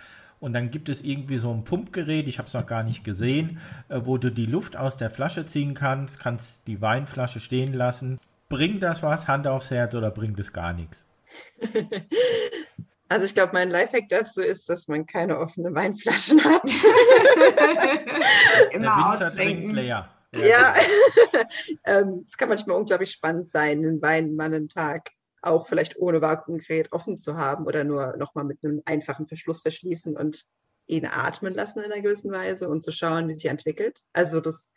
und dann gibt es irgendwie so ein Pumpgerät, ich habe es noch gar nicht gesehen, äh, wo du die Luft aus der Flasche ziehen kannst, kannst die Weinflasche stehen lassen. Bringt das was, Hand aufs Herz oder bringt es gar nichts? Also ich glaube, mein Lifehack dazu ist, dass man keine offenen Weinflaschen hat. Immer austrinken. leer. Ja, ja. Ähm, es kann manchmal unglaublich spannend sein, einen Wein mal einen Tag auch vielleicht ohne Vakuumgerät offen zu haben oder nur nochmal mit einem einfachen Verschluss verschließen und ihn atmen lassen in einer gewissen Weise und zu schauen, wie sich entwickelt. Also das,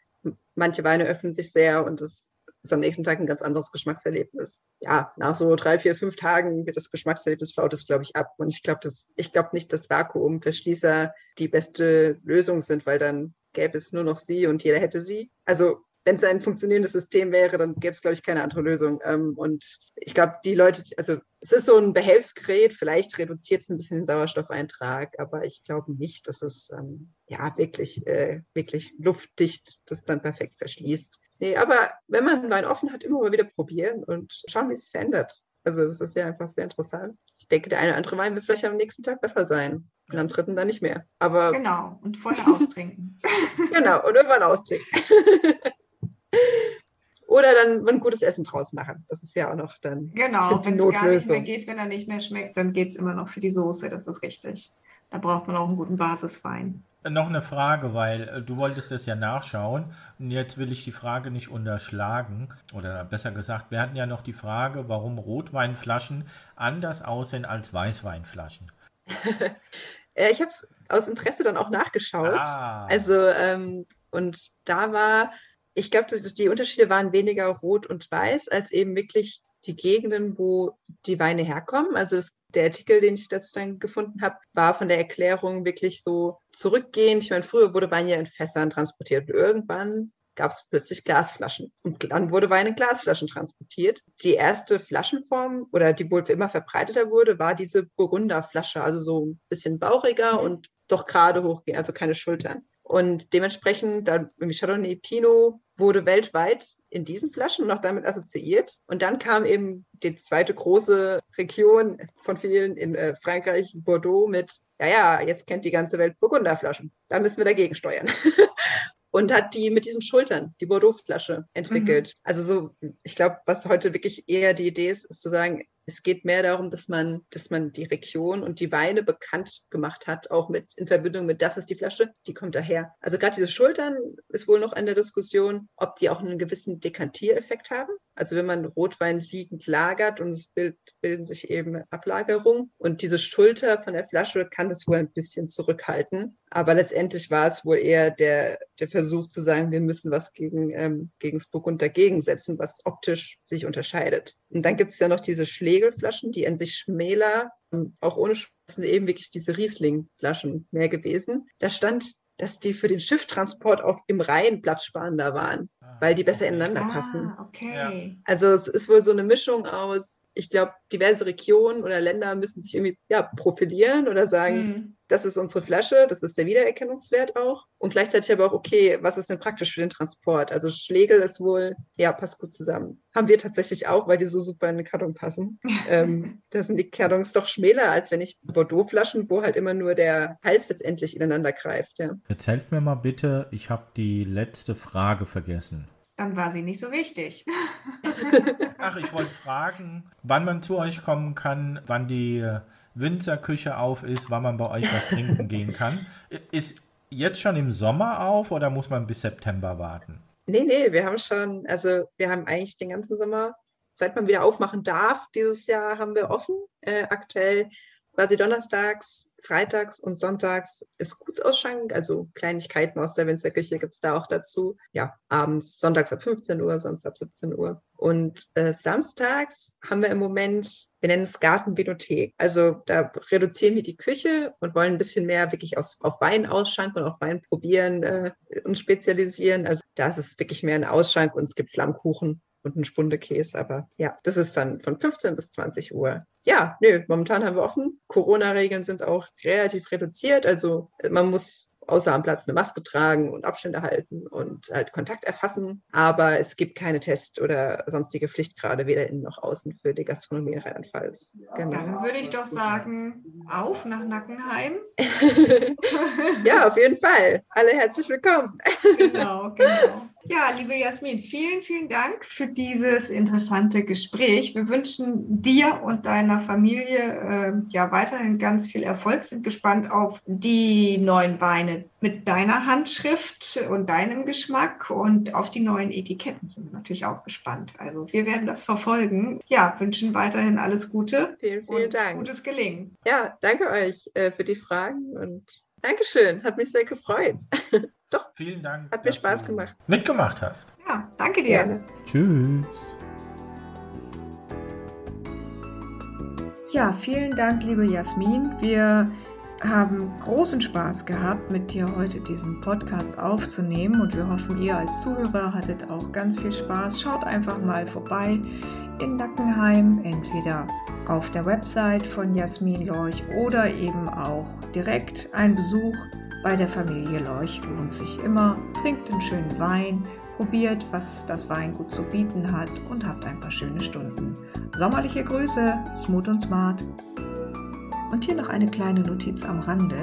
manche Weine öffnen sich sehr und das ist am nächsten Tag ein ganz anderes Geschmackserlebnis. Ja, nach so drei, vier, fünf Tagen wird das Geschmackserlebnis flaut es, glaube ich, ab. Und ich glaube, ich glaube nicht, dass Vakuumverschließer die beste Lösung sind, weil dann gäbe es nur noch sie und jeder hätte sie. Also wenn es ein funktionierendes System wäre, dann gäbe es, glaube ich, keine andere Lösung. Ähm, und ich glaube, die Leute, also es ist so ein Behelfsgerät, vielleicht reduziert es ein bisschen den Sauerstoffeintrag, aber ich glaube nicht, dass es ähm, ja wirklich, äh, wirklich luftdicht das dann perfekt verschließt. Nee, aber wenn man Wein offen hat, immer mal wieder probieren und schauen, wie es sich verändert. Also das ist ja einfach sehr interessant. Ich denke, der eine oder andere Wein wird vielleicht am nächsten Tag besser sein. Und am dritten dann nicht mehr. Aber genau, und vorher austrinken. genau, und irgendwann austrinken. Oder dann ein gutes Essen draus machen. Das ist ja auch noch dann. Genau, wenn es gar nicht mehr geht, wenn er nicht mehr schmeckt, dann geht es immer noch für die Soße. Das ist richtig. Da braucht man auch einen guten Basiswein. Noch eine Frage, weil äh, du wolltest das ja nachschauen und jetzt will ich die Frage nicht unterschlagen. Oder besser gesagt, wir hatten ja noch die Frage, warum Rotweinflaschen anders aussehen als Weißweinflaschen. ich habe es aus Interesse dann auch nachgeschaut. Ah. Also, ähm, und da war, ich glaube, die Unterschiede waren weniger rot und weiß, als eben wirklich die Gegenden, wo die Weine herkommen. Also es, der Artikel, den ich dazu dann gefunden habe, war von der Erklärung wirklich so zurückgehend. Ich meine, früher wurde Wein ja in Fässern transportiert und irgendwann gab es plötzlich Glasflaschen. Und dann wurde Wein in Glasflaschen transportiert. Die erste Flaschenform oder die wohl immer verbreiteter wurde, war diese Burgunderflasche, also so ein bisschen bauchiger mhm. und doch gerade hochgehen, also keine Schultern. Und dementsprechend, dann Chardonnay Pinot wurde weltweit in diesen Flaschen noch damit assoziiert. Und dann kam eben die zweite große Region von vielen in äh, Frankreich, Bordeaux, mit, ja, ja, jetzt kennt die ganze Welt Burgunderflaschen. Da müssen wir dagegen steuern. und hat die mit diesen Schultern, die Bordeaux-Flasche, entwickelt. Mhm. Also so, ich glaube, was heute wirklich eher die Idee ist, ist zu sagen, es geht mehr darum, dass man, dass man die Region und die Weine bekannt gemacht hat, auch mit in Verbindung mit das ist die Flasche, die kommt daher. Also gerade diese Schultern ist wohl noch in der Diskussion, ob die auch einen gewissen Dekantiereffekt haben. Also wenn man Rotwein liegend lagert und es bild, bilden sich eben Ablagerungen und diese Schulter von der Flasche kann das wohl ein bisschen zurückhalten. Aber letztendlich war es wohl eher der, der Versuch zu sagen, wir müssen was gegen, ähm, gegen das Burgund dagegen setzen, was optisch sich unterscheidet. Und dann gibt es ja noch diese Schlegelflaschen, die an sich schmäler, auch ohne sind eben wirklich diese Riesling-Flaschen mehr gewesen. Da stand, dass die für den Schifftransport auf im Rhein platzsparender waren, weil die besser okay. ineinander ah, passen. Okay. Also es ist wohl so eine Mischung aus, ich glaube, diverse Regionen oder Länder müssen sich irgendwie ja, profilieren oder sagen, mhm das ist unsere Flasche, das ist der Wiedererkennungswert auch. Und gleichzeitig aber auch, okay, was ist denn praktisch für den Transport? Also Schlegel ist wohl, ja, passt gut zusammen. Haben wir tatsächlich auch, weil die so super in den Karton passen. ähm, da sind die Kartons doch schmäler, als wenn ich Bordeaux-Flaschen, wo halt immer nur der Hals letztendlich ineinander greift. Ja. Jetzt helft mir mal bitte, ich habe die letzte Frage vergessen. Dann war sie nicht so wichtig. Ach, ich wollte fragen, wann man zu euch kommen kann, wann die Winterküche auf ist, wann man bei euch was trinken gehen kann. Ist jetzt schon im Sommer auf oder muss man bis September warten? Nee, nee, wir haben schon, also wir haben eigentlich den ganzen Sommer, seit man wieder aufmachen darf, dieses Jahr haben wir offen. Äh, aktuell quasi donnerstags, freitags und sonntags ist Gutsausschank, also Kleinigkeiten aus der Winzerküche gibt es da auch dazu. Ja, abends, sonntags ab 15 Uhr, sonst ab 17 Uhr. Und äh, samstags haben wir im Moment, wir nennen es Gartenvinothek. Also da reduzieren wir die Küche und wollen ein bisschen mehr wirklich aus, auf Wein ausschanken und auf Wein probieren äh, und spezialisieren. Also da ist es wirklich mehr ein Ausschank und es gibt Flammkuchen und einen Spundekäse. Aber ja, das ist dann von 15 bis 20 Uhr. Ja, nö, momentan haben wir offen. Corona-Regeln sind auch relativ reduziert. Also man muss außer am Platz eine Maske tragen und Abstände halten und halt Kontakt erfassen. Aber es gibt keine Test- oder sonstige Pflichtgrade, weder innen noch außen für die Gastronomie in Rheinland-Pfalz. Genau. Dann würde ich doch sagen, auf nach Nackenheim. ja, auf jeden Fall. Alle herzlich willkommen. genau, genau. Ja, liebe Jasmin, vielen, vielen Dank für dieses interessante Gespräch. Wir wünschen dir und deiner Familie äh, ja weiterhin ganz viel Erfolg, sind gespannt auf die neuen Weine mit deiner Handschrift und deinem Geschmack und auf die neuen Etiketten sind wir natürlich auch gespannt. Also wir werden das verfolgen. Ja, wünschen weiterhin alles Gute. Vielen, vielen Dank. Gutes Gelingen. Ja, danke euch äh, für die Fragen und Dankeschön, hat mich sehr gefreut. Doch. Vielen Dank. Hat mir Spaß gemacht. Mitgemacht hast. Ja, danke dir. Gerne. Tschüss. Ja, vielen Dank, liebe Jasmin. Wir haben großen Spaß gehabt, mit dir heute diesen Podcast aufzunehmen und wir hoffen, ihr als Zuhörer hattet auch ganz viel Spaß. Schaut einfach mal vorbei in Nackenheim, entweder auf der Website von Jasmin Lorch oder eben auch direkt ein Besuch bei der Familie Lorch lohnt sich immer. Trinkt einen schönen Wein, probiert, was das Weingut zu bieten hat und habt ein paar schöne Stunden. Sommerliche Grüße, Smooth und Smart. Und hier noch eine kleine Notiz am Rande.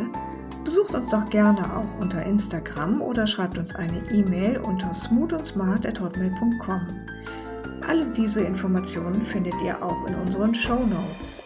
Besucht uns doch gerne auch unter Instagram oder schreibt uns eine E-Mail unter smoothandsmart.hotmail.com. Alle diese Informationen findet ihr auch in unseren Show Notes.